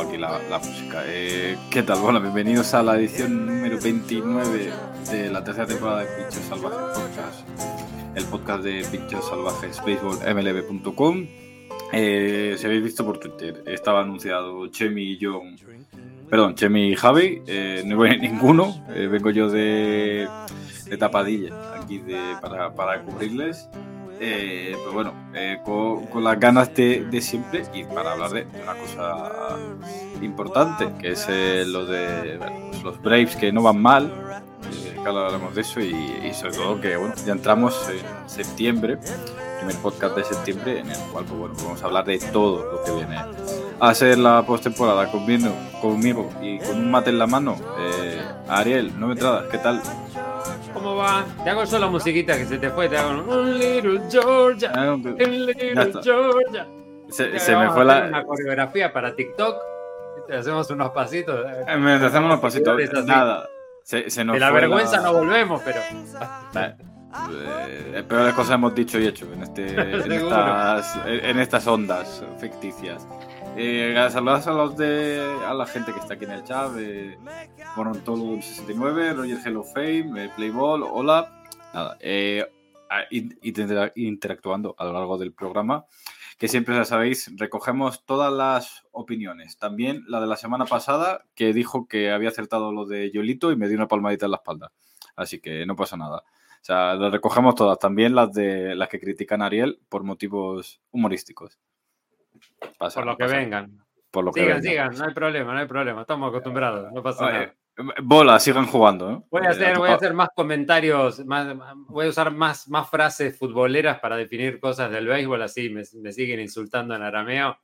aquí la, música. Eh, ¿Qué tal? Bueno, bienvenidos a la edición número 29 de la tercera temporada de Pinchos Salvajes Podcast. El podcast de Pinchos Salvajes MLB.com. Eh, si habéis visto por Twitter, estaba anunciado Chemi y yo. Perdón, Chemi y Javi. eh, no voy a ninguno. eh, vengo yo de, tapadilla aquí para cubrirles. Eh, pues bueno, eh, con, las ganas de, de siempre y para hablar de una cosa importante, que es eh, lo de pues los Braves que no van mal, eh, que hablamos de eso y, y sobre todo que bueno, ya entramos en septiembre, primer podcast de septiembre, en el cual pues bueno, vamos a hablar de todo lo que viene a ser la postemporada conmigo, conmigo y con un mate en la mano. Eh, Ariel, nueve entradas, ¿qué tal? ¿Cómo va? Te hago yo la musiquita que se te fue, te hago un Little Georgia, Ah, un Little. Georgia. Se, se me fue la... Una coreografía para TikTok. Te hacemos unos pasitos. Eh, me- hacemos unos pasitos. Nada. Se, se nos De la fue vergüenza no volvemos, pero. Eh, peores cosas hemos dicho y hecho en, este, en, estas, en estas ondas ficticias. Eh, saludos a los de a la gente que está aquí en el chat. Eh, Monontolo 69, Roger Hello Fame, eh, Playball, hola. Nada, eh, interactuando a lo largo del programa. Que siempre ya sabéis, recogemos todas las opiniones. También la de la semana pasada, que dijo que había acertado lo de Yolito y me dio una palmadita en la espalda. Así que no pasa nada. O sea, las recogemos todas, también las de las que critican a Ariel por motivos humorísticos. Pasa, Por lo no que pasa. vengan. Por lo que Sigan, venga. sigan, no hay problema, no hay problema. Estamos acostumbrados, no pasa nada. Oye, bola, sigan jugando. ¿eh? Voy a Eh, hacer, voy a hacer más comentarios, más, voy a usar más, más frases futboleras para definir cosas del béisbol, así me, me siguen insultando en arameo.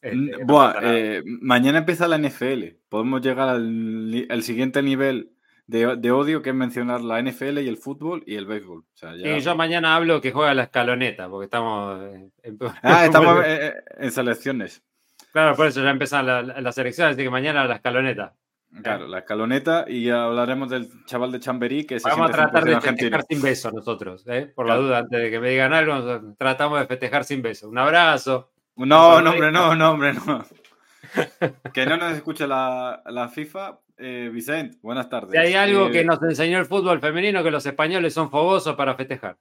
Este, Mm, no buah, nada. eh, mañana empieza la NFL. Podemos llegar al, al siguiente nivel de, de odio que es mencionar la NFL y el fútbol y el béisbol. O sea, ya- Sí, yo mañana hablo que juega la escaloneta, porque estamos en, Ah, estamos eh, eh, en selecciones. Claro, por eso ya empiezan la- la- las elecciones, así que mañana la escaloneta. Claro, la escaloneta y hablaremos del chaval de Chamberí que se Vamos a tratar de 100% argentino. festejar sin beso nosotros, ¿eh? por Claro. la duda, antes de que me digan algo, tratamos de festejar sin beso. Un abrazo. No, no, hombre, no, no, hombre, no. que no nos escuche la, la FIFA. Eh, Vicente, buenas tardes. Si hay algo Eh, que nos enseñó el fútbol femenino, que los españoles son fogosos para festejar.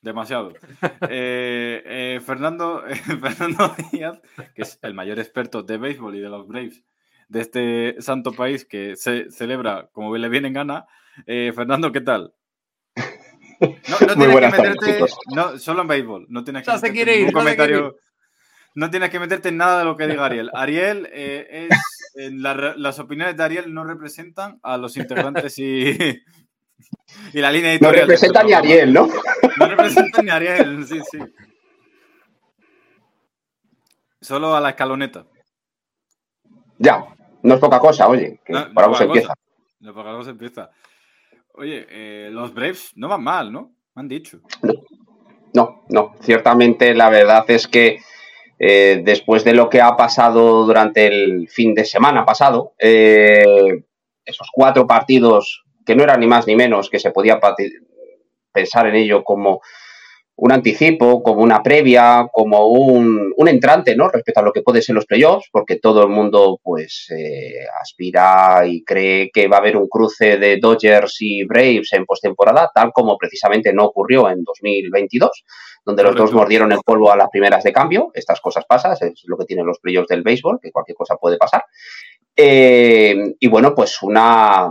Demasiado. Eh, eh, Fernando, Fernando Díaz, que es el mayor experto de béisbol y de los Braves de este santo país que se celebra como le viene en gana. Eh, Fernando, ¿qué tal? No, no Muy tienes que buenas tardes, meterte, chicos. no, solo en béisbol, no tienes que Ya se meterte ir, ningún comentario. No tienes que meterte en nada de lo que diga Ariel. Ariel eh, es la las opiniones de Ariel no representan a los integrantes y, y la línea No editorial. de este representa ni a. Ariel, ¿no? No representan ni a Ariel, sí, sí. Solo a la escaloneta. Ya, no es poca cosa, oye, que No, no por algo se empieza. No, por algo se empieza. Oye, eh, los Braves no van mal, ¿no? Me han dicho. No, no, ciertamente la verdad es que eh, después de lo que ha pasado durante el fin de semana pasado, eh, esos cuatro partidos que no eran ni más ni menos, que se podía pensar en ello como un anticipo, como una previa, como un, un entrante, ¿no? Respecto a lo que puede ser los playoffs, porque todo el mundo, pues, eh, aspira y cree que va a haber un cruce de Dodgers y Braves en postemporada, tal como precisamente no ocurrió en 2022, donde los dos mordieron el polvo a las primeras de cambio. Estas cosas pasan, es lo que tienen los playoffs del béisbol, que cualquier cosa puede pasar. Eh, y bueno, pues una,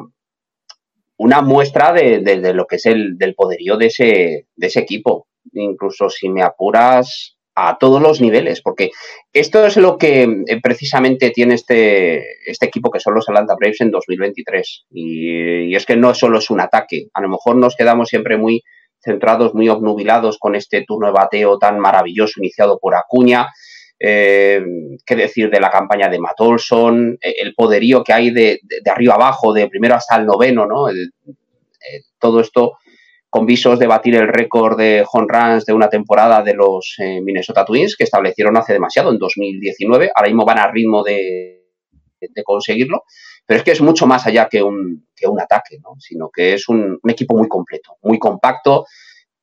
una muestra de, de- de lo que es el del poderío de ese, de ese equipo. Incluso si me apuras a todos los niveles, porque esto es lo que eh, precisamente tiene este, este equipo que son los Atlanta Braves en 2023. Y, y es que no solo es un ataque, a lo mejor nos quedamos siempre muy centrados, muy obnubilados con este turno de bateo tan maravilloso iniciado por Acuña, Eh, ¿Qué decir de la campaña de Matt Olson? Eh, el poderío que hay de, arriba abajo, de primero hasta el noveno, ¿no? todo esto con visos de batir el récord de home runs de una temporada de los Minnesota Twins que establecieron hace demasiado, en 2019. Ahora mismo van a ritmo de, conseguirlo. Pero es que es mucho más allá que un, que un ataque, ¿no? sino que es un, equipo muy completo, muy compacto,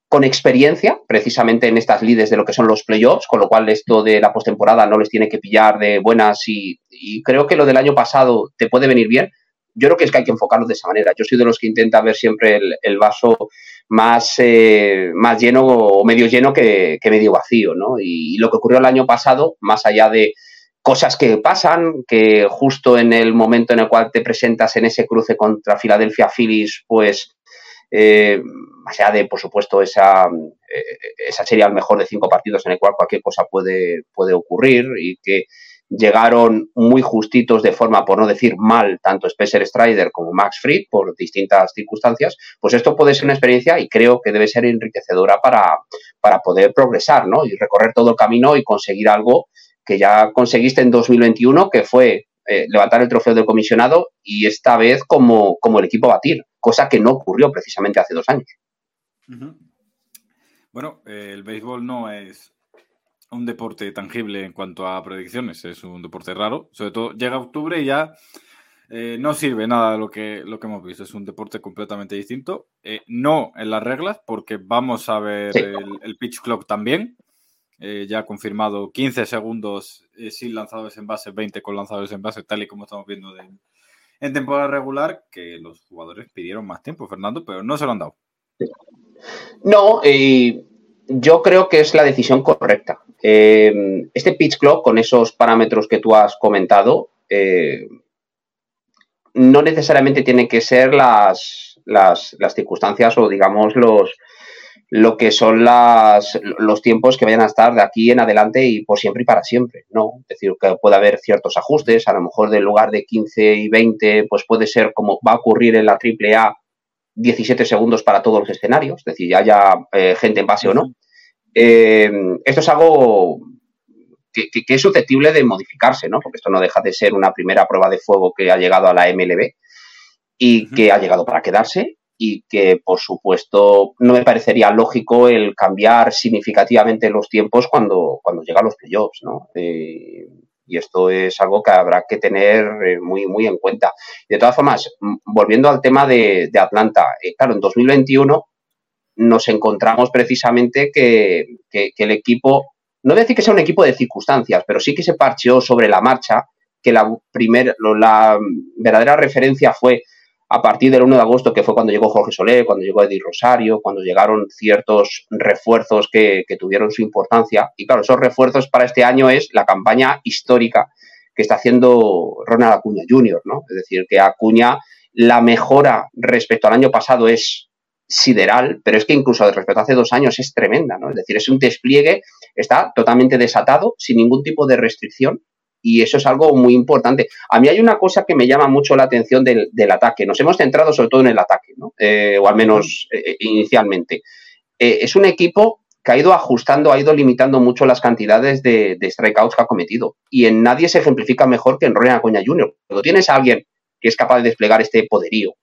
con experiencia, precisamente en estas lides de lo que son los playoffs, con lo cual esto de la postemporada no les tiene que pillar de buenas y, creo que lo del año pasado te puede venir bien. Yo creo que es que hay que enfocarlo de esa manera. Yo soy de los que intenta ver siempre el, vaso más, eh, más lleno o medio lleno que, medio vacío, ¿no? y, lo que ocurrió el año pasado, más allá de, cosas que pasan, que justo en el momento en el cual te presentas en ese cruce contra Philadelphia Phillies, pues eh, más allá de, por supuesto, esa, eh, esa serie al mejor de cinco partidos en el cual cualquier cosa puede, puede ocurrir y que llegaron muy justitos de forma, por no decir mal, tanto Spencer Strider como Max Fried por distintas circunstancias, pues esto puede ser una experiencia y creo que debe ser enriquecedora para, para poder progresar, ¿no? Y recorrer todo el camino y conseguir algo que ya conseguiste en 2021, que fue eh, levantar el trofeo del comisionado y esta vez como, como el equipo batir, cosa que no ocurrió precisamente hace dos años. Bueno, eh, el béisbol no es un deporte tangible en cuanto a predicciones, es un deporte raro, sobre todo llega octubre y ya eh, no sirve nada lo que, lo que hemos visto, es un deporte completamente distinto, no en las reglas, porque vamos a ver el, el pitch clock también, eh, ya confirmado 15 segundos eh, sin lanzadores en base, 20 con lanzadores en base, tal y como estamos viendo en temporada regular, que los jugadores pidieron más tiempo, Fernando, pero no se lo han dado. No, yo creo que es la decisión correcta. Eh, este pitch clock, con esos parámetros que tú has comentado, no necesariamente tiene que ser las, las, las circunstancias o, digamos, los, lo que son las, los tiempos que vayan a estar de aquí en adelante y por siempre y para siempre, ¿no? Es decir, que puede haber ciertos ajustes, a lo mejor del lugar de 15 y 20, pues puede ser como va a ocurrir en la AAA 17 segundos para todos los escenarios, es decir, ya haya eh, gente en base o no. Eh, esto es algo que, que, es susceptible de modificarse, ¿no? Porque esto no deja de ser una primera prueba de fuego que ha llegado a la MLB y que ha llegado para quedarse y que, por supuesto, no me parecería lógico el cambiar significativamente los tiempos cuando, cuando llegan los playoffs, ¿no? Eh, y esto es algo que habrá que tener eh, muy, muy en cuenta. De todas formas, volviendo al tema de, Atlanta, eh, claro, en 2021 nos encontramos precisamente que, que, el equipo, no decir que sea un equipo de circunstancias, pero sí que se parcheó sobre la marcha, que la, primer, la verdadera referencia fue a partir del 1 de agosto, que fue cuando llegó Jorge Soler, cuando llegó Eddie Rosario, cuando llegaron ciertos refuerzos que, tuvieron su importancia. Y claro, esos refuerzos para este año es la campaña histórica que está haciendo Ronald Acuña Jr., ¿no? Es decir, que Acuña, la mejora respecto al año pasado es sideral, pero es que incluso respecto a hace dos años es tremenda, ¿no? Es decir, es un despliegue, está totalmente desatado, sin ningún tipo de restricción, y eso es algo muy importante. A mí hay una cosa que me llama mucho la atención del, ataque. Nos hemos centrado sobre todo en el ataque, ¿no? Eh, o al menos eh, eh, inicialmente. es un equipo que ha ido ajustando, ha ido limitando mucho las cantidades de, strikeouts que ha cometido. Y en nadie se ejemplifica mejor que en Ronald Acuña Jr. Cuando tienes a alguien que es capaz de desplegar este poderío,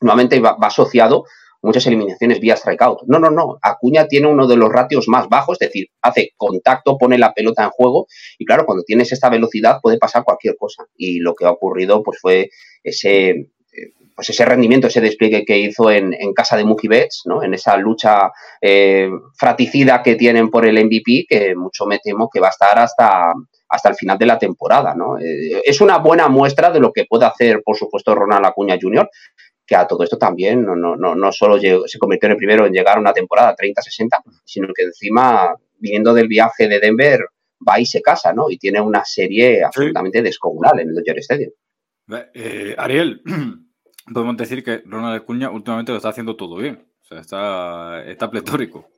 nuevamente va asociado muchas eliminaciones vía strikeout. No, no, no. Acuña tiene uno de los ratios más bajos, es decir, hace contacto, pone la pelota en juego y claro, cuando tienes esta velocidad puede pasar cualquier cosa. Y lo que ha ocurrido pues fue ese eh, pues ese rendimiento, ese despliegue que hizo en, casa de Mookie ¿no? en esa lucha eh, fraticida que tienen por el MVP, que mucho me temo que va a estar hasta, hasta el final de la temporada. ¿no? Eh, es una buena muestra de lo que puede hacer, por supuesto, Ronald Acuña Jr., que a todo esto también no, no, no, no solo se convirtió en el primero en llegar a una temporada 30-60, sino que encima, viniendo del viaje de Denver, va y se casa, ¿no? Y tiene una serie absolutamente descomunal en el Dodger Stadium. Eh, Ariel, podemos decir que Ronald Acuña últimamente lo está haciendo todo bien. O sea, está, está pletórico.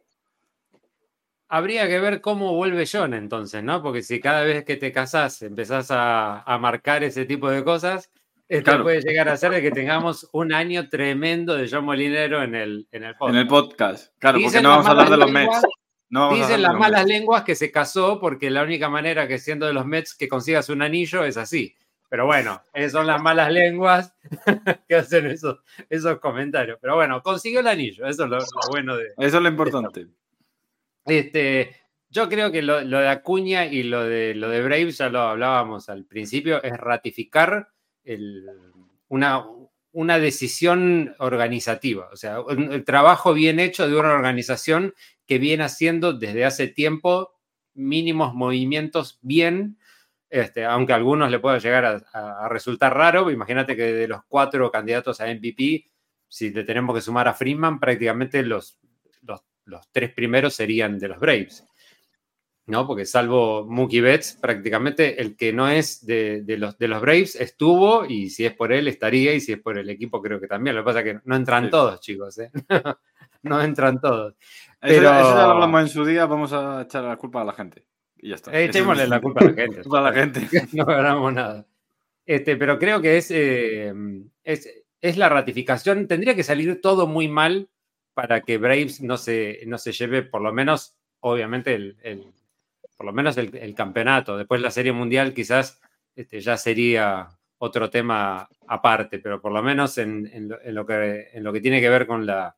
Habría que ver cómo vuelve John entonces, ¿no? Porque si cada vez que te casas empezás a, a marcar ese tipo de cosas, esto puede llegar a ser de que tengamos un año tremendo de John Molinero en el, en el podcast. En el podcast, claro, porque no vamos a hablar de los Mets. Dicen las malas lenguas que se casó porque la única manera que siendo de los Mets que consigas un anillo es así. Pero bueno, esas son las malas lenguas que hacen esos, esos comentarios. Pero bueno, consiguió el anillo, eso es lo, bueno de... Eso es lo importante. Este, yo creo que lo, de Acuña y lo de, lo de Braves, ya lo hablábamos al principio, es ratificar una, una decisión organizativa, o sea, el trabajo bien hecho de una organización que viene haciendo desde hace tiempo mínimos movimientos bien, este, aunque a algunos le pueda llegar a, resultar raro. Imagínate que de los cuatro candidatos a MVP, si le tenemos que sumar a Freeman, prácticamente los, los, tres primeros serían de los Braves. ¿No? Porque salvo Mookie Betts, prácticamente el que no es de, los, de los Braves estuvo y si es por él estaría y si es por el equipo creo que también. Lo que pasa es que no entran todos, chicos. ¿eh? no entran todos. Pero... Eso, ya lo hablamos en su día, vamos a echar la culpa a la gente. Y ya está. Echémosle la culpa a la gente. a la gente. no ganamos nada. Este, pero creo que eh, es, es, la ratificación. Tendría que salir todo muy mal para que Braves no se, no se lleve, por lo menos, obviamente, el, por lo menos el, campeonato. Después la Serie Mundial quizás este, ya sería otro tema aparte, pero por lo menos en, lo, que, en lo que tiene que ver con la,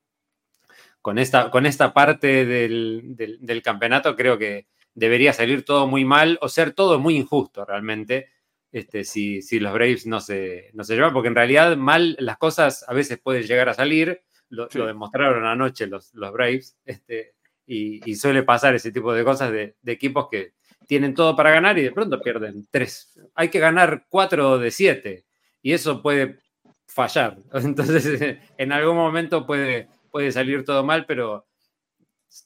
con esta, con esta parte del, campeonato creo que debería salir todo muy mal o ser todo muy injusto realmente. Este, si, si los Braves no se, no se llevan, porque en realidad mal las cosas a veces pueden llegar a salir, lo, demostraron anoche los, los Braves, este, y, suele pasar ese tipo de cosas de, equipos que tienen todo para ganar y de pronto pierden tres. Hay que ganar cuatro de siete y eso puede fallar. Entonces, en algún momento puede, puede salir todo mal, pero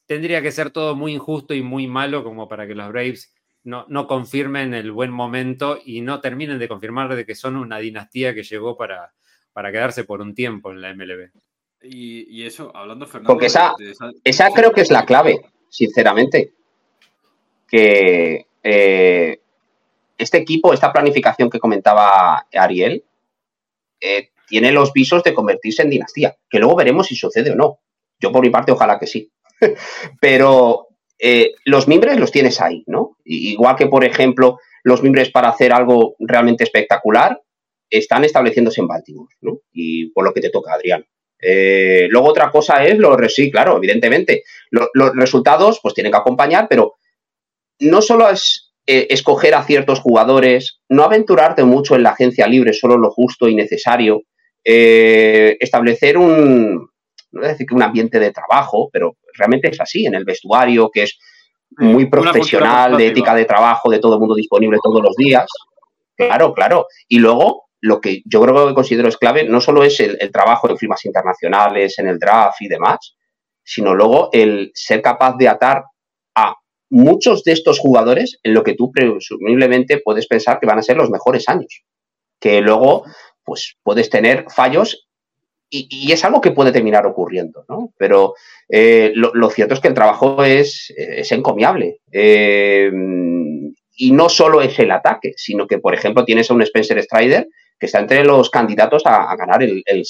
tendría que ser todo muy injusto y muy malo como para que los Braves no, no confirmen el buen momento y no terminen de confirmar de que son una dinastía que llegó para, para quedarse por un tiempo en la MLB. Y, eso, hablando Fernando. Porque esa, esa... creo que es la clave, sinceramente. Que eh, este equipo, esta planificación que comentaba Ariel, eh, tiene los visos de convertirse en dinastía, que luego veremos si sucede o no. Yo por mi parte ojalá que sí. Pero eh, los mimbres los tienes ahí, ¿no? Igual que, por ejemplo, los mimbres para hacer algo realmente espectacular están estableciéndose en Baltimore, ¿no? Y por lo que te toca, Adrián. Eh, luego otra cosa es lo sí, claro, evidentemente. los resultados pues tienen que acompañar, pero no solo es eh, escoger a ciertos jugadores, no aventurarte mucho en la agencia libre, solo lo justo y necesario, eh, establecer un, no voy a decir que un ambiente de trabajo, pero realmente es así, en el vestuario, que es muy profesional, de ética de trabajo, de todo el mundo disponible todos los días. Claro, claro. Y luego, lo que yo creo que considero es clave, no solo es el, trabajo en firmas internacionales, en el draft y demás, sino luego el ser capaz de atar a muchos de estos jugadores en lo que tú presumiblemente puedes pensar que van a ser los mejores años. Que luego pues puedes tener fallos y, es algo que puede terminar ocurriendo, ¿no? Pero eh, lo, cierto es que el trabajo es, encomiable. Eh, y no solo es el ataque, sino que, por ejemplo, tienes a un Spencer Strider que está entre los candidatos a, ganar el, el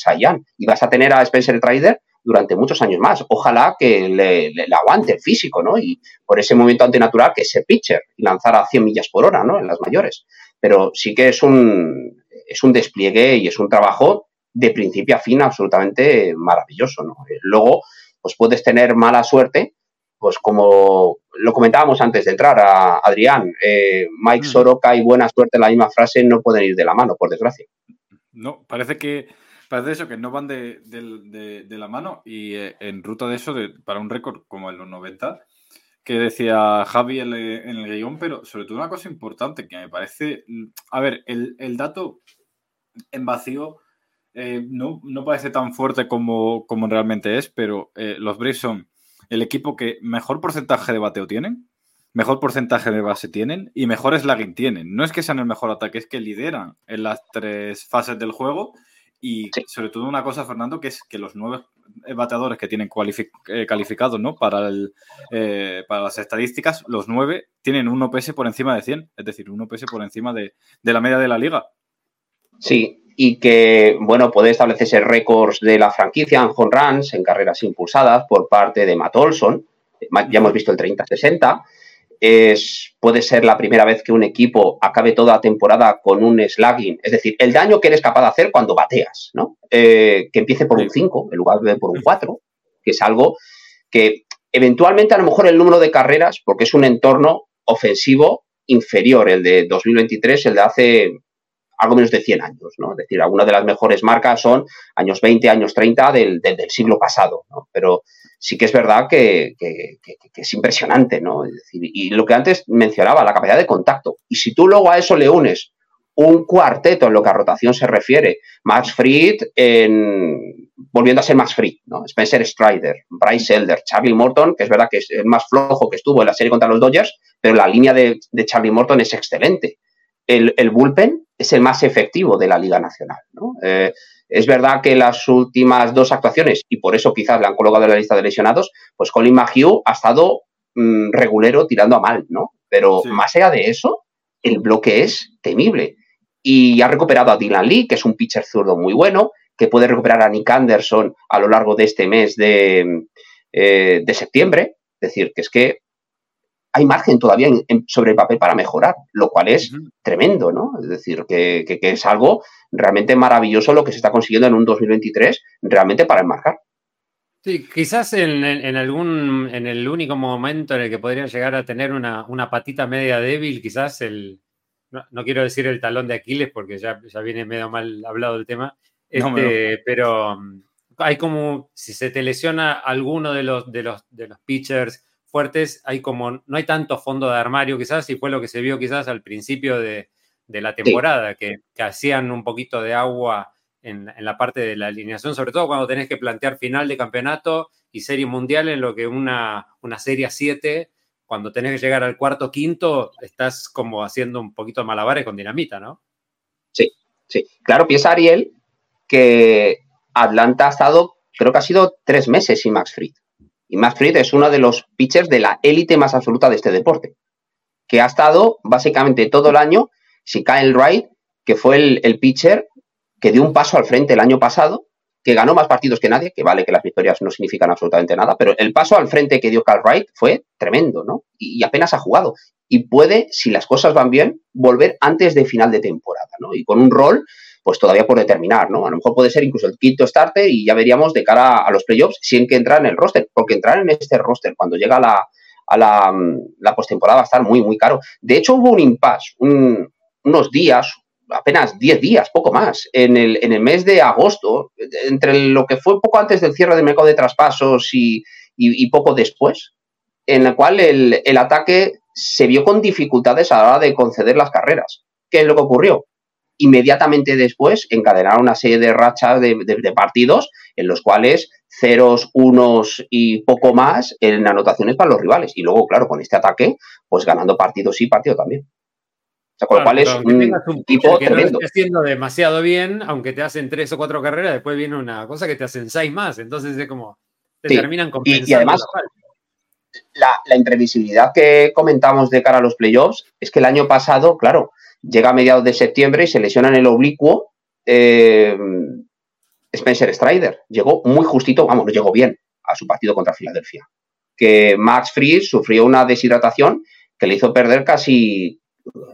y vas a tener a Spencer Strider durante muchos años más. Ojalá que le, aguante el físico, ¿no? Y por ese momento antinatural que ese pitcher y lanzar a 100 millas por hora, ¿no? En las mayores. Pero sí que es un, es un despliegue y es un trabajo de principio a fin absolutamente maravilloso. ¿no? Eh, luego, pues puedes tener mala suerte, pues como lo comentábamos antes de entrar a Adrián, eh, Mike mm. Soroka y buena suerte en la misma frase no pueden ir de la mano, por desgracia. No, parece que parece eso, que no van de, la mano y eh, en ruta de eso, para un récord como el los 90, que decía Javi en el, guion, pero sobre todo una cosa importante que me parece, a ver, el, el dato en vacío eh, no, no, parece tan fuerte como, como realmente es, pero los Braves son el equipo que mejor porcentaje de bateo tienen, mejor porcentaje de base tienen y mejor slugging tienen. No es que sean el mejor ataque, es que lideran en las tres fases del juego y sobre todo una cosa, Fernando, que es que los nueve bateadores que tienen eh, calificados ¿no? para, el, para las estadísticas, los nueve tienen un OPS por encima de 100, es decir, un OPS por encima de, de la media de la liga. Sí, y que, bueno, puede establecerse récords de la franquicia en home runs, en carreras impulsadas por parte de Matt Olson, ya hemos visto el 30-60, es, puede ser la primera vez que un equipo acabe toda la temporada con un slugging, es decir, el daño que eres capaz de hacer cuando bateas, ¿no? Eh, que empiece por un 5 en lugar de por un 4, que es algo que eventualmente a lo mejor el número de carreras, porque es un entorno ofensivo inferior, el de 2023, el de hace algo menos de 100 años, ¿no? Es decir, algunas de las mejores marcas son años 20, años 30 del, del, siglo pasado, ¿no? Pero sí que es verdad que, es impresionante, ¿no? Es decir, y lo que antes mencionaba, la capacidad de contacto. Y si tú luego a eso le unes un cuarteto en lo que a rotación se refiere, Max Fried en, volviendo a ser Max Fried, ¿no? Spencer Strider, Bryce Elder, Charlie Morton, que es verdad que es el más flojo que estuvo en la serie contra los Dodgers, pero la línea de Charlie Morton es excelente. El, el bullpen es el más efectivo de la Liga Nacional. Eh, es verdad que las últimas dos actuaciones, y por eso quizás la han colocado en la lista de lesionados, pues Colin McHugh ha estado mm, regulero tirando a mal, ¿no? Pero más allá de eso, el bloque es temible. Y ha recuperado a Dylan Lee, que es un pitcher zurdo muy bueno, que puede recuperar a Nick Anderson a lo largo de este mes de, eh, de septiembre. Es decir, que es que hay margen todavía sobre el papel para mejorar, lo cual es tremendo, ¿no? Es decir, que, es algo realmente maravilloso lo que se está consiguiendo en un 2023 realmente para enmarcar. Sí, quizás en, algún, en el único momento en el que podría llegar a tener una, patita media débil, quizás el, no, quiero decir el talón de Aquiles porque ya, ya viene medio mal hablado el tema, este, pero hay como, si se te lesiona alguno de los, de los, de los pitchers, fuertes, hay como, no hay tanto fondo de armario quizás, y fue lo que se vio quizás al principio de, la temporada, que, hacían un poquito de agua en, la parte de la alineación, sobre todo cuando tenés que plantear final de campeonato y serie mundial en lo que una, una serie 7, cuando tenés que llegar al cuarto quinto, estás como haciendo un poquito de malabares con dinamita, ¿no? Sí, sí. Claro, piensa Ariel que Atlanta ha estado, creo que ha sido tres meses sin Max Fried. Y Max Fried es uno de los pitchers de la élite más absoluta de este deporte, que ha estado básicamente todo el año, si Kyle Wright, que fue el, pitcher que dio un paso al frente el año pasado, que ganó más partidos que nadie, que vale que las victorias no significan absolutamente nada, pero el paso al frente que dio Kyle Wright fue tremendo, ¿no? Y, apenas ha jugado. Y puede, si las cosas van bien, volver antes de final de temporada, ¿no? Y con un rol pues todavía por determinar, ¿no? A lo mejor puede ser incluso el quinto starter y ya veríamos de cara a los playoffs si en que entrar en el roster, porque entrar en este roster cuando llega la, a la, la postemporada va a estar muy, muy caro. De hecho, hubo un impasse, unos días, apenas 10 días, poco más, en el, en el mes de agosto, entre lo que fue poco antes del cierre del mercado de traspasos y, poco después, en el cual el, el ataque se vio con dificultades a la hora de conceder las carreras. ¿Qué es lo que ocurrió? Inmediatamente después encadenaron una serie de rachas de, partidos en los cuales ceros, unos y poco más en anotaciones para los rivales. Y luego, claro, con este ataque, pues ganando partidos y partido también. O sea, con lo cual es un, tipo que tremendo. No haciendo demasiado bien, aunque te hacen tres o cuatro carreras, después viene una cosa que te hacen seis más. Entonces es como, te terminan compensando. Y, además, la, la, imprevisibilidad que comentamos de cara a los playoffs es que el año pasado, claro, llega a mediados de septiembre y se lesiona en el oblicuo eh, Spencer Strider. Llegó muy justito, vamos, no llegó bien a su partido contra Filadelfia. Que Max Fried sufrió una deshidratación que le hizo perder casi,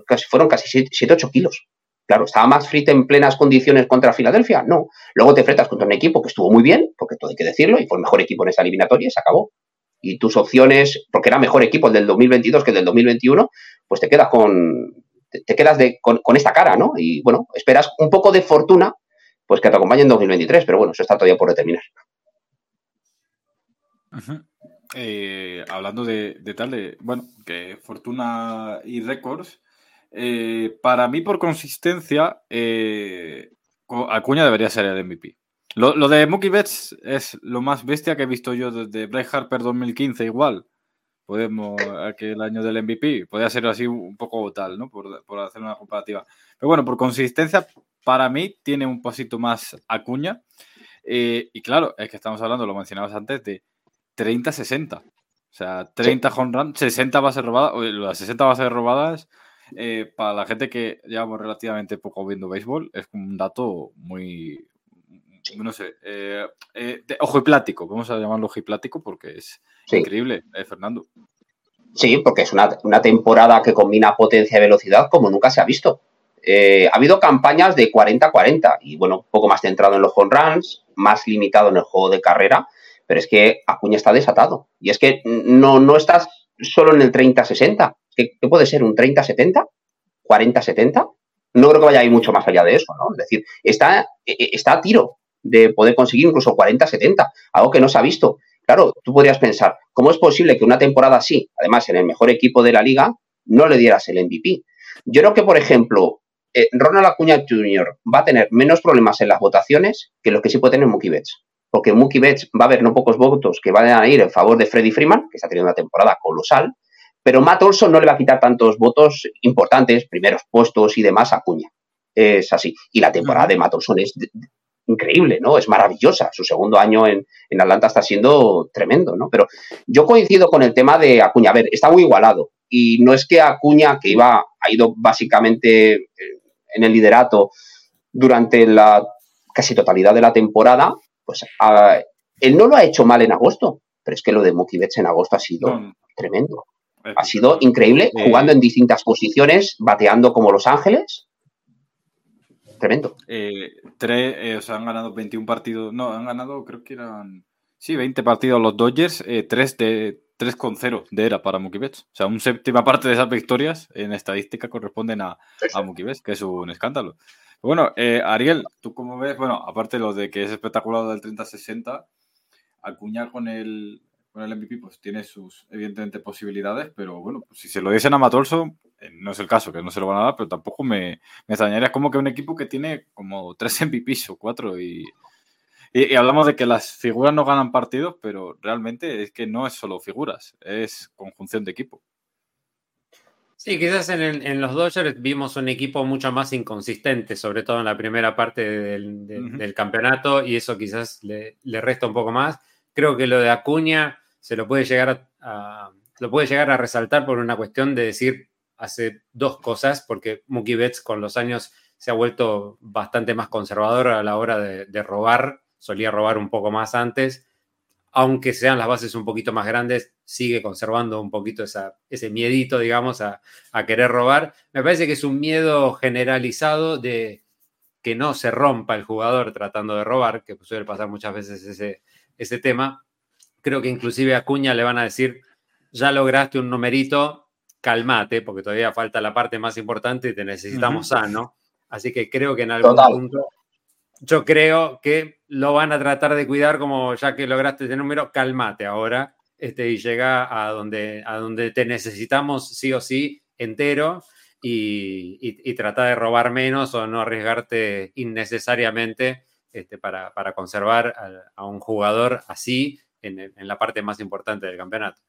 casi fueron casi 7-8 kilos. Claro, ¿estaba Max Fried en plenas condiciones contra Filadelfia? No. Luego te enfrentas contra un equipo que estuvo muy bien, porque todo hay que decirlo, y fue el mejor equipo en esa eliminatoria y se acabó. Y tus opciones, porque era mejor equipo el del 2022 que el del 2021, pues te quedas con, te, quedas con, esta cara, ¿no? Y bueno, esperas un poco de fortuna, pues que te acompañe en 2023, pero bueno, eso está todavía por determinar. Eh, hablando de, tal, de, bueno, que fortuna y récords, eh, para mí por consistencia, eh, Acuña debería ser el MVP. Lo, de Mookie Betts es lo más bestia que he visto yo desde Bryce Harper 2015 igual podemos, aquel año del MVP, podría ser así un poco tal, ¿no? Por, hacer una comparativa. Pero bueno, por consistencia, para mí tiene un pasito más Acuña. Eh, y claro, es que estamos hablando, lo mencionabas antes, de 30-60. O sea, 30 home run, 60 bases robadas, las 60 bases robadas, eh, para la gente que llevamos relativamente poco viendo béisbol, es un dato muy, no sé, eh, eh, ojo y plático, vamos a llamarlo ojo y plático porque es increíble, Fernando. Sí, porque es una, temporada que combina potencia y velocidad como nunca se ha visto. ha habido campañas de 40-40 y bueno, un poco más centrado en los home runs, más limitado en el juego de carrera, pero es que Acuña está desatado. Y es que no, no estás solo en el 30-60. ¿Qué, puede ser? ¿Un 30-70? ¿40-70? No creo que vaya a ir mucho más allá de eso, ¿no? Es decir, está, está a tiro de poder conseguir incluso 40-70, algo que no se ha visto. Claro, tú podrías pensar, ¿cómo es posible que una temporada así, además en el mejor equipo de la liga, no le dieras el MVP? Yo creo que, por ejemplo, eh, Ronald Acuña Jr. va a tener menos problemas en las votaciones que los que sí puede tener Mookie Betts porque Mookie Betts va a haber no pocos votos que van a ir en favor de Freddie Freeman, que está teniendo una temporada colosal, pero Matt Olson no le va a quitar tantos votos importantes, primeros puestos y demás a Cuña. Es así. Y la temporada de Matt Olson es increíble, ¿no? Es maravillosa. Su segundo año en, Atlanta está siendo tremendo, ¿no? Pero yo coincido con el tema de Acuña. A ver, está muy igualado. Y no es que Acuña, que iba, ha ido básicamente eh, en el liderato durante la casi totalidad de la temporada, pues él no lo ha hecho mal en agosto, pero es que lo de Mookie Betts en agosto ha sido tremendo. Ha sido increíble, jugando en distintas posiciones, bateando como Los Ángeles. Tremendo. Eh, tres, eh, o sea, han ganado 21 partidos. No, han ganado, creo que eran. Sí, 20 partidos los Dodgers, eh, 3 de 3 con 0 de era para Mookie Betts. O sea, una séptima parte de esas victorias en estadística corresponden a, a Mookie Betts, que es un escándalo. Bueno, eh, Ariel, ¿tú cómo ves? Bueno, aparte de lo de que es espectacular del 30-60, Acuña con el, con el MVP pues tiene sus, evidentemente, posibilidades, pero bueno, pues, si se lo diesen a Matolso, eh, no es el caso, que no se lo van a dar, pero tampoco me, me extrañaría como que un equipo que tiene como tres MVPs o cuatro y, y, hablamos de que las figuras no ganan partidos, pero realmente es que no es solo figuras, es conjunción de equipo. Sí, quizás en, los Dodgers vimos un equipo mucho más inconsistente, sobre todo en la primera parte del, campeonato, y eso quizás le, resta un poco más. Creo que lo de Acuña se lo puede llegar a, lo puede llegar a resaltar por una cuestión de decir hace dos cosas, porque Mookie Betts con los años se ha vuelto bastante más conservador a la hora de robar, solía robar un poco más antes, aunque sean las bases un poquito más grandes, sigue conservando un poquito ese miedito, digamos, a, querer robar. Me parece que es un miedo generalizado de que no se rompa el jugador tratando de robar, que suele pasar muchas veces ese, ese tema. Creo que inclusive a Cuña le van a decir, ya lograste un numerito, calmate, porque todavía falta la parte más importante y te necesitamos sano. Así que creo que en algún punto yo creo que lo van a tratar de cuidar como ya que lograste ese número, cálmate ahora este, y llega a donde, a donde te necesitamos sí o sí entero y, y, trata de robar menos o no arriesgarte innecesariamente este, para, conservar a, un jugador así en, en la parte más importante del campeonato.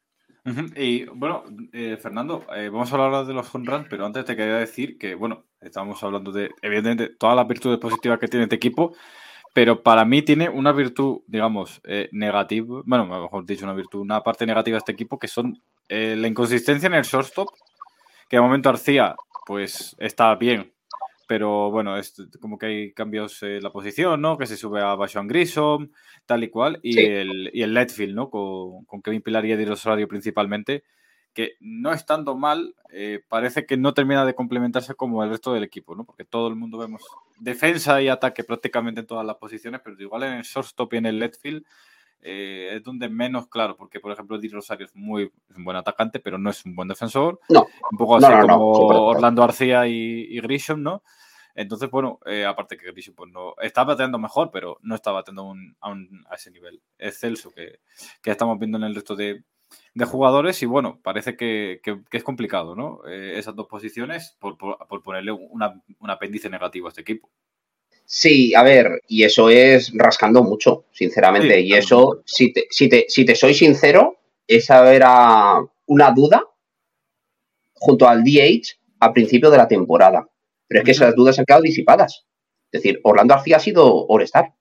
Y bueno, eh, Fernando, eh, vamos a hablar de los home runs, pero antes te quería decir que, bueno, estamos hablando de, evidentemente, todas las virtudes positivas que tiene este equipo, pero para mí tiene una virtud, digamos, eh, negativa, bueno, mejor dicho, una virtud, una parte negativa de este equipo, que son la inconsistencia en el shortstop, que de momento Arcía, pues, está bien, pero bueno, es como que hay cambios en la posición, ¿no? Que se sube a Bashan Grissom, tal y cual, y, el, y el Letfield, ¿no? Con, con Kevin Pilar y Eddie Rosario principalmente, que no estando mal, eh, parece que no termina de complementarse como el resto del equipo, ¿no? Porque todo el mundo vemos defensa y ataque prácticamente en todas las posiciones, pero igual en el shortstop y en el Letfield eh, es donde menos claro, porque por ejemplo Eddie Rosario es muy un buen atacante, pero no es un buen defensor. No. Un poco así como Orlando García y, y Grisham, ¿no? Entonces, bueno, eh, aparte que Grisham pues no está bateando mejor, pero no está bateando a, ese nivel excelso que, que, estamos viendo en el resto de, de jugadores. Y bueno, parece que, que, es complicado, ¿no? Eh, esas dos posiciones por, por, ponerle una, un apéndice negativo a este equipo. Sí, a ver, y eso es rascando mucho, sinceramente. y eso, si te, si, te, si te soy sincero, esa era una duda junto al DH a principio de la temporada. Pero es que esas dudas han quedado disipadas. Es decir, Orlando Arcía ha sido All-Star.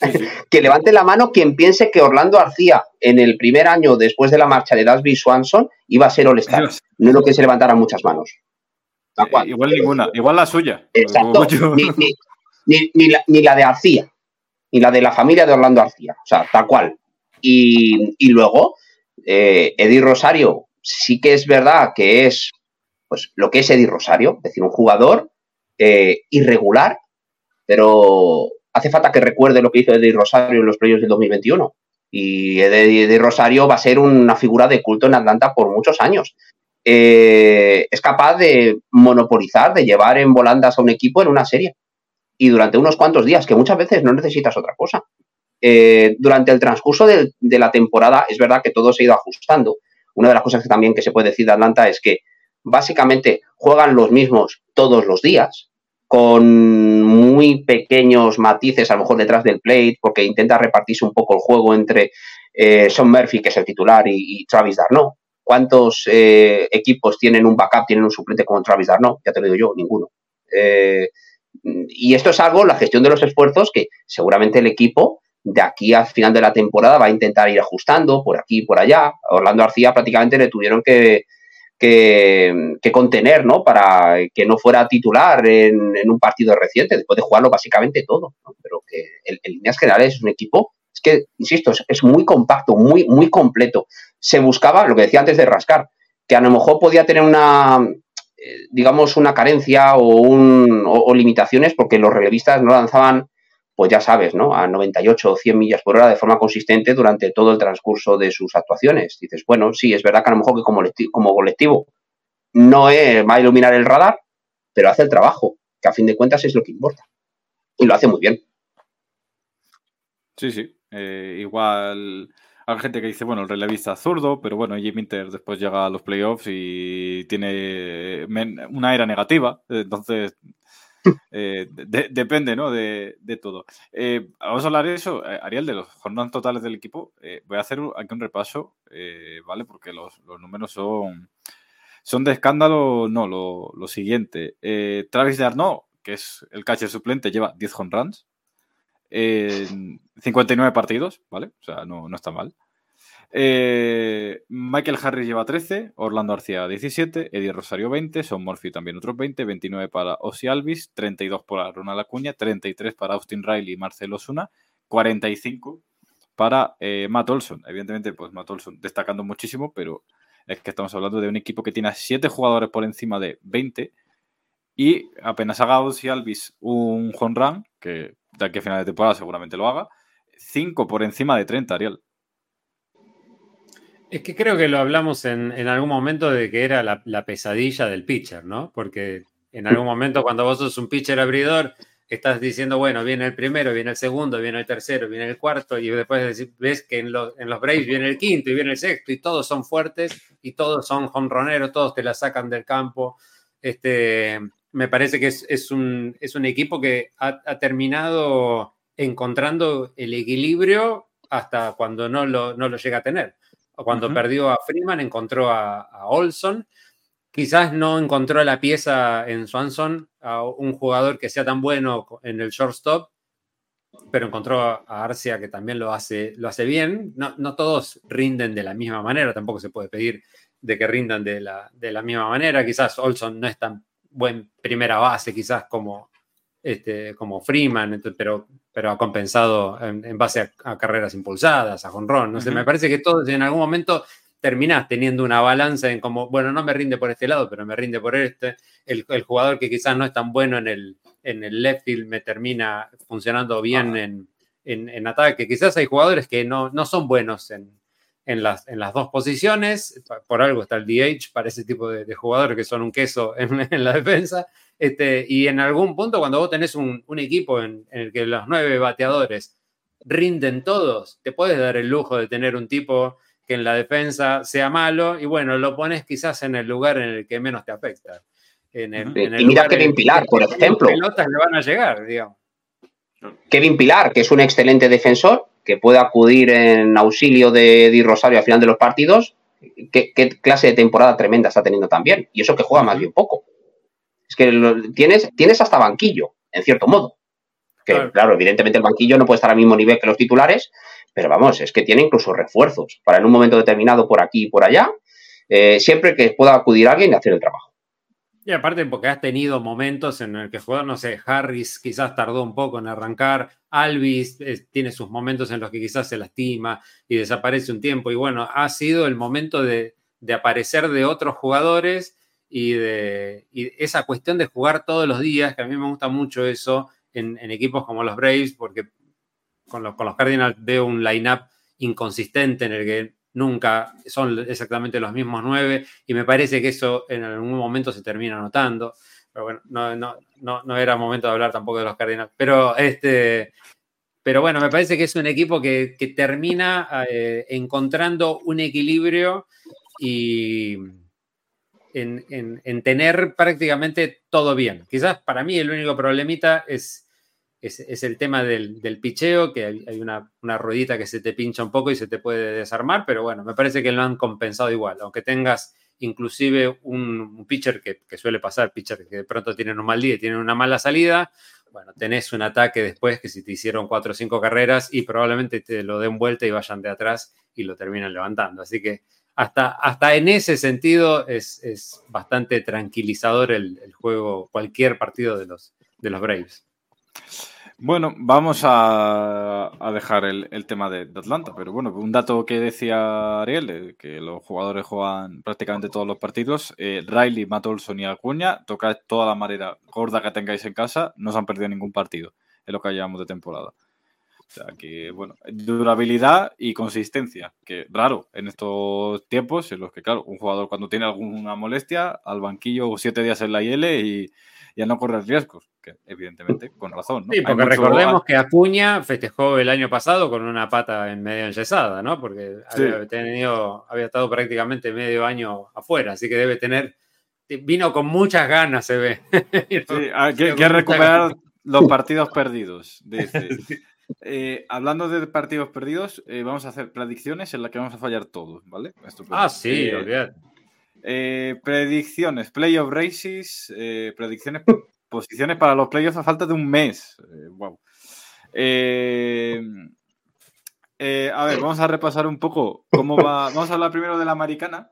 que levante la mano quien piense que Orlando Arcía en el primer año después de la marcha de Dasby Swanson iba a ser All-Star. No es lo que se levantaran muchas manos. Eh, igual ninguna, igual la suya. Exacto. Ni, la, de Arcía. y la de la familia de Orlando García, o sea, tal cual. Y, luego, eh, Eddie Rosario, sí que es verdad que es pues lo que es Eddie Rosario, es decir, un jugador eh, irregular, pero hace falta que recuerde lo que hizo Eddie Rosario en los playoffs del 2021. Y Eddie, Rosario va a ser una figura de culto en Atlanta por muchos años. Eh, es capaz de monopolizar, de llevar en volandas a un equipo en una serie y durante unos cuantos días, que muchas veces no necesitas otra cosa. Eh, durante el transcurso de, la temporada, es verdad que todo se ha ido ajustando. Una de las cosas que también que se puede decir de Atlanta es que básicamente juegan los mismos todos los días, con muy pequeños matices a lo mejor detrás del plate, porque intenta repartirse un poco el juego entre eh, Sean Murphy, que es el titular, y, Travis Darno. ¿Cuántos eh, equipos tienen un backup, tienen un suplente como Travis Darno? Ya te lo digo yo, ninguno. Y esto es algo, la gestión de los esfuerzos, que seguramente el equipo de aquí al final de la temporada va a intentar ir ajustando por aquí y por allá. Orlando García prácticamente le tuvieron que, que, contener, ¿no? Para que no fuera titular en, un partido reciente, después de jugarlo básicamente todo. Pero que en, líneas generales es un equipo, es que, insisto, es, muy compacto, muy, muy completo. Se buscaba, lo que decía antes de rascar, que a lo mejor podía tener una, digamos, una carencia o, un, o, limitaciones porque los relevistas no lanzaban, pues ya sabes, ¿no? A 98 o 100 millas por hora de forma consistente durante todo el transcurso de sus actuaciones. Dices, bueno, sí, es verdad que a lo mejor que como, como colectivo no va a iluminar el radar, pero hace el trabajo, que a fin de cuentas es lo que importa. Y lo hace muy bien. Sí, sí. Eh, igual hay gente que dice, bueno, el relevista zurdo, pero bueno, Jim Inter después llega a los playoffs y tiene una era negativa, entonces eh, depende, ¿no? De, todo. Eh, vamos a hablar de eso, eh, Ariel, de los jornadas totales del equipo. voy a hacer aquí un repaso, ¿vale? Porque los, números son, son de escándalo, no, lo, siguiente. Travis de Arnaud, que es el catcher suplente, lleva 10 home runs. 59 partidos, ¿vale? O sea, no, no está mal. Eh, Michael Harris lleva 13, Orlando García 17, Eddie Rosario 20, Son Murphy también otros 20, 29 para Ozzy Alvis, 32 para Ronald Acuña, 33 para Austin Riley y Marcelo Osuna, 45 para eh, Matt Olson. Evidentemente, pues Matt Olson destacando muchísimo, pero es que estamos hablando de un equipo que tiene a 7 jugadores por encima de 20 y apenas haga Ozzy Alvis un home run, que de aquí a final de temporada seguramente lo haga, 5 por encima de 30, Ariel. Es que creo que lo hablamos en, algún momento de que era la, pesadilla del pitcher, ¿no? Porque en algún momento cuando vos sos un pitcher abridor, estás diciendo, bueno, viene el primero, viene el segundo, viene el tercero, viene el cuarto, y después ves que en, los, en los Braves viene el quinto y viene el sexto, y todos son fuertes, y todos son honroneros, todos te la sacan del campo. Este, me parece que es, un, es un equipo que ha, terminado encontrando el equilibrio hasta cuando no lo, no lo llega a tener. Cuando perdió a Freeman, encontró a, Olson. Quizás no encontró la pieza en Swanson, a un jugador que sea tan bueno en el shortstop, pero encontró a Arcia que también lo hace, lo hace bien. No, no, todos rinden de la misma manera, tampoco se puede pedir de que rindan de la, de la misma manera. Quizás Olson no es tan buen primera base, quizás como, este, como Freeman, pero, pero ha compensado en, base a, carreras impulsadas, a jonrón. No sé, me parece que todos en algún momento terminás teniendo una balanza en como, bueno, no me rinde por este lado, pero me rinde por este. El, jugador que quizás no es tan bueno en el, en el left field me termina funcionando bien en, en, ataque. Quizás hay jugadores que no, no son buenos en, en las, en las dos posiciones. Por algo está el DH para ese tipo de, jugadores que son un queso en, en la defensa. Este, y en algún punto, cuando vos tenés un, equipo en, el que los nueve bateadores rinden todos, te puedes dar el lujo de tener un tipo que en la defensa sea malo y bueno, lo pones quizás en el lugar en el que menos te afecta. En el, y mira Kevin Pilar, por ejemplo. pelotas le van a llegar, digamos. Kevin Pilar, que es un excelente defensor, que puede acudir en auxilio de Di Rosario al final de los partidos, ¿qué, clase de temporada tremenda está teniendo también. Y eso que juega más bien poco. Es que tienes, tienes hasta banquillo, en cierto modo. Que, claro. evidentemente el banquillo no puede estar al mismo nivel que los titulares, pero vamos, es que tiene incluso refuerzos para en un momento determinado por aquí y por allá, eh, siempre que pueda acudir alguien y hacer el trabajo. Y aparte porque has tenido momentos en el que jugador, no sé, Harris quizás tardó un poco en arrancar, Alvis eh, tiene sus momentos en los que quizás se lastima y desaparece un tiempo. Y bueno, ha sido el momento de, aparecer de otros jugadores y de esa cuestión de jugar todos los días, que a mí me gusta mucho eso en, equipos como los Braves, porque con los, con los Cardinals veo un line-up inconsistente en el que nunca son exactamente los mismos nueve y me parece que eso en algún momento se termina notando. Pero bueno, no, no, no, era momento de hablar tampoco de los Cardinals. Pero, este, pero bueno, me parece que es un equipo que, termina eh, encontrando un equilibrio y en, en, tener prácticamente todo bien. Quizás para mí el único problemita es es, el tema del, picheo, que hay, una, ruedita que se te pincha un poco y se te puede desarmar, pero bueno, me parece que lo han compensado igual, aunque tengas inclusive un, pitcher que, suele pasar, pitcher que de pronto tienen un mal día y tienen una mala salida, bueno, tenés un ataque después que si te hicieron cuatro o cinco carreras y probablemente te lo den vuelta y vayan de atrás y lo terminan levantando. Así que hasta, hasta en ese sentido es, bastante tranquilizador el, el, juego, cualquier partido de los, de los Braves. Bueno, vamos a, dejar el, tema de, Atlanta, pero bueno, un dato que decía Ariel, que los jugadores juegan prácticamente todos los partidos, eh, Riley, Matt Olson y Acuña, tocad toda la manera gorda que tengáis en casa, no se han perdido ningún partido en lo que llevamos de temporada. O sea que, bueno, durabilidad y consistencia, que raro en estos tiempos en los que, claro, un jugador cuando tiene alguna molestia, al banquillo siete días en la IL y, y a no correr riesgos que evidentemente con razón. Sí, porque recordemos que Acuña festejó el año pasado con una pata en medio enyesada, ¿no? Porque había, tenido, había estado prácticamente medio año afuera, así que debe tener, vino con muchas ganas, se ve. sí, hay que, recuperar los partidos perdidos, eh, hablando de partidos perdidos, eh, vamos a hacer predicciones en las que vamos a fallar todos, ¿vale? ah, sí, eh, predicciones, playoff races, predicciones posiciones para los playoffs a falta de un mes. Eh, eh, eh, a ver, vamos a repasar un poco cómo va. Vamos a hablar primero de la americana.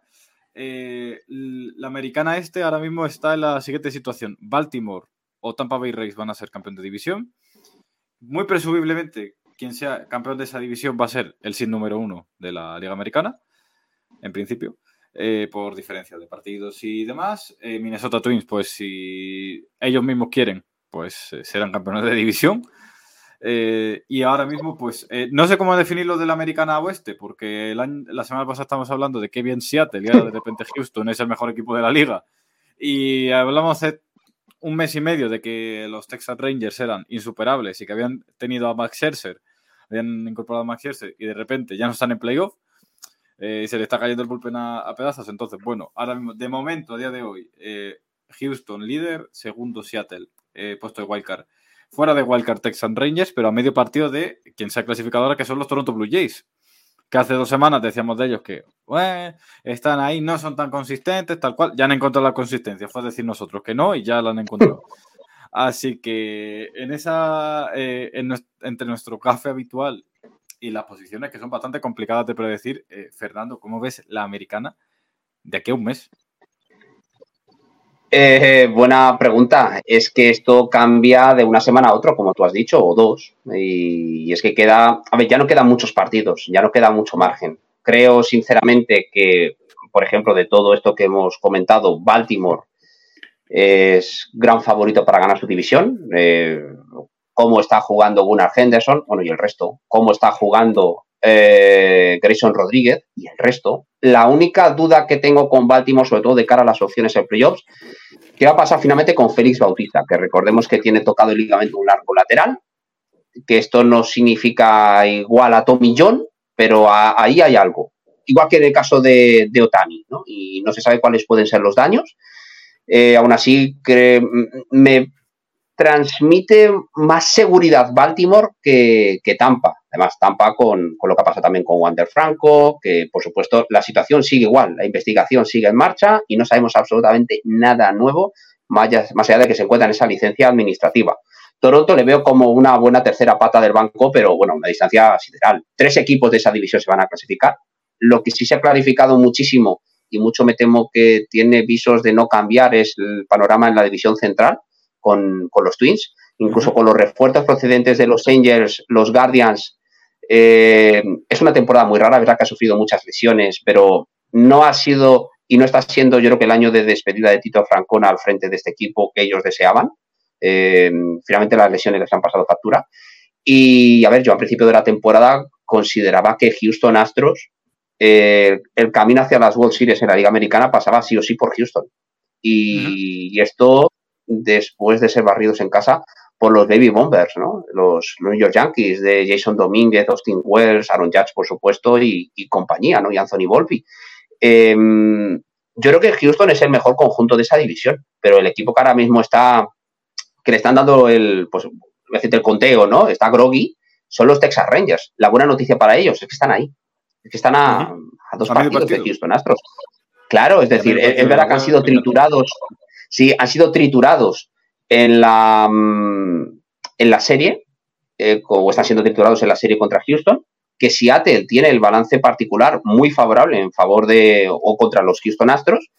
la americana este ahora mismo está en la siguiente situación. Baltimore o Tampa Bay Rays van a ser campeón de división. Muy presumiblemente, quien sea campeón de esa división va a ser el sin número uno de la Liga Americana, en principio. Eh, por diferencia de partidos y demás. Eh, Minnesota Twins, pues si ellos mismos quieren, pues eh, serán campeones de división. y ahora mismo, pues no sé cómo definirlo de la americana oeste, porque la semana pasada estamos hablando de que bien Seattle y ahora de repente Houston es el mejor equipo de la liga. Y hablamos hace un mes y medio de que los Texas Rangers eran insuperables y que habían tenido a Max Scherzer, habían incorporado a Max Scherzer y de repente ya no están en playoff eh, se le está cayendo el bullpen a, pedazos. Entonces, bueno, ahora mismo, de momento, a día de hoy, eh, Houston líder, segundo Seattle, eh, puesto de wildcard. Fuera de wildcard Texan Rangers, pero a medio partido de quien se ha clasificado ahora, que son los Toronto Blue Jays. Que hace dos semanas decíamos de ellos que están ahí, no son tan consistentes, tal cual. Ya han encontrado la consistencia. Fue decir nosotros que no y ya la han encontrado. Así que en esa, entre nuestro café habitual y las posiciones que son bastante complicadas de predecir. Eh, Fernando, ¿cómo ves la americana de aquí a un mes? Eh, buena pregunta. Es que esto cambia de una semana a otra, como tú has dicho, o dos. Y, es que queda, a ver, ya no quedan muchos partidos, ya no queda mucho margen. Creo sinceramente que, por ejemplo, de todo esto que hemos comentado, Baltimore es gran favorito para ganar su división. Eh, cómo está jugando Gunnar Henderson, bueno, y el resto, cómo está jugando eh, Grayson Rodríguez y el resto. La única duda que tengo con Baltimore, sobre todo de cara a las opciones en playoffs, ¿qué va a pasar finalmente con Félix Bautista? Que recordemos que tiene tocado el ligamento un largo lateral, que esto no significa igual a Tommy John, pero ahí hay algo. Igual que en el caso de, Otani, ¿no? Y no se sabe cuáles pueden ser los daños. Eh, aún así, me transmite más seguridad Baltimore que, Tampa. Además, Tampa con, lo que pasa también con Wander Franco, que por supuesto la situación sigue igual, la investigación sigue en marcha y no sabemos absolutamente nada nuevo, más allá, de que se encuentra en esa licencia administrativa. Toronto le veo como una buena tercera pata del banco, pero bueno, una distancia sideral. Tres equipos de esa división se van a clasificar. Lo que sí se ha clarificado muchísimo y mucho me temo que tiene visos de no cambiar es el panorama en la división central con, los Twins, incluso con los refuerzos procedentes de los Angels, los Guardians. Eh, es una temporada muy rara, verdad que ha sufrido muchas lesiones, pero no ha sido y no está siendo, yo creo que el año de despedida de Tito Francona al frente de este equipo que ellos deseaban. Eh, finalmente las lesiones les han pasado factura. Y a ver, yo al principio de la temporada consideraba que Houston Astros, eh, el camino hacia las World Series en la Liga Americana pasaba sí o sí por Houston. Y, esto, después de ser barridos en casa por los Baby Bombers, ¿no? Los New York Yankees de Jason Domínguez, Austin Wells, Aaron Judge, por supuesto, y, compañía, ¿no? Y Anthony Volpi. Em, yo creo que Houston es el mejor conjunto de esa división, pero el equipo que ahora mismo está que le están dando el, pues, el conteo, ¿no? Está groggy, son los Texas Rangers. La buena noticia para ellos es que están ahí. Es que están a, dos partidos de Houston Astros. Claro, es decir, es, verdad que han sido triturados. Sí, han sido triturados en la, mm, en la serie, eh, o están siendo triturados en la serie contra Houston, que Seattle tiene el balance particular muy favorable en favor de o contra los Houston Astros,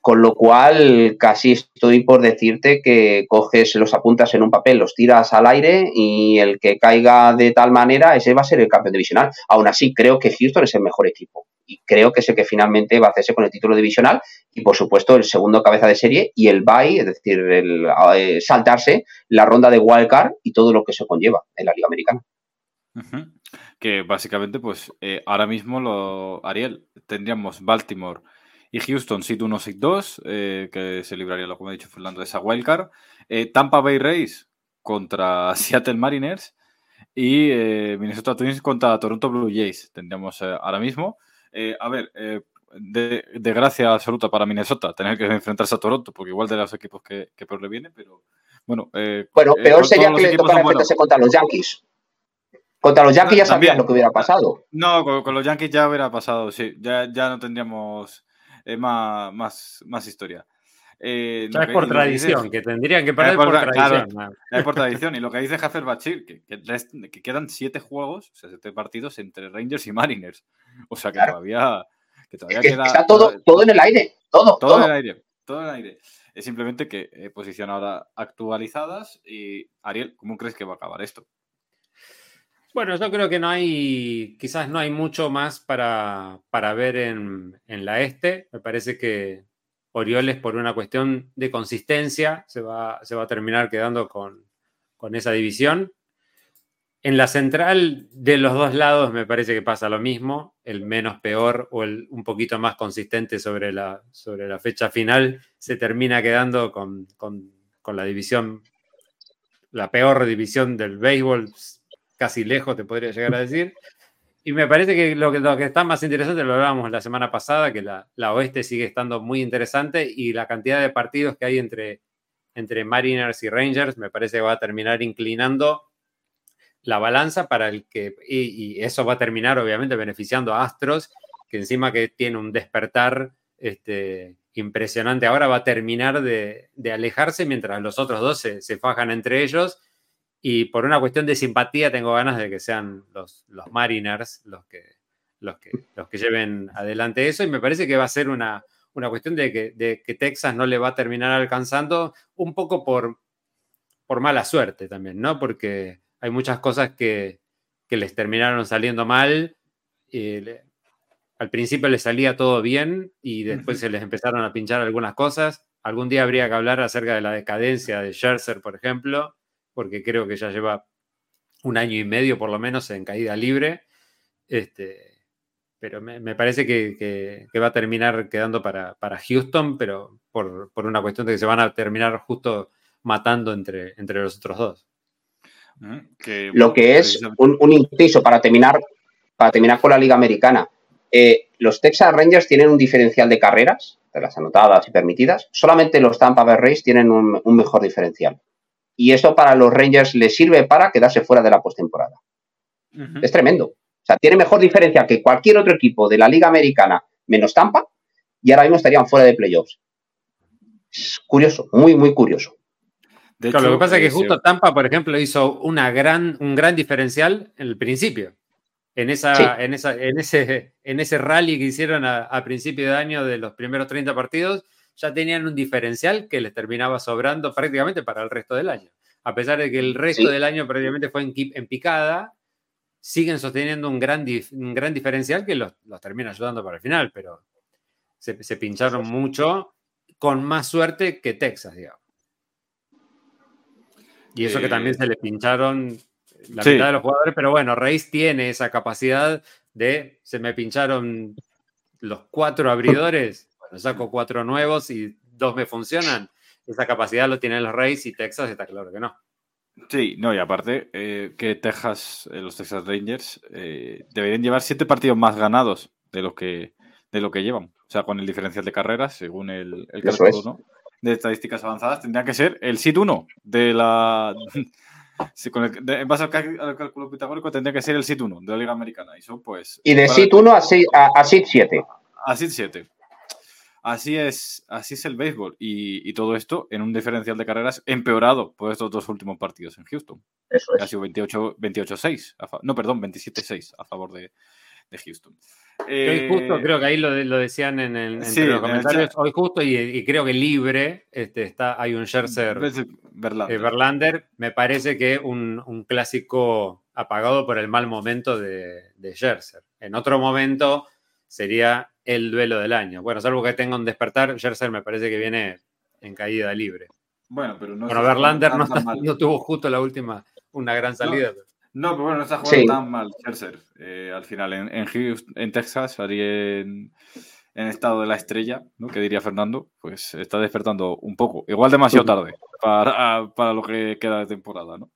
con lo cual, casi estoy por decirte que coges, los apuntas en un papel, los tiras al aire y el que caiga de tal manera, ese va a ser el campeón divisional. Aún así, creo que Houston es el mejor equipo y creo que es el que finalmente va a hacerse con el título divisional y, por supuesto, el segundo cabeza de serie y el bye, es decir, el eh, saltarse la ronda de wildcard y todo lo que se conlleva en la Liga Americana. Que básicamente, pues eh, ahora mismo, lo, Ariel, tendríamos Baltimore y Houston Seed 1, Seed 2, que se libraría, como ha dicho Fernando, de esa wildcard. Eh, Tampa Bay Rays contra Seattle Mariners y eh, Minnesota Twins contra Toronto Blue Jays. Tendríamos ahora mismo. A ver, de, gracia absoluta para Minnesota tener que enfrentarse a Toronto, porque igual de los equipos que, peor le viene, pero bueno. bueno, peor sería que le tocara enfrentarse contra los Yankees. Contra los Yankees ya sabían lo que hubiera pasado. No, con, los Yankees ya hubiera pasado, sí. Ya, ya no tendríamos más, más, más historia. Eh, es por tradición, que tendrían que perder por, tradición. es por tradición. Y lo que dice Jafer Bachir, que, que, quedan siete juegos, o sea, siete partidos entre Rangers y Mariners. O sea, que todavía, que todavía queda. Está todo, todo en el aire. Todo, todo, en el aire. Todo en el aire. Es simplemente que he posición ahora actualizadas. Y Ariel, ¿cómo crees que va a acabar esto? Bueno, yo creo que no hay, quizás no hay mucho más para, ver en, la este. Me parece que Orioles, por una cuestión de consistencia, se va, se va a terminar quedando con, esa división. En la central, de los dos lados, me parece que pasa lo mismo. El menos peor o el un poquito más consistente sobre la, sobre la fecha final se termina quedando con, con la división, la peor división del béisbol casi lejos, te podría llegar a decir. Y me parece que lo que, lo que está más interesante, lo hablábamos la semana pasada, que la, oeste sigue estando muy interesante y la cantidad de partidos que hay entre, entre Mariners y Rangers me parece que va a terminar inclinando la balanza para el que, y, eso va a terminar obviamente beneficiando a Astros, que encima que tiene un despertar este, impresionante. Ahora, va a terminar de, alejarse mientras los otros dos se fajan entre ellos y por una cuestión de simpatía tengo ganas de que sean los, los Mariners los que, los, que, los que lleven adelante eso. Y me parece que va a ser una, una cuestión de que, de que, Texas no le va a terminar alcanzando un poco por, por mala suerte también, ¿no? Porque hay muchas cosas que, que les terminaron saliendo mal. al principio les salía todo bien y después se les empezaron a pinchar algunas cosas. Algún día habría que hablar acerca de la decadencia de Scherzer, por ejemplo, porque creo que ya lleva un año y medio por lo menos en caída libre. Este, pero me, parece que, va a terminar quedando para, Houston, pero por, una cuestión de que se van a terminar justo matando entre, entre los otros dos. Mm, lo que es un, un, inciso para terminar, para terminar con la Liga Americana. Eh, los Texas Rangers tienen un diferencial de carreras, de las anotadas y permitidas. Solamente los Tampa Bay Rays tienen un mejor diferencial y esto para los Rangers les sirve para quedarse fuera de la postemporada. Es tremendo. O sea, tiene mejor diferencia que cualquier otro equipo de la Liga Americana menos Tampa y ahora mismo estarían fuera de playoffs. Es curioso, muy, muy curioso. lo que pasa es que justo Tampa, por ejemplo, hizo una gran, un gran diferencial en el principio. en, esa, en, esa, en, ese, en ese rally que hicieron a, principio de año de los primeros 30 partidos, ya tenían un diferencial que les terminaba sobrando prácticamente para el resto del año. A pesar de que el resto del año prácticamente fue en, en picada, siguen sosteniendo un gran, un gran diferencial que los, los, termina ayudando para el final, pero se, se pincharon mucho con más suerte que Texas, digamos. Y eso que también se le pincharon la mitad de los jugadores, pero bueno, Reis tiene esa capacidad de, se me pincharon los cuatro abridores, bueno, saco cuatro nuevos y dos me funcionan. Esa capacidad lo tienen los Reis y Texas está claro que no. Sí, no, y aparte eh, que Texas, eh, los Texas Rangers, eh, deberían llevar siete partidos más ganados de lo que de lo que llevan. O sea, con el diferencial de carreras, según el, el cálculo de estadísticas avanzadas, tendría que ser el SIT 1 de la en base al, cálculo pitagórico tendría que ser el SIT 1 de la Liga Americana. Y, pues, y de SIT 1 a, SIT, a, 7. A SIT 7. Así es, así es el béisbol. Y, todo esto en un diferencial de carreras empeorado por estos dos últimos partidos en Houston. Eso es. Ha sido 28-6. no, perdón, 27-6 a favor de, de Houston. hoy justo, eh, creo que ahí lo, lo decían en, el, los comentarios, hoy justo, y, creo que libre, este, está, hay un Scherzer Verlander. Eh, me parece que un, un, clásico apagado por el mal momento de, de Scherzer. En otro momento sería el duelo del año. Bueno, salvo que tenga un despertar, Scherzer me parece que viene en caída libre. Bueno, pero no bueno, Verlander no, no, tuvo justo la última, una gran salida. No, pero bueno, no está jugando tan mal Scherzer. Eh, al final, en, en, en Texas, en, en, estado de la estrella, ¿no? que diría Fernando, pues está despertando un poco. Igual demasiado tarde para, para lo que queda de temporada, ¿no?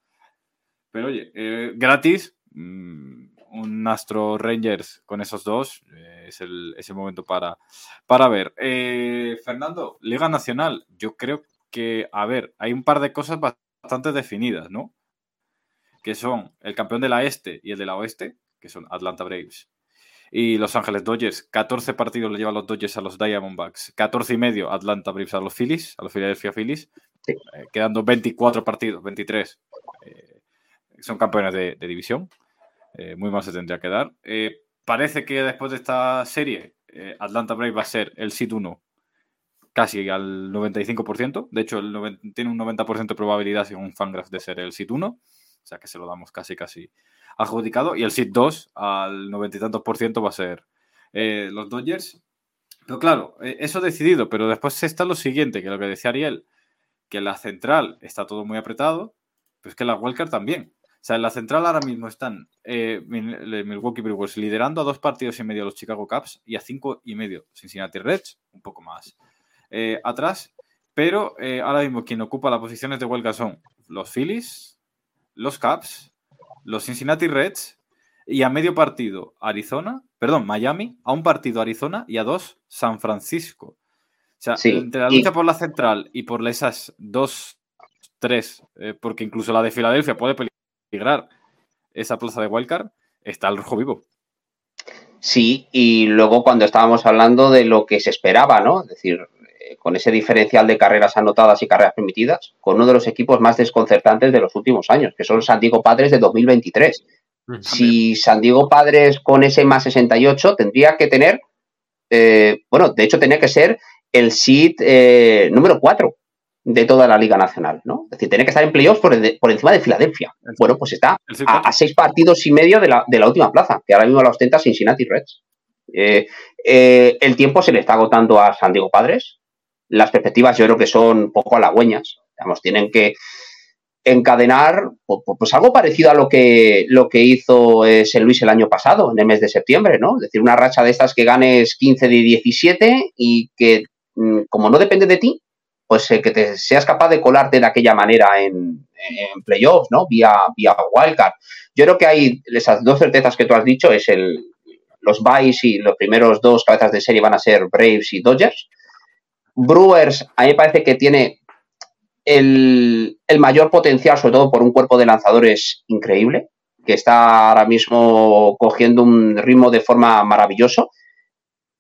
Pero oye, eh, gratis, mmm, un Astro Rangers con esos dos eh, es, el, es, el, momento para, para ver. Eh, Fernando, Liga Nacional, yo creo que, a ver, hay un par de cosas bastante definidas, ¿no? que son el campeón de la este y el de la oeste, que son Atlanta Braves y Los Ángeles Dodgers. 14 partidos le llevan los Dodgers a los Diamondbacks, 14 y medio Atlanta Braves a los Phillies, a los Philadelphia Phillies, eh, quedando 24 partidos, 23. Eh, son campeones de, división. Eh, muy mal se tendría que dar. parece que después de esta serie, Atlanta Braves va a ser el sit 1 casi al 95%. De hecho, tiene un 90% de probabilidad, según Fangraph, de ser el sit 1. O sea que se lo damos casi, casi adjudicado. Y el SID 2 al noventa y tantos por ciento va a ser eh, los Dodgers. Pero claro, eh, eso decidido, pero después está lo siguiente, que lo que decía Ariel, que la central está todo muy apretado, pero es que la Wildcard también. O sea, en la central ahora mismo están eh, Milwaukee Brewers liderando a dos partidos y medio los Chicago Cubs y a cinco y medio Cincinnati Reds, un poco más atrás. Pero ahora mismo quien ocupa las posiciones de huelga son los Phillies, los Caps, los Cincinnati Reds y a medio partido Arizona, perdón, Miami, a un partido Arizona y a dos San Francisco. O sea, entre la lucha por la central y por esas dos, tres, eh, porque incluso la de Filadelfia puede esa plaza de wildcard, está el rojo vivo. Sí, y luego cuando estábamos hablando de lo que se esperaba, ¿no? Es decir, con ese diferencial de carreras anotadas y carreras permitidas, con uno de los equipos más desconcertantes de los últimos años, que son San Diego Padres de 2023. Si San Diego Padres con ese más 68 tendría que tener, eh, bueno, de hecho tenía que ser el seed eh, número 4 de toda la Liga Nacional, ¿no? Es decir, tiene que estar en playoffs por, encima de Filadelfia. Bueno, pues está a, seis partidos y medio de la, de la, última plaza, que ahora mismo la ostenta Cincinnati Reds. Eh, el tiempo se le está agotando a San Diego Padres las perspectivas yo creo que son poco halagüeñas. Digamos, tienen que encadenar pues, algo parecido a lo que, lo que hizo eh, Luis el año pasado, en el mes de septiembre, ¿no? Es decir, una racha de estas que ganes 15 de 17 y que, mm, como no depende de ti, pues eh, que te seas capaz de colarte de aquella manera en, en playoffs, ¿no? Vía, vía wildcard. Yo creo que hay esas dos certezas que tú has dicho, es el los buys y los primeros dos cabezas de serie van a ser Braves y Dodgers. Brewers, a mí me parece que tiene el, mayor potencial, sobre todo por un cuerpo de lanzadores increíble, que está ahora mismo cogiendo un ritmo de forma maravilloso.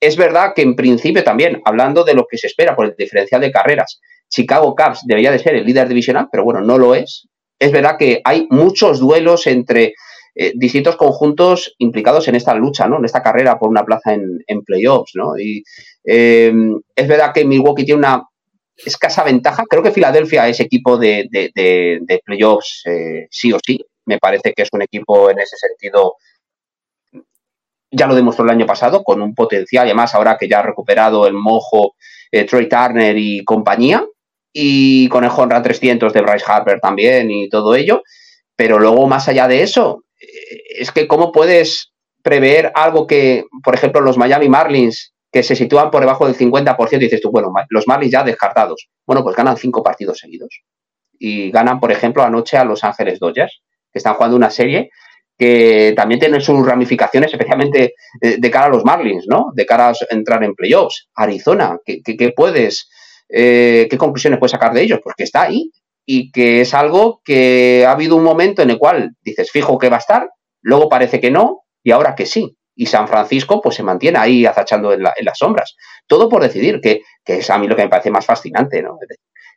Es verdad que en principio también, hablando de lo que se espera por el diferencial de carreras, Chicago Cubs debería de ser el líder divisional, pero bueno, no lo es. Es verdad que hay muchos duelos entre eh, distintos conjuntos implicados en esta lucha, ¿no? En esta carrera por una plaza en, playoffs, ¿no? Y em, es verdad que Milwaukee tiene una escasa ventaja. Creo que Filadelfia es equipo de, playoffs eh, sí o sí. Me parece que es un equipo en ese sentido ya lo demostró el año pasado, con un potencial, y además ahora que ya ha recuperado el mojo eh, Troy Turner y compañía, y con el Honra 300 de Bryce Harper también y todo ello. Pero luego, más allá de eso, eh, es que cómo puedes prever algo que, por ejemplo, los Miami Marlins, que se sitúan por debajo del 50%, dices tú, bueno, los Marlins ya descartados. Bueno, pues ganan cinco partidos seguidos. Y ganan, por ejemplo, anoche a Los Ángeles Dodgers, que están jugando una serie que también tiene sus ramificaciones, especialmente eh, de, cara a los Marlins, ¿no? De cara a entrar en playoffs. Arizona, ¿qué, puedes, eh, qué conclusiones puedes sacar de ellos? Pues que está ahí y que es algo que ha habido un momento en el cual dices, fijo que va a estar, luego parece que no y ahora que sí. Y San Francisco pues se mantiene ahí azachando en, las sombras. Todo por decidir, que, que, es a mí lo que me parece más fascinante, ¿no?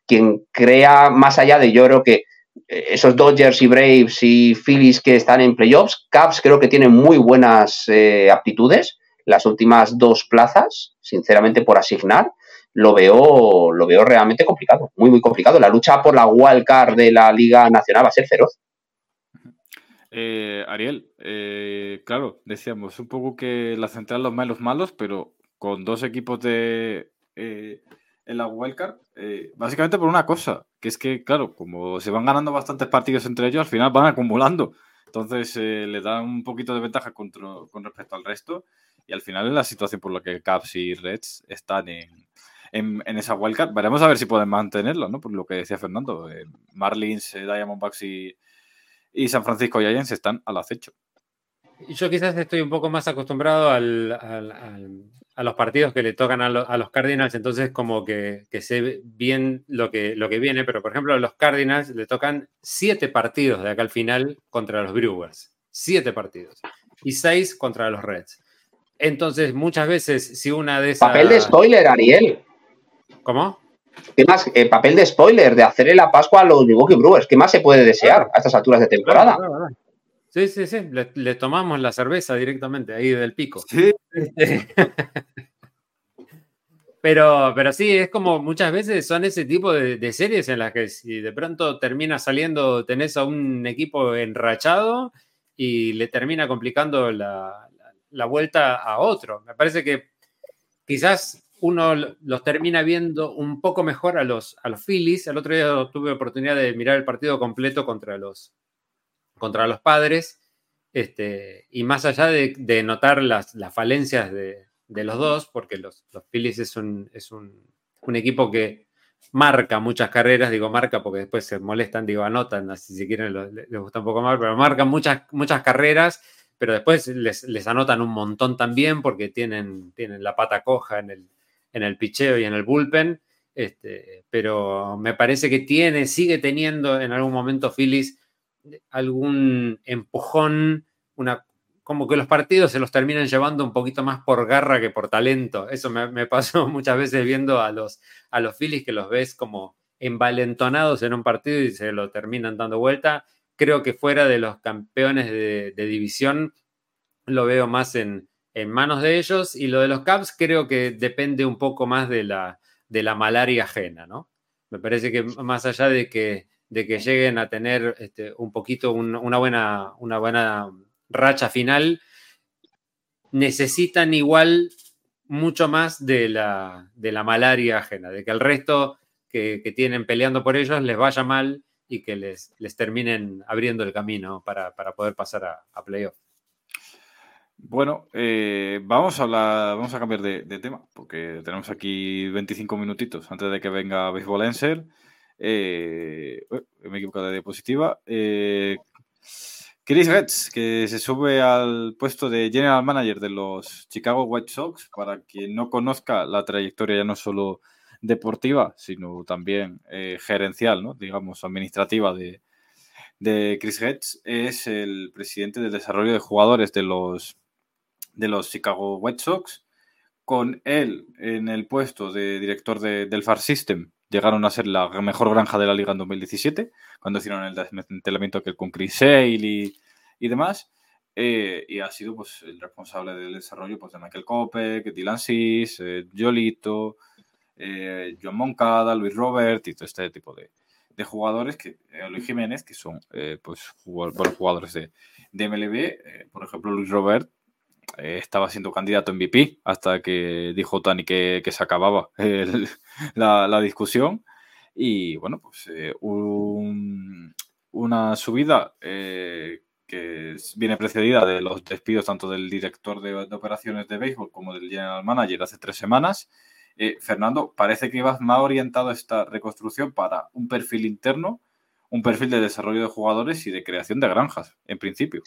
Quien crea más allá de yo creo que esos Dodgers y Braves y Phillies que están en playoffs, Cubs creo que tienen muy buenas eh, aptitudes. Las últimas dos plazas, sinceramente por asignar, lo veo, lo veo realmente complicado, muy, muy complicado. La lucha por la wild card de la Liga Nacional va a ser feroz. Eh, Ariel, eh, claro, decíamos un poco que la central los malos malos, pero con dos equipos de en la wildcard, eh, básicamente por una cosa, que es que, claro, como se van ganando bastantes partidos entre ellos, al final van acumulando. Entonces eh, le dan un poquito de ventaja con respecto al resto. Y al final es la situación por la que Caps y Reds están en, en, esa wildcard. Veremos a ver si pueden mantenerlo, ¿no? Por lo que decía Fernando. Eh, Marlins, Diamondbacks y, y San Francisco Giants están al acecho. Yo quizás estoy un poco más acostumbrado al, a los partidos que le tocan a, los Cardinals, entonces como que, sé bien lo que, lo que viene, pero por ejemplo a los Cardinals le tocan siete partidos de acá al final contra los Brewers, siete partidos, y seis contra los Reds. Entonces muchas veces si una de esas... Papel de spoiler, Ariel. ¿Cómo? ¿Qué más? Eh, papel de spoiler, de hacerle la Pascua a los Milwaukee Brewers. ¿Qué más se puede desear a estas alturas de temporada? Sí, sí, sí. Le, tomamos la cerveza directamente ahí del pico. Sí. Este, pero, pero sí, es como muchas veces son ese tipo de, series en las que si de pronto termina saliendo, tenés a un equipo enrachado y le termina complicando la, vuelta a otro. Me parece que quizás uno los termina viendo un poco mejor a los, a los Phillies. El otro día tuve oportunidad de mirar el partido completo contra los, contra los padres, este, y más allá de, notar las, falencias de, los dos, porque los, los Phillies es, un, es un, equipo que marca muchas carreras, digo marca porque después se molestan, digo anotan, así si quieren les gusta un poco más, pero marcan muchas, muchas carreras, pero después les, anotan un montón también porque tienen, tienen la pata coja en el, en el picheo y en el bullpen. Este, pero me parece que tiene, sigue teniendo en algún momento Phillies algún empujón, una, como que los partidos se los terminan llevando un poquito más por garra que por talento. Eso me, pasó muchas veces viendo a los, a los Phillies que los ves como envalentonados en un partido y se lo terminan dando vuelta. Creo que fuera de los campeones de, división lo veo más en, manos de ellos y lo de los Caps creo que depende un poco más de la, de la malaria ajena, ¿no? Me parece que más allá de que de que lleguen a tener este, un poquito una, buena, una buena racha final, necesitan igual mucho más de la, de la malaria ajena, de que el resto que, tienen peleando por ellos les vaya mal y que les, les terminen abriendo el camino para, poder pasar a, a playoff. Bueno, eh, vamos, a vamos a cambiar de, de, tema, porque tenemos aquí 25 minutitos antes de que venga Baseball Answer. Eh, me he equivocado de diapositiva. Eh, Chris Getz, que se sube al puesto de General Manager de los Chicago White Sox, para quien no conozca la trayectoria ya no solo deportiva, sino también eh, gerencial, ¿no? digamos, administrativa de, de Chris Getz, es el presidente del desarrollo de jugadores de los, de los Chicago White Sox. Con él en el puesto de director del FAR System, llegaron a ser la mejor granja de la liga en 2017, cuando hicieron el desmantelamiento que con Chris Sale y demás. Eh, y ha sido pues, el responsable del desarrollo pues, de Michael Kopek, Dylan Sis, eh, Jolito, eh, John Moncada, Luis Robert y todo este tipo de, jugadores, que Luis Jiménez, que son pues, jugadores de, de MLB. por ejemplo, Luis Robert estaba siendo candidato MVP hasta que dijo Tani que, se acababa la, la, discusión. Y bueno, pues una subida que viene precedida de los despidos tanto del director de, operaciones de béisbol como del general manager hace tres semanas. Eh, Fernando, parece que ibas más orientado esta reconstrucción para un perfil interno, un perfil de desarrollo de jugadores y de creación de granjas, en principio.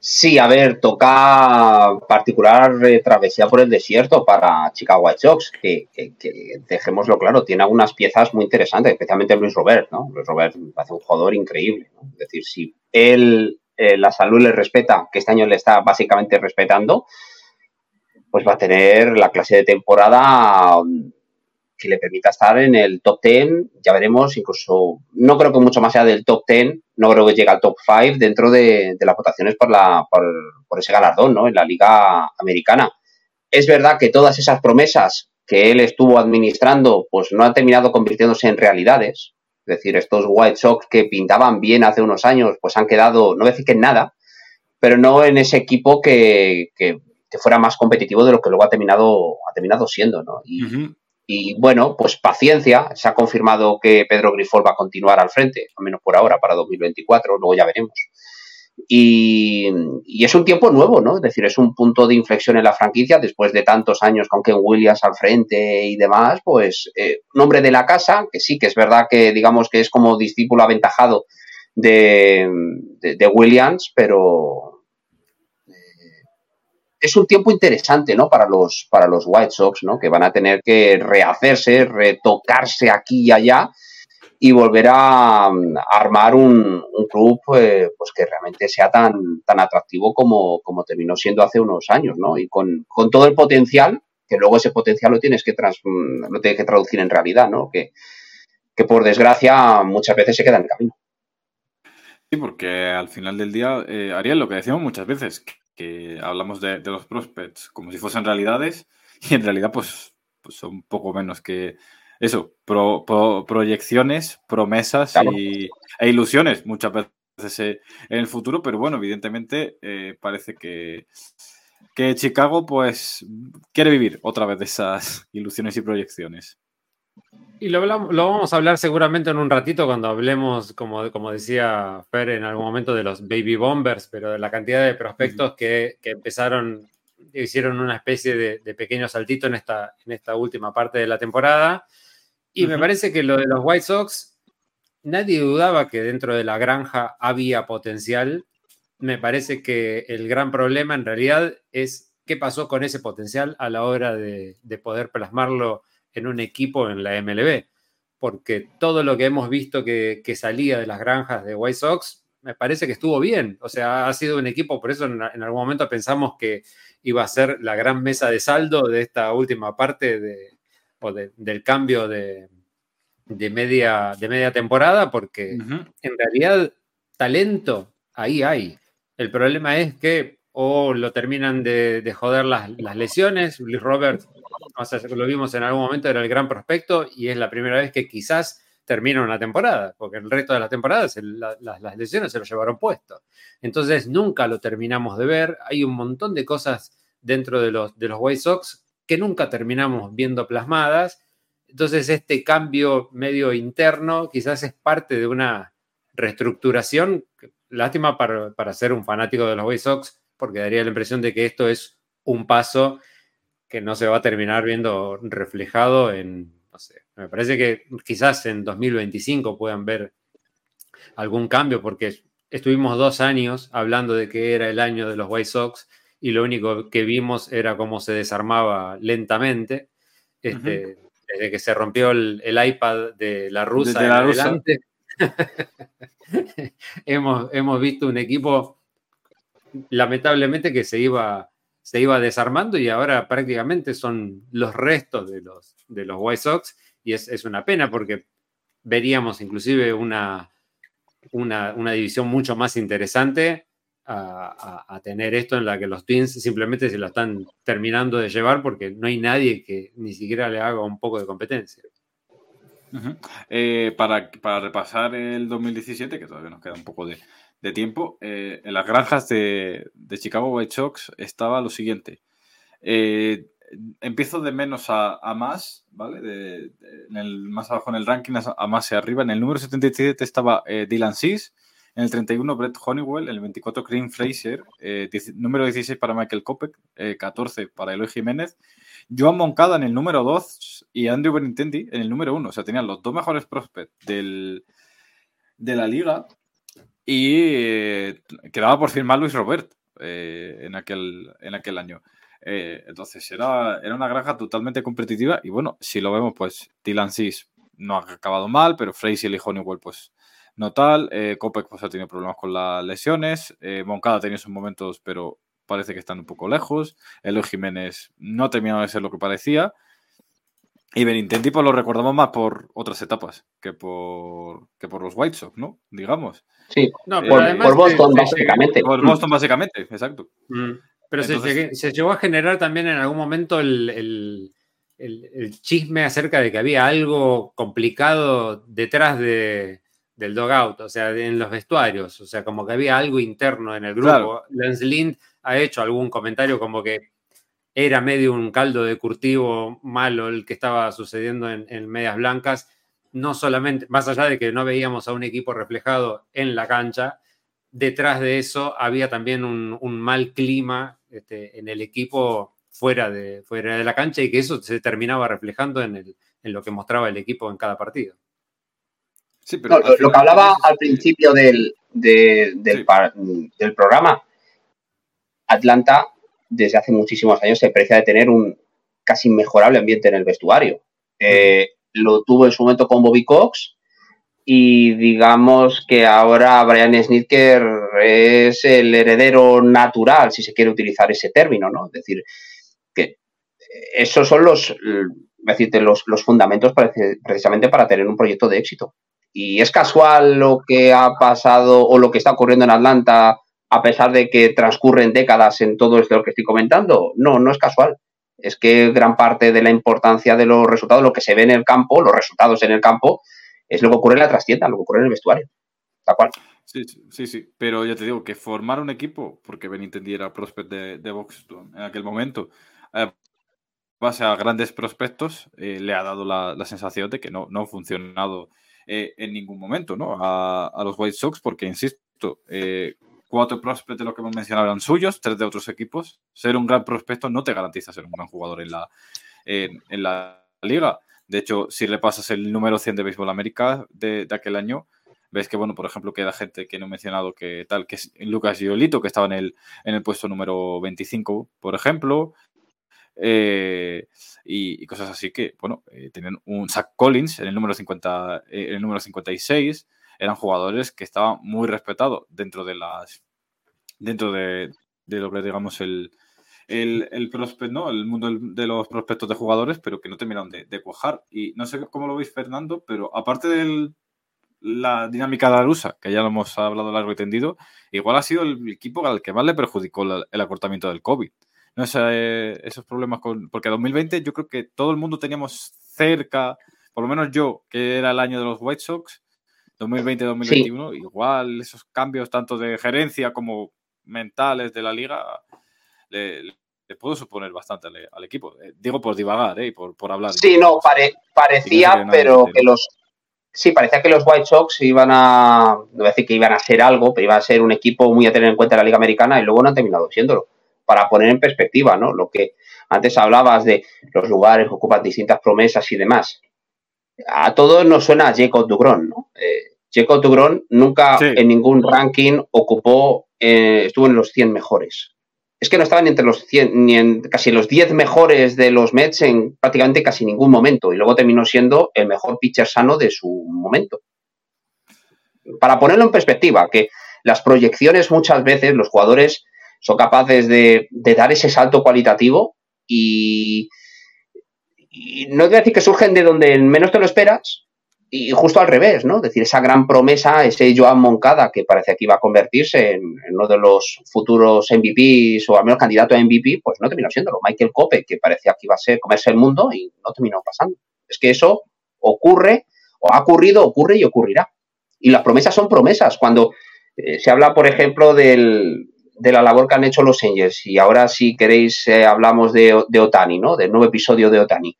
Sí, a ver, toca particular travesía por el desierto para Chicago White Sox, que, dejémoslo claro, tiene algunas piezas muy interesantes, especialmente Luis Robert, ¿no? Luis Robert hace un jugador increíble, Es decir, si él eh, la salud le respeta, que este año le está básicamente respetando, pues va a tener la clase de temporada que le permita estar en el top 10, ya veremos, incluso no creo que mucho más sea del top 10, no creo que llegue al top 5 dentro de, las votaciones por, la, por, ese galardón ¿no? en la Liga Americana. Es verdad que todas esas promesas que él estuvo administrando, pues no han terminado convirtiéndose en realidades. Es decir, estos White Sox que pintaban bien hace unos años, pues han quedado, no decir que en nada, pero no en ese equipo que, fuera más competitivo de lo que luego ha terminado, ha terminado siendo, ¿no? Bueno, pues paciencia. Se ha confirmado que Pedro Grifol va a continuar al frente, al menos por ahora, para 2024, luego ya veremos. Y, es un tiempo nuevo, ¿no? Es decir, es un punto de inflexión en la franquicia después de tantos años con Ken Williams al frente y demás, pues eh, un hombre de la casa, que sí, que es verdad que digamos que es como discípulo aventajado de, de Williams, pero, es un tiempo interesante, ¿no? Para los, para los White Sox, ¿no? Que van a tener que rehacerse, retocarse aquí y allá y volver a, armar un, club pues, pues, que realmente sea tan, tan atractivo como, como terminó siendo hace unos años, ¿no? Y con, todo el potencial, que luego ese potencial lo tienes que, trans, lo tienes que traducir en realidad, ¿no? Que, que por desgracia muchas veces se queda en el camino. Sí, porque al final del día, eh, Ariel, lo que decimos muchas veces, que hablamos de, los prospects como si fuesen realidades y en realidad pues, pues son poco menos que eso, proyecciones, promesas y, e ilusiones muchas veces eh, en el futuro, pero bueno, evidentemente eh, parece que, que Chicago pues quiere vivir otra vez de esas ilusiones y proyecciones. Y lo, lo, vamos a hablar seguramente en un ratito cuando hablemos, como, como decía Fer en algún momento, de los baby bombers, pero de la cantidad de prospectos que, que empezaron, hicieron una especie de, pequeño saltito en esta, en esta última parte de la temporada. Y me parece que lo de los White Sox, nadie dudaba que dentro de la granja había potencial. Me parece que el gran problema en realidad es qué pasó con ese potencial a la hora de, de poder plasmarlo en un equipo en la MLB, porque todo lo que hemos visto que, salía de las granjas de White Sox me parece que estuvo bien. O sea, ha sido un equipo, por eso en, algún momento pensamos que iba a ser la gran mesa de saldo de esta última parte de, o del cambio de, media, de media temporada, porque en realidad talento ahí hay. El problema es que o lo terminan de, joder las, las, lesiones. Luis Robert lo vimos en algún momento, era el gran prospecto y es la primera vez que quizás termina una temporada, porque el resto de la temporada las lesiones se lo llevaron puesto. Entonces nunca lo terminamos de ver. Hay un montón de cosas dentro de los, de los White Sox que nunca terminamos viendo plasmadas. Entonces este cambio medio interno quizás es parte de una reestructuración. Lástima para, para ser un fanático de los White Sox, porque daría la impresión de que esto es un paso que no se va a terminar viendo reflejado en, no sé, me parece que quizás en 2025 puedan ver algún cambio, porque estuvimos dos años hablando de que era el año de los White Sox y lo único que vimos era cómo se desarmaba lentamente. Este, Desde que se rompió el, iPad de la rusa en adelante, hemos, hemos visto un equipo lamentablemente que se iba se iba desarmando y ahora prácticamente son los restos de los, de los White Sox y es, una pena porque veríamos inclusive una, una, división mucho más interesante a, tener esto en la que los Twins simplemente se lo están terminando de llevar porque no hay nadie que ni siquiera le haga un poco de competencia. Eh, para, repasar el 2017, que todavía nos queda un poco de, tiempo, eh, en las granjas de, Chicago White Sox estaba lo siguiente. Eh, empiezo de menos a, más, ¿vale? De, en el, más abajo en el ranking, a más hacia arriba. En el número 77 estaba Dylan Seas, en el 31, Brett Honeywell. En el 24, Green Fraser. Eh, número 16 para Michael Kopek. 14 eh, para Eloy Jiménez. Joan Moncada en el número 2 y Andrew Benintendi en el número 1. O sea, tenían los dos mejores prospects del, de la liga. Y eh, quedaba por firmar Luis Robert en, aquel, en aquel año. entonces era, era una granja totalmente competitiva. Y bueno, si lo vemos, pues Dylan Sis no ha acabado mal, pero Fraser y Honeywell, pues no tal. Eh, pues, ha tenido problemas con las lesiones. Eh, Moncada ha tenido sus momentos, pero parece que están un poco lejos. Eloy Jiménez no ha terminado de ser lo que parecía. Y Benintendi pues lo recordamos más por otras etapas que por, que por los White Sox, ¿no? Digamos. Sí, por, Boston, básicamente. Por Boston, básicamente, exacto. Mm. Pero se, llegó a generar también en algún momento el, chisme acerca de que había algo complicado detrás de, del dogout, o sea, en los vestuarios, o sea, como que había algo interno en el grupo. Lance Lind ha hecho algún comentario como que era medio un caldo de curtivo malo el que estaba sucediendo en, Medias Blancas, no solamente, más allá de que no veíamos a un equipo reflejado en la cancha, detrás de eso había también un, mal clima este, en el equipo fuera de, fuera de la cancha y que eso se terminaba reflejando en, en lo que mostraba el equipo en cada partido. Lo, que hablaba al principio del, del, programa, Atlanta desde hace muchísimos años se precia de tener un casi inmejorable ambiente en el vestuario. Eh, lo tuvo en su momento con Bobby Cox y digamos que ahora Brian Snitker es el heredero natural, si se quiere utilizar ese término, ¿no? Es decir, que esos son los, decirte, los, los fundamentos precisamente para tener un proyecto de éxito. Y es casual lo que ha pasado o lo que está ocurriendo en Atlanta a pesar de que transcurren décadas en todo esto que estoy comentando. No, no es casual. Es que gran parte de la importancia de los resultados, lo que se ve en el campo, los resultados en el campo, es lo que ocurre en la trastienda, lo que ocurre en el vestuario. Tal cual. Sí, sí, sí. Pero ya te digo que formar un equipo, porque Benintendi era prospect de, de en aquel momento, eh, base a grandes prospectos, eh, le ha dado la, la, sensación de que no, no ha funcionado eh, en ningún momento ¿no? a, los White Sox, porque, insisto, eh, cuatro prospectos de lo que hemos mencionado eran suyos, tres de otros equipos. Ser un gran prospecto no te garantiza ser un gran jugador en la, en, la liga. De hecho, si repasas el número 100 de Béisbol América de, aquel año, ves que, bueno, por ejemplo, queda gente que no he mencionado que tal, que es Lucas Giolito, que estaba en el, en el puesto número 25, por ejemplo. Eh, y, cosas así que, bueno, eh, tienen un Zach Collins en el número 50, eh, el número 56, eran jugadores que estaban muy respetados dentro de las dentro de, lo que digamos el, el, el ¿no? El mundo de los prospectos de jugadores, pero que no terminaron de, de cuajar. Y no sé cómo lo veis, Fernando, pero aparte de la dinámica de la rusa, que ya lo hemos hablado largo y tendido, igual ha sido el equipo al que más le perjudicó el acortamiento del COVID no esos problemas con. Porque 2020 yo creo que todo el mundo teníamos cerca, por lo menos yo, que era el año de los White Sox, 2020-2021, igual esos cambios tanto de gerencia como mentales de la liga le, le puedo suponer bastante al, equipo. Eh, digo por divagar, ¿eh? por, por hablar. Sí, no, parecía, pero que los. Sí, parecía que los White Sox iban a. No voy a decir que iban a hacer algo, pero iban a ser un equipo muy a tener en cuenta en la Liga Americana y luego no han terminado siéndolo para poner en perspectiva, ¿no? Lo que antes hablabas de los lugares que ocupan distintas promesas y demás. A todos nos suena a Jacob Dugron, ¿no? Eh, Jacob Dugron nunca en ningún ranking ocupó, eh, estuvo en los 100 mejores. Es que no estaban entre los 100, ni en casi los 10 mejores de los Mets en prácticamente casi ningún momento. Y luego terminó siendo el mejor pitcher sano de su momento. Para ponerlo en perspectiva, que las proyecciones muchas veces los jugadores son capaces de, dar ese salto cualitativo y, no voy a decir que surgen de donde menos te lo esperas, y justo al revés, ¿no? Es decir, esa gran promesa, ese Joan Moncada que parecía que iba a convertirse en, uno de los futuros MVPs o al menos candidato a MVP, pues no terminó siéndolo. Michael Cope, que parecía que iba a ser comerse el mundo y no terminó pasando. Es que eso ocurre, o ha ocurrido, ocurre y ocurrirá. Y las promesas son promesas. Cuando eh, se habla, por ejemplo, del, de la labor que han hecho los Angels, y ahora si queréis eh, hablamos de, de Otani, ¿no? Del nuevo episodio de Otani.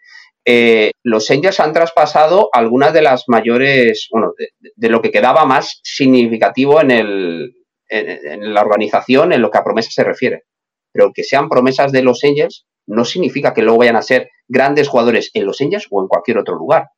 Eh, los Angels han traspasado algunas de las mayores, bueno, de, lo que quedaba más significativo en, el, en, la organización en lo que a promesas se refiere. Pero que sean promesas de los Angels no significa que luego vayan a ser grandes jugadores en los Angels o en cualquier otro lugar.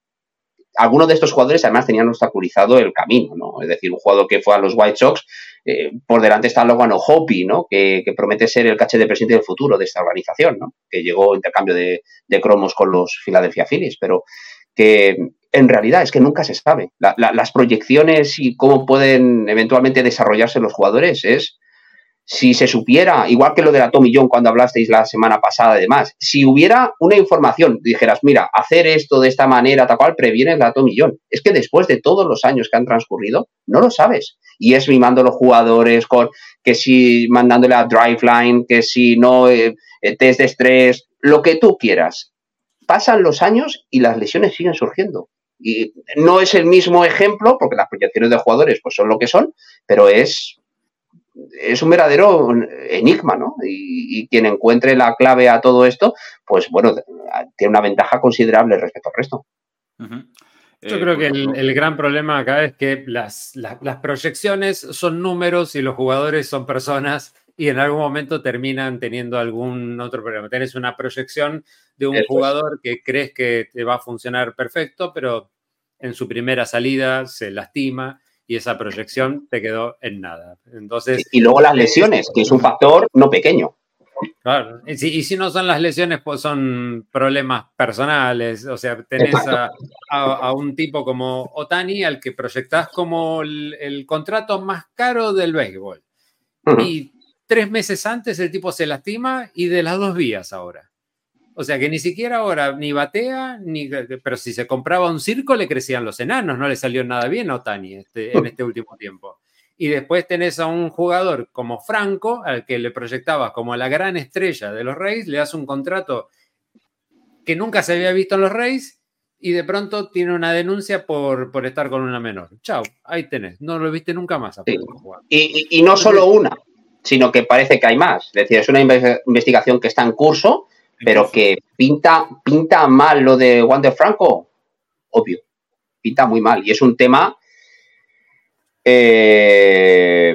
Algunos de estos jugadores además tenían obstaculizado el camino, ¿no? Es decir, un jugador que fue a los White Sox eh, por delante está Logan Hopi, ¿no? Que, promete ser el caché de presidente del futuro de esta organización, ¿no? Que llegó intercambio de, cromos con los Philadelphia Phillies, pero que en realidad es que nunca se sabe. las proyecciones y cómo pueden eventualmente desarrollarse los jugadores es si se supiera, igual que lo de la Tommy John cuando hablasteis la semana pasada y demás, si hubiera una información, dijeras, mira, hacer esto de esta manera, tal cual, previene la Tommy John. Es que después de todos los años que han transcurrido, no lo sabes. Y es mimando a los jugadores con que si mandándole a Driveline, que si no, eh, eh, test de estrés, lo que tú quieras. Pasan los años y las lesiones siguen surgiendo. Y no es el mismo ejemplo, porque las proyecciones de jugadores pues son lo que son, pero es es un verdadero enigma, ¿no? Y, quien encuentre la clave a todo esto, pues bueno, tiene una ventaja considerable respecto al resto. Yo creo que pues, el, gran problema acá es que las, proyecciones son números y los jugadores son personas y en algún momento terminan teniendo algún otro problema. Tienes una proyección de un jugador que crees que te va a funcionar perfecto, pero en su primera salida se lastima y esa proyección te quedó en nada. Entonces, y, luego las lesiones, que es un factor no pequeño. Claro, y si, no son las lesiones, pues son problemas personales. O sea, tenés a, un tipo como Otani al que proyectás como el, contrato más caro del béisbol. Y tres meses antes el tipo se lastima y de las dos vías ahora. O sea que ni siquiera ahora ni batea, ni, pero si se compraba un circo le crecían los enanos, no le salió nada bien a Otani este, en este último tiempo. Y después tenés a un jugador como Franco, al que le proyectabas como la gran estrella de los Reyes, le das un contrato que nunca se había visto en los Reyes y de pronto tiene una denuncia por, por estar con una menor. Chao, ahí tenés, no lo viste nunca más. y, y, no solo una, sino que parece que hay más. Es decir, es una investigación que está en curso pero que pinta, pinta mal lo de Wander Franco, obvio, pinta muy mal. Y es un tema, eh,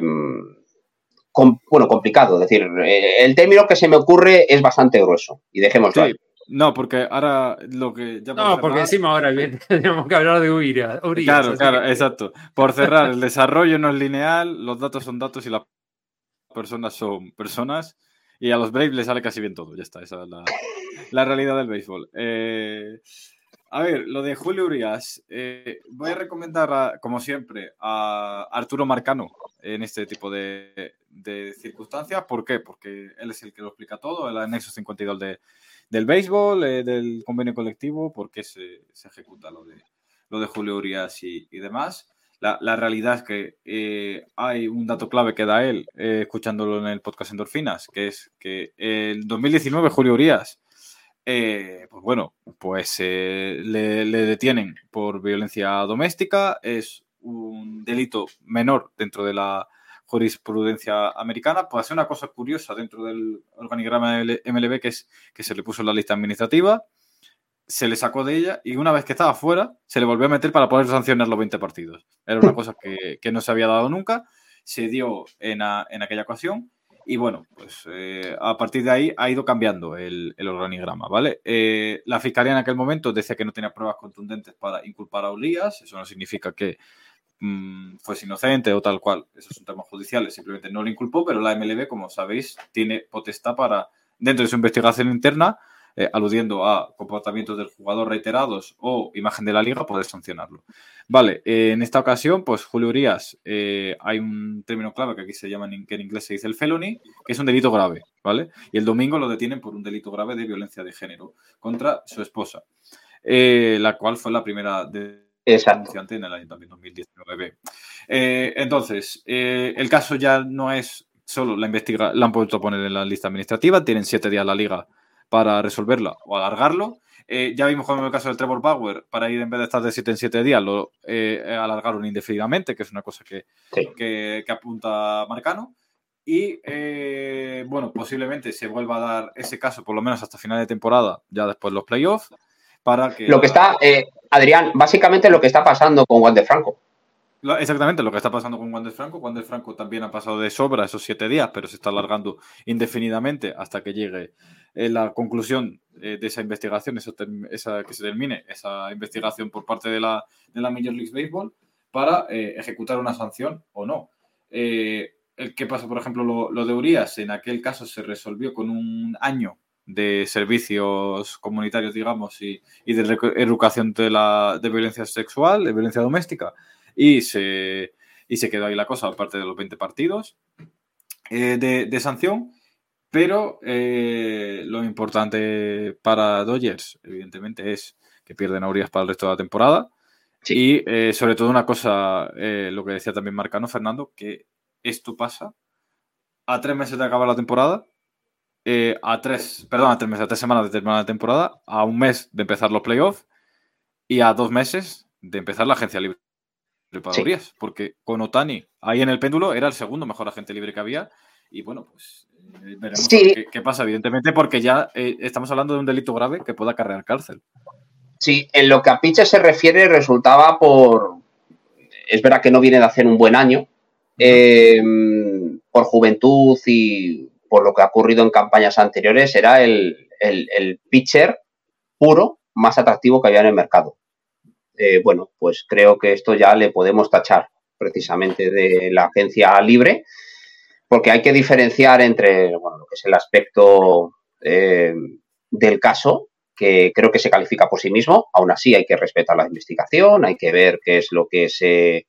bueno, complicado. Es decir, eh, el término que se me ocurre es bastante grueso. Y dejémoslo ahí. No, porque ahora lo que ya No, porque encima ahora tenemos que hablar de Urias. claro, claro, exacto. Por cerrar, el desarrollo no es lineal, los datos son datos y las personas son personas. Y a los Braves les sale casi bien todo, ya está, esa es la, realidad del béisbol. Eh, a ver, lo de Julio Urias, eh, voy a recomendar, como siempre, a Arturo Marcano en este tipo de, circunstancias. ¿Por qué? Porque él es el que lo explica todo, el anexo 52 de, del béisbol, eh, del convenio colectivo, por qué se, ejecuta lo de, lo de Julio Urias y demás. La, realidad es que eh, hay un dato clave que da él, eh, escuchándolo en el podcast Endorfinas, que es que el 2019 Julio Urias, eh, pues bueno, pues le, detienen por violencia doméstica, es un delito menor dentro de la jurisprudencia americana. Puede ser una cosa curiosa dentro del organigrama MLB, que es que se le puso en la lista administrativa se le sacó de ella y una vez que estaba fuera, se le volvió a meter para poder sancionar los 20 partidos. Era una cosa que, no se había dado nunca, se dio en, aquella ocasión y bueno, pues eh, a partir de ahí ha ido cambiando el, organigrama, ¿vale? Eh, la fiscalía en aquel momento decía que no tenía pruebas contundentes para inculpar a Ulías, eso no significa que mm, fuese inocente o tal cual, esos son temas judiciales, simplemente no lo inculpó, pero la MLB, como sabéis, tiene potestad para, dentro de su investigación interna, eh, aludiendo a comportamientos del jugador reiterados o imagen de la liga, poder sancionarlo. Vale, eh, en esta ocasión, pues Julio Urias, eh, hay un término clave que aquí se llama, que en inglés se dice el felony, que es un delito grave, ¿vale? Y el domingo lo detienen por un delito grave de violencia de género contra su esposa, la cual fue la primera de Exacto. en el año 2019. Eh, entonces, el caso ya no es solo la investigación, la han puesto a poner en la lista administrativa, tienen siete días la liga para resolverla o alargarlo. Eh, ya vimos como en el caso del Trevor Bauer, para ir en vez de estar de 7 en 7 días, lo alargaron indefinidamente, que es una cosa que, que, apunta Marcano. Y bueno, posiblemente se vuelva a dar ese caso, por lo menos hasta final de temporada, ya después de los playoffs. Para que lo que está, Adrián, básicamente lo que está pasando con Juan de Franco. Exactamente lo que está pasando con Juan de Franco. Juan de Franco también ha pasado de sobra esos siete días, pero se está alargando indefinidamente hasta que llegue eh, la conclusión eh, de esa investigación, esa, que se termine esa investigación por parte de la, de la Major League Baseball para eh, ejecutar una sanción o no. ¿Qué pasa, por ejemplo, lo, lo de Urias? En aquel caso se resolvió con un año de servicios comunitarios, digamos, y, de educación de, la, de violencia sexual, de violencia doméstica, y se, y se quedó ahí la cosa, aparte de los 20 partidos eh, de, sanción. Pero eh, lo importante para Dodgers, evidentemente, es que pierden a Urias para el resto de la temporada. Y eh, sobre todo una cosa, lo que decía también Marcano Fernando, que esto pasa a tres meses de acabar la temporada eh, a tres, perdón, a tres meses, a tres semanas de terminar la temporada, a un mes de empezar los playoffs y a dos meses de empezar la agencia libre para porque con Otani ahí en el péndulo era el segundo mejor agente libre que había y bueno, pues eh, veremos qué, pasa, evidentemente, porque ya eh, estamos hablando de un delito grave que pueda acarrear cárcel. Sí, en lo que a Piche se refiere resultaba por, es verdad que no viene de hacer un buen año, por juventud y por lo que ha ocurrido en campañas anteriores, era el, pitcher puro más atractivo que había en el mercado. Eh, bueno, pues creo que esto ya le podemos tachar precisamente de la agencia libre, porque hay que diferenciar entre bueno, lo que es el aspecto eh, del caso, que creo que se califica por sí mismo, aún así hay que respetar la investigación, hay que ver qué es lo que se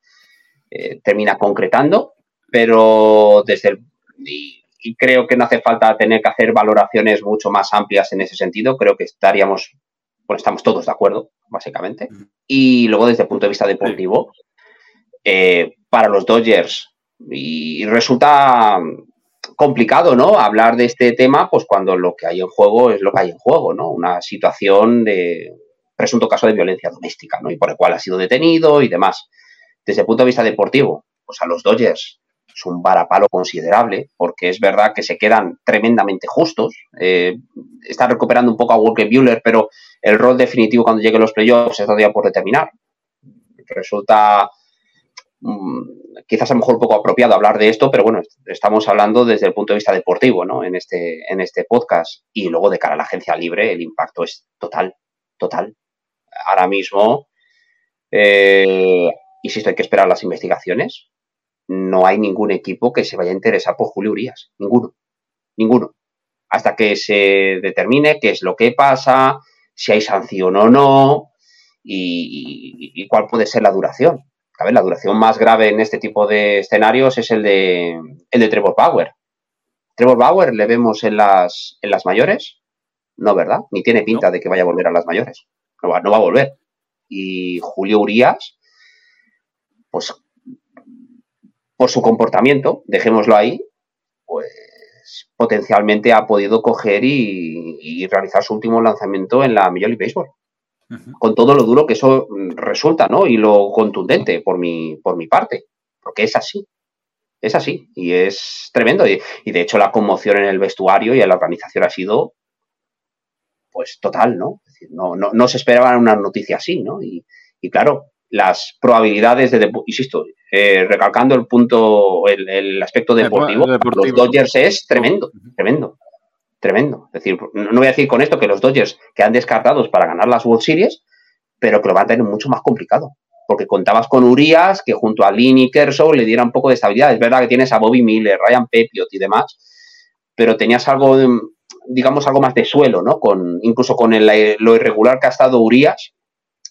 eh, termina concretando, pero desde el, y creo que no hace falta tener que hacer valoraciones mucho más amplias en ese sentido. Creo que estaríamos, bueno, estamos todos de acuerdo, básicamente. Y luego, desde el punto de vista deportivo, eh, para los Dodgers, y resulta complicado, ¿no? Hablar de este tema, pues cuando lo que hay en juego es lo que hay en juego, ¿no? Una situación de presunto caso de violencia doméstica, ¿no? Y por el cual ha sido detenido y demás. Desde el punto de vista deportivo, pues a los Dodgers es un varapalo considerable, porque es verdad que se quedan tremendamente justos. Eh, está recuperando un poco a Walker Bueller, pero el rol definitivo cuando lleguen los playoffs es todavía por determinar. Resulta quizás a lo mejor poco apropiado hablar de esto, pero bueno, estamos hablando desde el punto de vista deportivo, ¿no? En este, en este podcast. Y luego de cara a la agencia libre, el impacto es total, total. Ahora mismo, eh, insisto, hay que esperar las investigaciones no hay ningún equipo que se vaya a interesar por Julio Urias. Ninguno. Ninguno. Hasta que se determine qué es lo que pasa, si hay sanción o no y, cuál puede ser la duración. A ver, la duración más grave en este tipo de escenarios es el de, el de Trevor Bauer. Trevor Bauer le vemos en las, en las mayores. No, ¿verdad? Ni tiene pinta de que vaya a volver a las mayores. No va, no va a volver. Y Julio Urias, pues por su comportamiento, dejémoslo ahí, pues potencialmente ha podido coger y, realizar su último lanzamiento en la Major League Baseball. Con todo lo duro que eso resulta, ¿no? Y lo contundente por mi, por mi parte. Porque es así. Es así. Y es tremendo. Y, de hecho la conmoción en el vestuario y en la organización ha sido pues total, ¿no? Es decir, no, no, se esperaba una noticia así, ¿no? Y, y claro, las probabilidades de, insisto, eh, recalcando el punto, el, aspecto deportivo, los Dodgers es tremendo, tremendo, tremendo. Es decir, no voy a decir con esto que los Dodgers quedan descartados para ganar las World Series, pero que lo van a tener mucho más complicado. Porque contabas con Urias, que junto a Lynn y Kershaw le diera un poco de estabilidad. Es verdad que tienes a Bobby Miller, Ryan Pepiot y demás, pero tenías algo, digamos, algo más de suelo, ¿no? Con, incluso con lo irregular que ha estado Urias,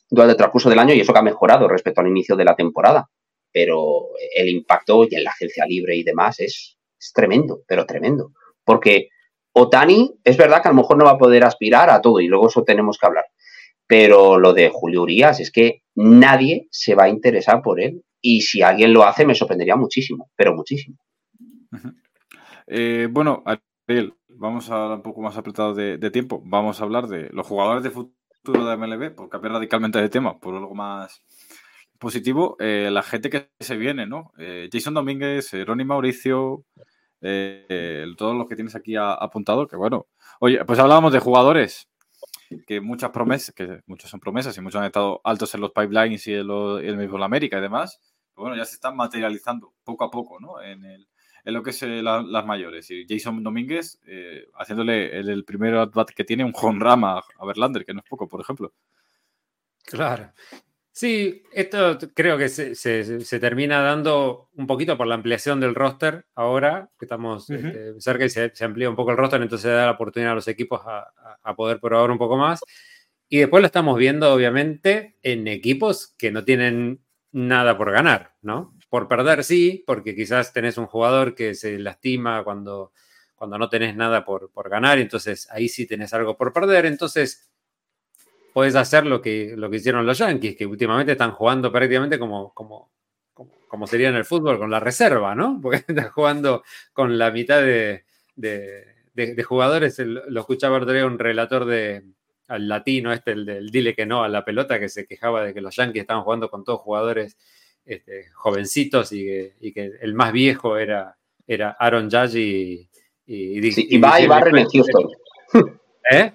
durante el transcurso del año y eso que ha mejorado respecto al inicio de la temporada. Pero el impacto y en la agencia libre y demás es, tremendo, pero tremendo. Porque Otani es verdad que a lo mejor no va a poder aspirar a todo y luego eso tenemos que hablar. pero lo de Julio Urias es que nadie se va a interesar por él. Y si alguien lo hace, me sorprendería muchísimo, pero muchísimo. Eh, bueno, Ariel, vamos a un poco más apretado de, tiempo. Vamos a hablar de los jugadores de futuro de MLB, por cambiar radicalmente de tema, por algo más positivo. Eh, la gente que se viene, ¿no? Eh, Jason Domínguez, Ronnie Mauricio, todos los que tienes aquí apuntado, que bueno. Oye, pues hablábamos de jugadores que muchas promesas, que muchos son promesas y muchos han estado altos en los pipelines y en, el mismo América y demás, bueno, ya se están materializando poco a poco, ¿no? En, el, en lo que es eh, las mayores. Y Jason Domínguez eh, haciéndole el, el, primer at que tiene un home rama a Verlander, que no es poco, por ejemplo. Claro. Sí, esto creo que se, termina dando un poquito por la ampliación del roster ahora, que estamos este, cerca y se, amplía un poco el roster, entonces da la oportunidad a los equipos a, a, poder probar un poco más. Y después lo estamos viendo, obviamente, en equipos que no tienen nada por ganar, ¿no? Por perder sí, porque quizás tenés un jugador que se lastima cuando, cuando no tenés nada por, por ganar, entonces ahí sí tenés algo por perder, entonces puedes hacer lo que, lo que hicieron los Yankees, que últimamente están jugando prácticamente como, como, como, sería en el fútbol, con la reserva, ¿no? Porque están jugando con la mitad de, de, jugadores. Lo escuchaba otro un relator de, al latino, este, el del dile que no a la pelota, que se quejaba de que los Yankees estaban jugando con todos jugadores este, jovencitos y que, el más viejo era, era Aaron Judge y, y, va y barren en Houston. ¿Eh?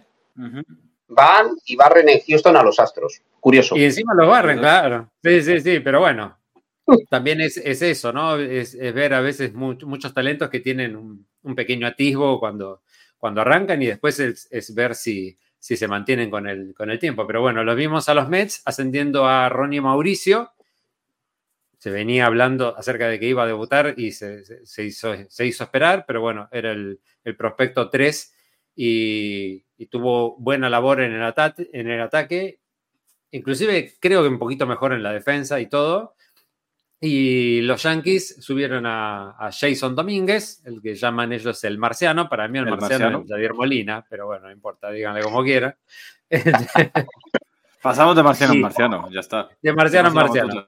Van y barren en Houston a los Astros. Curioso. Y encima los barren, claro. Sí, sí, sí, pero bueno. También es, eso, ¿no? Es, ver a veces muchos talentos que tienen un, pequeño atisbo cuando, cuando arrancan y después es ver si, si se mantienen con el, con el tiempo. Pero bueno, lo vimos a los Mets ascendiendo a Ronnie Mauricio. Se venía hablando acerca de que iba a debutar y se, hizo, se hizo, esperar, pero bueno, era el, prospecto 3 y, tuvo buena labor en el, en el ataque. Inclusive creo que un poquito mejor en la defensa y todo. Y los Yankees subieron a, Jason Domínguez, el que llaman ellos el marciano. Para mí el, marciano, es Javier Molina, pero bueno, no importa, díganle como quieran. Pasamos de marciano en marciano, ya está. De marciano en marciano.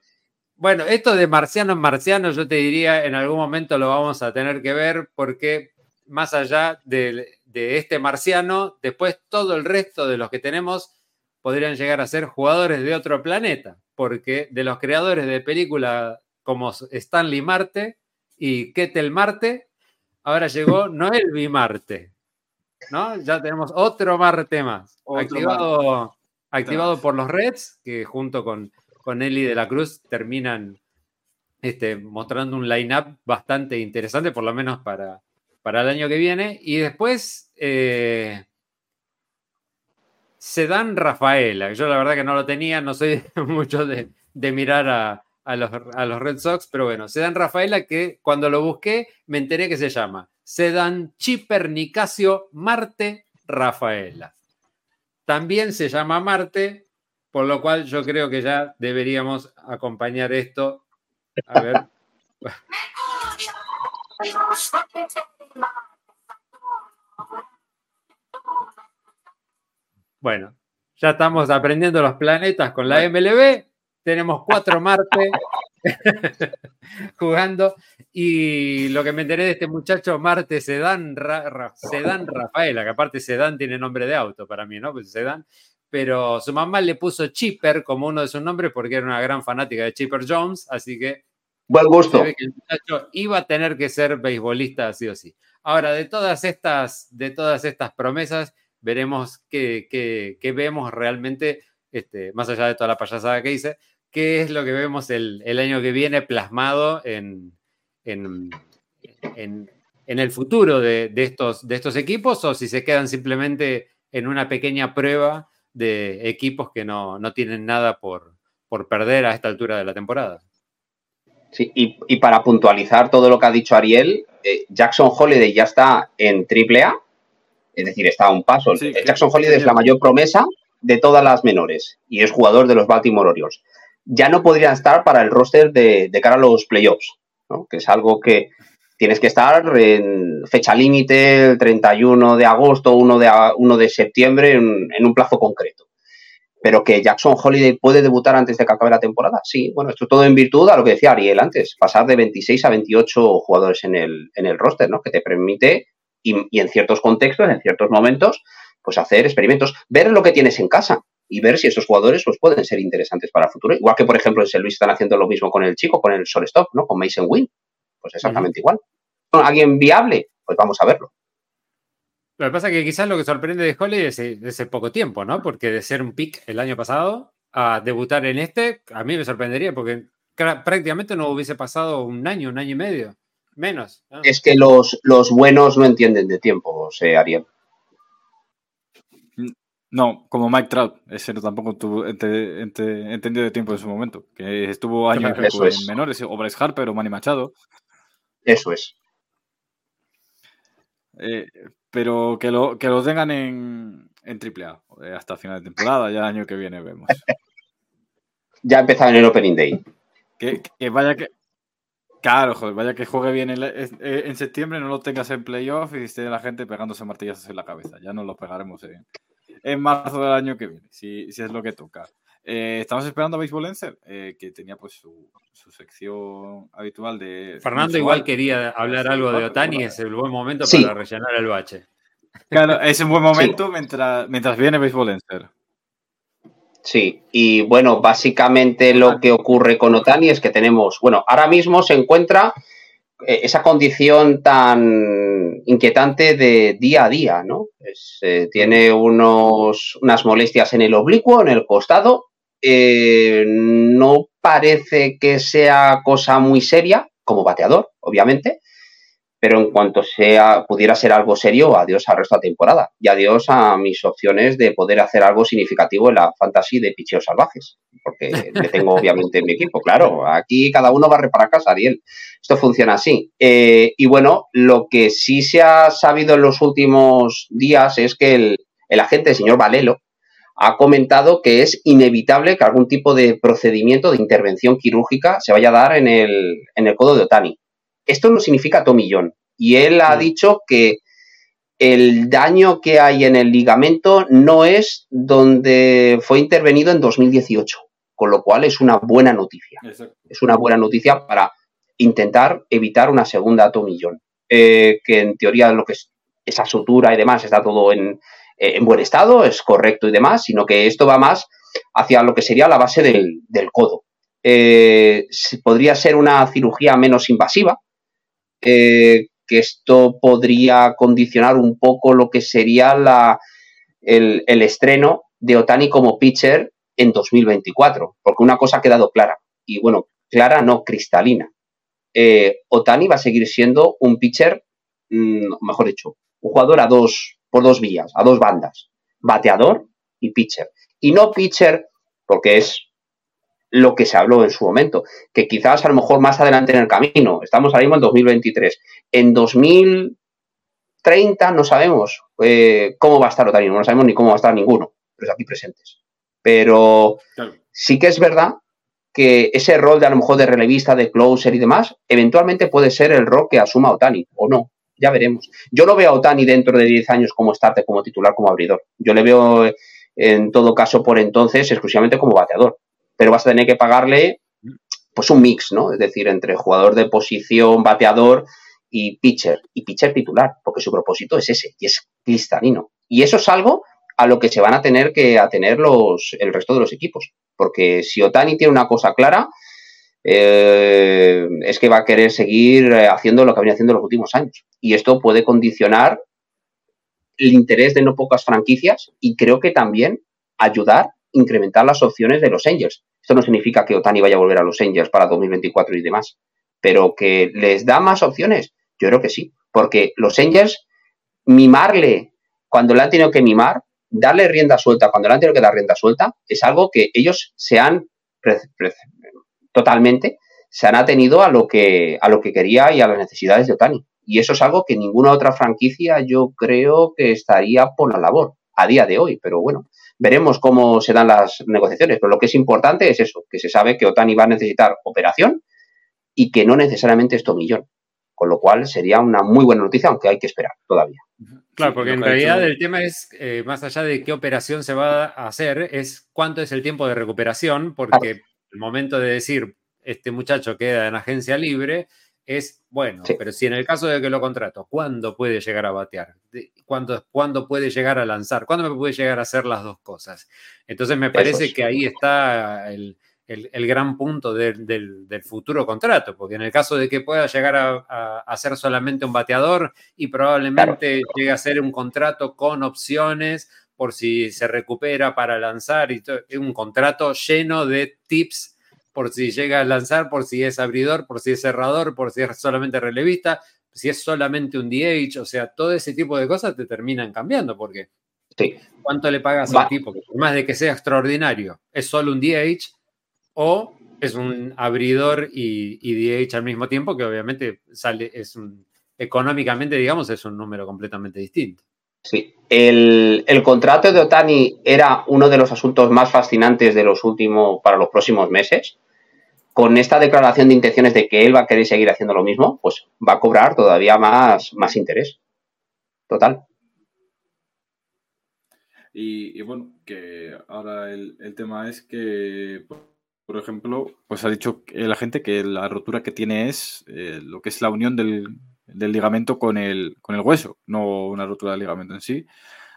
Bueno, esto de marciano en marciano, yo te diría, en algún momento lo vamos a tener que ver porque más allá de, de este marciano, después todo el resto de los que tenemos podrían llegar a ser jugadores de otro planeta, porque de los creadores de películas como Stanley Marte y Ketel Marte, ahora llegó Noel Marte, ¿no? Ya tenemos otro Marte más, activado, activado por los Reds, que junto con, con Eli de la Cruz terminan este, mostrando un line-up bastante interesante, por lo menos para, para el año que viene. Y después... Eh, Sedan Rafaela. Yo la verdad que no lo tenía, no soy mucho de, mirar a, los, Red Sox, pero bueno, Sedan Rafaela que cuando lo busqué me enteré que se llama Sedan Chipper Nicasio Marte Rafaela. También se llama Marte, por lo cual yo creo que ya deberíamos acompañar esto. A ver. Bueno, ya estamos aprendiendo los planetas con la MLB. Tenemos cuatro Marte jugando. Y lo que me enteré de este muchacho, Marte Sedan, Sedan Rafaela, que aparte Sedan tiene nombre de auto para mí, ¿no? Pues Sedan. Pero su mamá le puso Chipper como uno de sus nombres porque era una gran fanática de Chipper Jones, así que. Buen gusto. que el muchacho iba a tener que ser beisbolista sí o sí. Ahora, de todas estas, de todas estas promesas, veremos qué, vemos realmente, este, más allá de toda la payasada que hice, qué es lo que vemos el, año que viene plasmado en, en, el futuro de, estos, de estos equipos o si se quedan simplemente en una pequeña prueba de equipos que no, tienen nada por, por, perder a esta altura de la temporada. Sí, y, para puntualizar todo lo que ha dicho Ariel, eh, Jackson Holiday ya está en AAA es decir, está a un paso. Jackson Holiday es la mayor promesa de todas las menores y es jugador de los Baltimore Orioles. Ya no podrían estar para el roster de, cara a los playoffs, que es algo que tienes que estar en fecha límite, el 31 de agosto, 1 de, 1 de septiembre, en, un plazo concreto. Pero que Jackson Holiday puede debutar antes de que acabe la temporada, sí. Bueno, esto todo en virtud a lo que decía Ariel antes, pasar de 26 a 28 jugadores en el, en el roster, ¿no? Que te permite, y, en ciertos contextos, en ciertos momentos, pues hacer experimentos, ver lo que tienes en casa y ver si esos jugadores pues, pueden ser interesantes para el futuro. Igual que, por ejemplo, en St. Luis están haciendo lo mismo con el chico, con el shortstop, ¿no? Con Mason Wynn. Pues exactamente igual. ¿Alguien viable? Pues vamos a verlo. Lo que pasa es que quizás lo que sorprende de Holly es ese poco tiempo, ¿no? Porque de ser un pick el año pasado a debutar en este, a mí me sorprendería porque prácticamente no hubiese pasado un año, un año y medio, menos. Es que los, los buenos no entienden de tiempo, sé, Ariel. No, como Mike Trout, ese tampoco tuvo entendido de tiempo en su momento, que estuvo años en menores, o Bryce Harper o Manny Machado. Eso es. Eh, pero que lo, que lo tengan en, en AAA eh, hasta final de temporada, ya el año que viene vemos. ya empezado en el Opening Day. Que, vaya que. Claro, joder, vaya que juegue bien eh, en, septiembre, no lo tengas en playoff y esté la gente pegándose martillazos en la cabeza. Ya no lo pegaremos en, en marzo del año que viene, si, si es lo que toca. Eh, estamos esperando a Baseball Lencer, eh, que tenía pues su, sección habitual de... Fernando igual quería hablar algo de Otani, es el buen momento para rellenar el bache. Claro, es un buen momento mientras, mientras viene Baseball Lencer. Sí, y bueno, básicamente lo que ocurre con Otani es que tenemos, bueno, ahora mismo se encuentra eh, esa condición tan inquietante de día a día, ¿no? tiene unos, unas molestias en el oblicuo, en el costado, eh, no parece que sea cosa muy seria, como bateador, obviamente, pero en cuanto sea, pudiera ser algo serio, adiós al resto de la temporada y adiós a mis opciones de poder hacer algo significativo en la fantasy de picheos salvajes, porque le tengo obviamente en mi equipo, claro, aquí cada uno va a reparar casa, Ariel. Esto funciona así. Eh, y bueno, lo que sí se ha sabido en los últimos días es que el, el agente, el señor Valelo, ha comentado que es inevitable que algún tipo de procedimiento de intervención quirúrgica se vaya a dar en el, en el codo de Otani. Esto no significa tomillón. Y él ha dicho que el daño que hay en el ligamento no es donde fue intervenido en 2018, con lo cual es una buena noticia. Es una buena noticia para intentar evitar una segunda tomillón. Eh, que en teoría lo que es esa sutura y demás está todo en, en buen estado, es correcto y demás, sino que esto va más hacia lo que sería la base del, codo. Eh, podría ser una cirugía menos invasiva, eh, que esto podría condicionar un poco lo que sería la, el, estreno de Otani como pitcher en 2024, porque una cosa ha quedado clara, y bueno, clara no cristalina. Otani va a seguir siendo un pitcher, mm, mejor dicho, un jugador a dos, por dos vías, a dos bandas, bateador y pitcher. Y no pitcher porque es lo que se habló en su momento, que quizás a lo mejor más adelante en el camino, estamos ahora mismo en 2023, en 2030 no sabemos eh, cómo va a estar Otani, no sabemos ni cómo va a estar ninguno, pero aquí presentes. Pero sí que es verdad que ese rol de a lo mejor de relevista, de closer y demás, eventualmente puede ser el rol que asuma Otani, o no ya veremos. Yo no veo a Otani dentro de 10 años como starter, como titular, como abridor. Yo le veo en todo caso por entonces exclusivamente como bateador. Pero vas a tener que pagarle pues un mix, ¿no? Es decir, entre jugador de posición, bateador y pitcher. Y pitcher titular, porque su propósito es ese, y es cristalino. Y eso es algo a lo que se van a tener que atener los, el resto de los equipos. Porque si Otani tiene una cosa clara, eh, es que va a querer seguir eh, haciendo lo que ha venido haciendo en los últimos años. Y esto puede condicionar el interés de no pocas franquicias y creo que también ayudar a incrementar las opciones de los Angels. Esto no significa que Otani vaya a volver a los Angels para 2024 y demás, pero que les da más opciones. Yo creo que sí, porque los Angels mimarle cuando le han tenido que mimar, darle rienda suelta cuando le han tenido que dar rienda suelta, es algo que ellos se han totalmente, se han atenido a lo que, a lo que quería y a las necesidades de Otani. Y eso es algo que ninguna otra franquicia yo creo que estaría por la labor a día de hoy. Pero bueno, veremos cómo se dan las negociaciones. Pero lo que es importante es eso, que se sabe que Otani va a necesitar operación y que no necesariamente es tomillón. con lo cual sería una muy buena noticia, aunque hay que esperar todavía. Claro, porque en realidad el tema es, eh, más allá de qué operación se va a hacer, es cuánto es el tiempo de recuperación, porque el momento de decir, este muchacho queda en agencia libre, es bueno, pero si en el caso de que lo contrato, ¿cuándo puede llegar a batear? ¿Cuándo, ¿Cuándo, puede llegar a lanzar? ¿Cuándo me puede llegar a hacer las dos cosas? Entonces me parece que ahí está el, gran punto del, futuro contrato, porque en el caso de que pueda llegar a, ser solamente un bateador y probablemente llegue a ser un contrato con opciones por si se recupera para lanzar y un contrato lleno de tips por si llega a lanzar, por si es abridor, por si es cerrador, por si es solamente relevista, si es solamente un DH, o sea, todo ese tipo de cosas te terminan cambiando, porque ¿cuánto le pagas al tipo? por más de que sea extraordinario, es solo un DH o es un abridor y, DH al mismo tiempo, que obviamente sale, es un, económicamente, digamos, es un número completamente distinto. Sí, el, el, contrato de Otani era uno de los asuntos más fascinantes de los últimos, para los próximos meses, con esta declaración de intenciones de que él va a querer seguir haciendo lo mismo, pues va a cobrar todavía más, más interés. Total. Y, bueno, que ahora el, tema es que, por ejemplo, pues ha dicho la gente que la rotura que tiene es eh, lo que es la unión del, del, ligamento con el, con el hueso, no una rotura del ligamento en sí.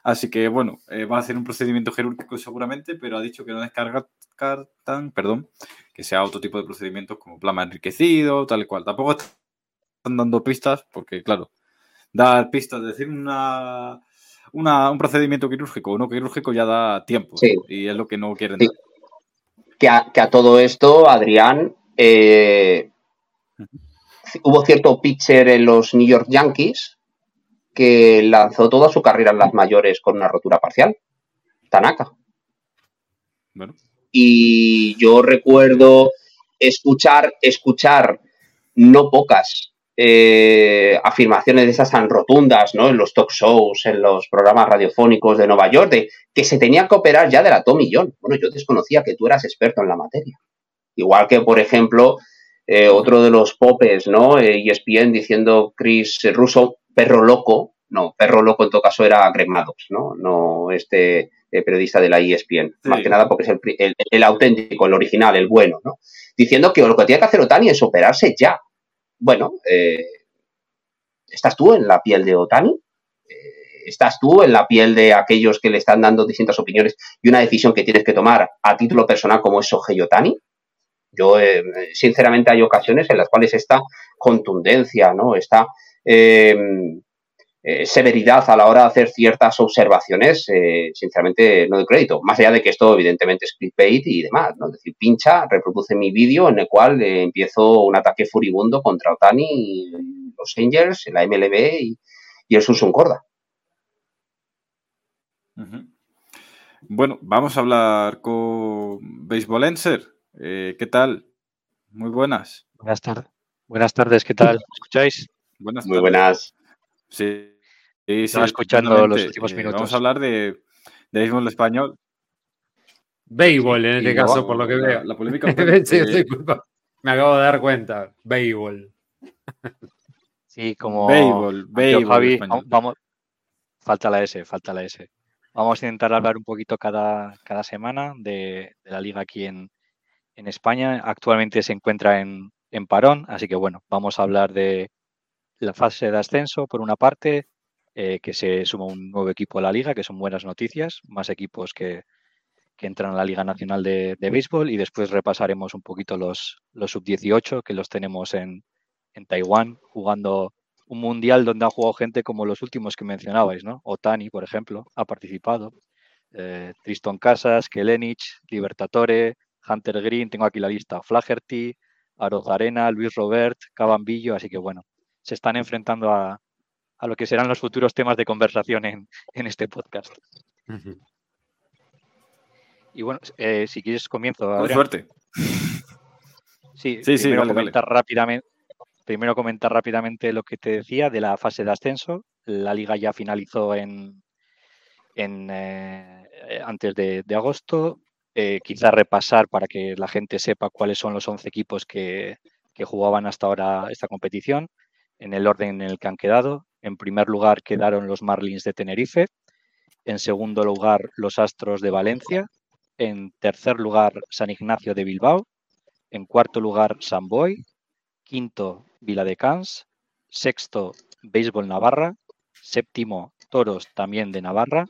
Así que bueno, eh, va a hacer un procedimiento quirúrgico seguramente, pero ha dicho que no descartan, perdón, que sea otro tipo de procedimientos como plasma enriquecido, tal y cual. Tampoco están dando pistas, porque claro, dar pistas, decir una, un procedimiento quirúrgico o no quirúrgico ya da tiempo y es lo que no quieren dar. Que a, todo esto, Adrián, eh, hubo cierto pitcher en los New York Yankees que lanzó toda su carrera en las mayores con una rotura parcial. Tanaka. Bueno y yo recuerdo escuchar, escuchar no pocas eh, afirmaciones de esas tan rotundas, ¿no? En los talk shows, en los programas radiofónicos de Nueva York, de que se tenía que operar ya de la Tommy John. Bueno, yo desconocía que tú eras experto en la materia. Igual que, por ejemplo, eh, otro de los popes, ¿no? Eh, ESPN diciendo Chris Russo, perro loco. No, perro loco en todo caso era Greg Maddox, ¿no? No este eh, periodista de la ESPN, más que nada porque es el, auténtico, el original, el bueno, ¿no? Diciendo que lo que tiene que hacer Otani es operarse ya. Bueno, eh, ¿estás tú en la piel de Otani? ¿Estás tú en la piel de aquellos que le están dando distintas opiniones y una decisión que tienes que tomar a título personal como es Shohei Otani? Yo, sinceramente, hay ocasiones en las cuales esta contundencia, ¿no? Esta eh, severidad a la hora de hacer ciertas observaciones, eh, sinceramente no doy crédito. Más allá de que esto evidentemente es clickbait y demás, ¿no? Es decir, pincha, reproduce mi vídeo en el cual eh, empiezo un ataque furibundo contra Otani, los Angels, la MLB y, el Susun Corda. Bueno, vamos a hablar con Baseballenser. ¿Qué tal? Muy buenas. Buenas tardes. Buenas tardes, ¿qué tal? ¿Escucháis? Buenas Muy buenas. Sí, Sí, Estaba escuchando los últimos eh, minutos. Vamos a hablar de, de béisbol español. Béisbol en este caso, por lo que veo. La, polémica. Me acabo de dar cuenta. Béisbol. Sí, como. Béisbol, béisbol. Javi, vamos. Falta la S, falta la S. Vamos a intentar hablar un poquito cada, cada semana de, la liga aquí en, en, España. Actualmente se encuentra en, parón, así que bueno, vamos a hablar de la fase de ascenso por una parte, eh, que se suma un nuevo equipo a la liga, que son buenas noticias, más equipos que, entran a la Liga Nacional de, Béisbol y después repasaremos un poquito los, los sub-18 que los tenemos en, Taiwán jugando un mundial donde han jugado gente como los últimos que mencionabais, ¿no? Otani, por ejemplo, ha participado. Eh, Triston Casas, Kelenich, Libertatore, Hunter Green, tengo aquí la lista, Flaherty, Arozarena, Luis Robert, Cabambillo, así que bueno, se están enfrentando a, a lo que serán los futuros temas de conversación en, este podcast. Y bueno, eh, si quieres comienzo. Con suerte. Sí, sí, primero comentar rápidamente. Primero comentar rápidamente lo que te decía de la fase de ascenso. La liga ya finalizó en, en eh, antes de, agosto. Eh, quizá repasar para que la gente sepa cuáles son los 11 equipos que, que jugaban hasta ahora esta competición. en el orden en el que han quedado. En primer lugar quedaron los Marlins de Tenerife, en segundo lugar los Astros de Valencia, en tercer lugar San Ignacio de Bilbao, en cuarto lugar San Boy, quinto Viladecans, sexto Béisbol Navarra, séptimo Toros también de Navarra,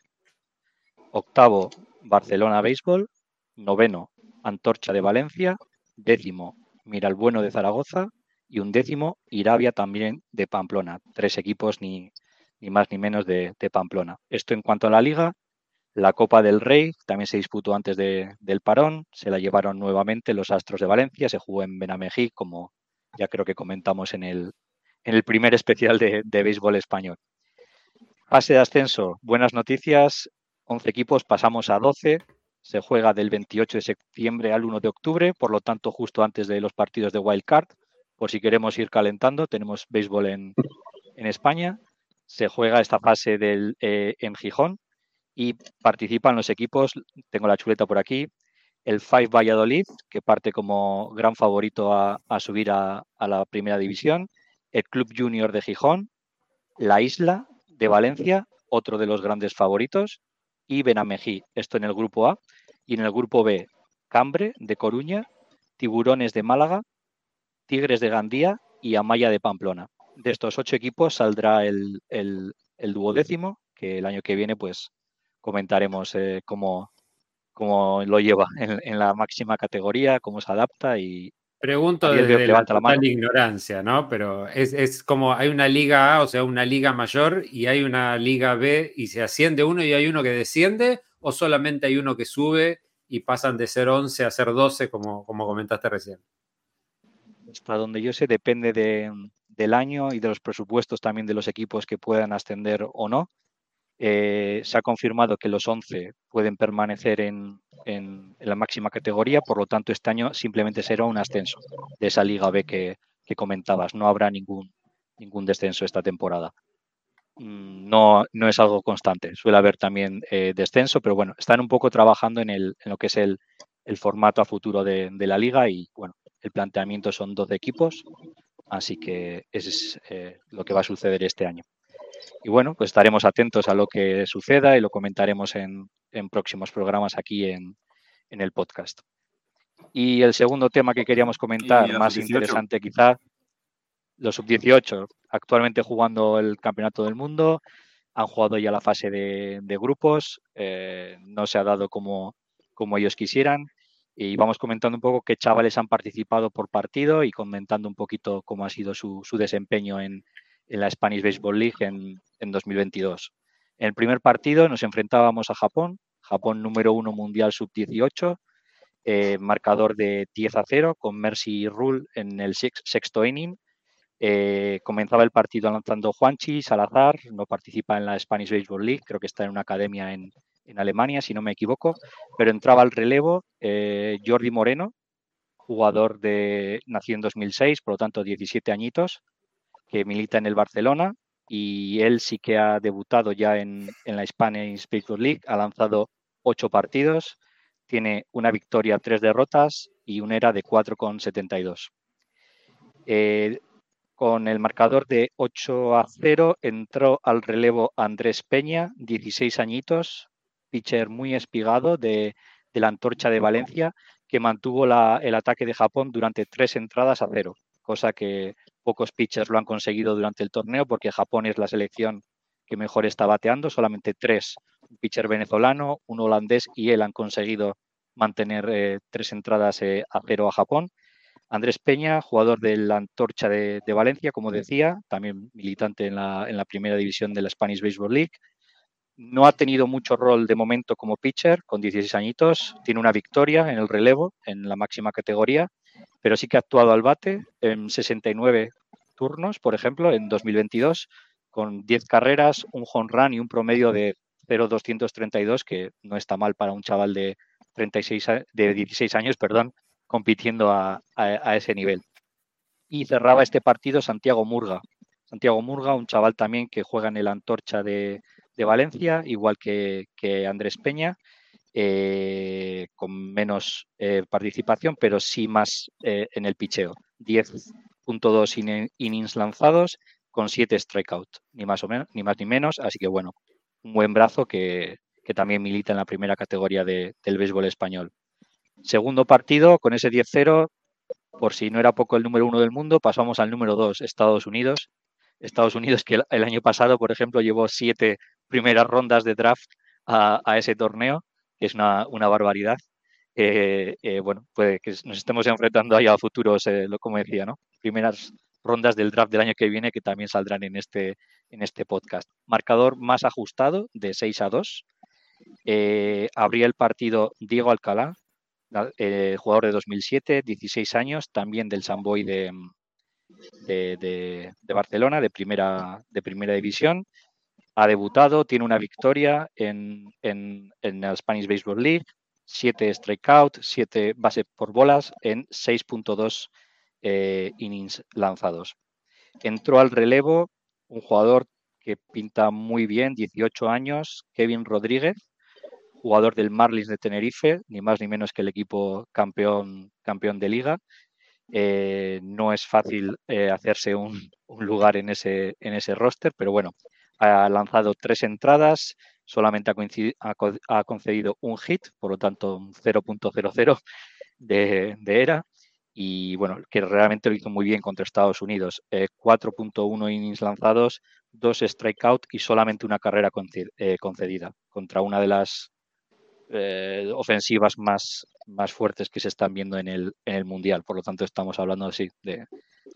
octavo Barcelona Béisbol, noveno Antorcha de Valencia, décimo Miralbueno de Zaragoza y un décimo Irabia también de Pamplona. Tres equipos ni, más ni menos de, Pamplona. Esto en cuanto a la liga. La Copa del Rey también se disputó antes del parón, se la llevaron nuevamente los Astros de Valencia, se jugó en Benamejí, como ya creo que comentamos en el, primer especial de, de béisbol español. Fase de ascenso, buenas noticias, 11 equipos, pasamos a 12, se juega del 28 de septiembre al 1 de octubre, por lo tanto justo antes de los partidos de Wild Card, por si queremos ir calentando, tenemos béisbol en, en España, se juega esta fase eh, en Gijón y participan los equipos, tengo la chuleta por aquí, el Five Valladolid, que parte como gran favorito a, subir a, a, la primera división, el Club Junior de Gijón, la Isla de Valencia, otro de los grandes favoritos, y Benamejí, esto en el grupo A, y en el grupo B, Cambre de Coruña, Tiburones de Málaga, Tigres de Gandía y Amaya de Pamplona. De estos ocho equipos saldrá el, duodécimo, que el año que viene pues comentaremos eh, cómo, lo lleva en, la máxima categoría, cómo se adapta y... Pregunto desde la, total ignorancia, ¿no? Pero es, es, como hay una liga A, o sea, una liga mayor, y hay una liga B y se asciende uno y hay uno que desciende, o solamente hay uno que sube y pasan de ser 11 a ser 12, como, como comentaste recién hasta donde yo sé, depende del año y de los presupuestos también de los equipos que puedan ascender o no. Eh, se ha confirmado que los 11 pueden permanecer en, la máxima categoría, por lo tanto este año simplemente será un ascenso de esa Liga B que, comentabas. No habrá ningún, ningún descenso esta temporada. Mm, no, no es algo constante, suele haber también eh, descenso, pero bueno, están un poco trabajando en, el, en lo que es el, formato a futuro de, de, la liga y bueno, el planteamiento son 12 equipos, así que es eh, lo que va a suceder este año. Y bueno, pues estaremos atentos a lo que suceda y lo comentaremos en, próximos programas aquí en, el podcast. Y el segundo tema que queríamos comentar, más interesante quizá, los sub-18, actualmente jugando el Campeonato del Mundo, han jugado ya la fase de, grupos, eh, no se ha dado como, como ellos quisieran y vamos comentando un poco qué chavales han participado por partido y comentando un poquito cómo ha sido su, desempeño en, la Spanish Baseball League en, 2022. En el primer partido nos enfrentábamos a Japón, Japón número uno mundial sub-18, eh, marcador de 10 a 0 con Mercy Rule en el sexto inning. Eh, comenzaba el partido lanzando Juanchi Salazar, no participa en la Spanish Baseball League, creo que está en una academia en, Alemania, si no me equivoco, pero entraba al relevo eh, Jordi Moreno, jugador de nació en 2006, por lo tanto 17 añitos, que milita en el Barcelona y él sí que ha debutado ya en, la Spanish Baseball League, ha lanzado ocho partidos, tiene una victoria, tres derrotas y un era de 4,72. Eh, con el marcador de 8 a 0 entró al relevo Andrés Peña, 16 añitos, pitcher muy espigado de, la antorcha de Valencia, que mantuvo el ataque de Japón durante tres entradas a cero, cosa que pocos pitchers lo han conseguido durante el torneo porque Japón es la selección que mejor está bateando, solamente tres, un pitcher venezolano, un holandés y él han conseguido mantener eh, tres entradas eh, a cero a Japón. Andrés Peña, jugador de la Antorcha de, Valencia, como decía, también militante en la, en la, primera división de la Spanish Baseball League, no ha tenido mucho rol de momento como pitcher, con 16 añitos. Tiene una victoria en el relevo, en la máxima categoría, pero sí que ha actuado al bate en 69 turnos, por ejemplo, en 2022, con 10 carreras, un home run y un promedio de 0,232, que no está mal para un chaval de, 36, de 16 años, perdón, compitiendo a, ese nivel. Y cerraba este partido Santiago Murga. Santiago Murga, un chaval también que juega en el Antorcha de, Valencia, igual que, Andrés Peña, eh, con menos eh, participación, pero sí más eh, en el picheo. 10.2 innings lanzados, con siete strikeouts, ni más ni más ni menos. Así que bueno, un buen brazo que, también milita en la primera categoría del béisbol español. Segundo partido, con ese 10-0, por si no era poco el número uno del mundo, pasamos al número dos, Estados Unidos. Estados Unidos que el, año pasado, por ejemplo, llevó siete primeras rondas de draft a, ese torneo, que es una, barbaridad. Eh, eh, bueno, puede que nos estemos enfrentando ahí a futuros, eh, como decía, ¿no? Primeras rondas del draft del año que viene que también saldrán en este, en este podcast. Marcador más ajustado de 6 a 2. abría el partido Diego Alcalá, eh, jugador de 2007, 16 años, también del Samboy de, de, Barcelona, de primera, de primera división. Ha debutado, tiene una victoria en, en, la Spanish Baseball League, 7 strikeout, 7 base por bolas en 6.2 eh, innings lanzados. Entró al relevo un jugador que pinta muy bien, 18 años, Kevin Rodríguez, jugador del Marlins de Tenerife, ni más ni menos que el equipo campeón, campeón de liga. Eh, no es fácil eh, hacerse un, lugar en ese, en ese roster, pero bueno, ha lanzado tres entradas, solamente ha, concedido un hit, por lo tanto un 0.00 de, de, era. Y bueno, que realmente lo hizo muy bien contra Estados Unidos. 4.1 eh, innings lanzados, dos strikeouts y solamente una carrera concedida contra una de las eh, ofensivas más, más fuertes que se están viendo en el, en el Mundial. Por lo tanto, estamos hablando así de,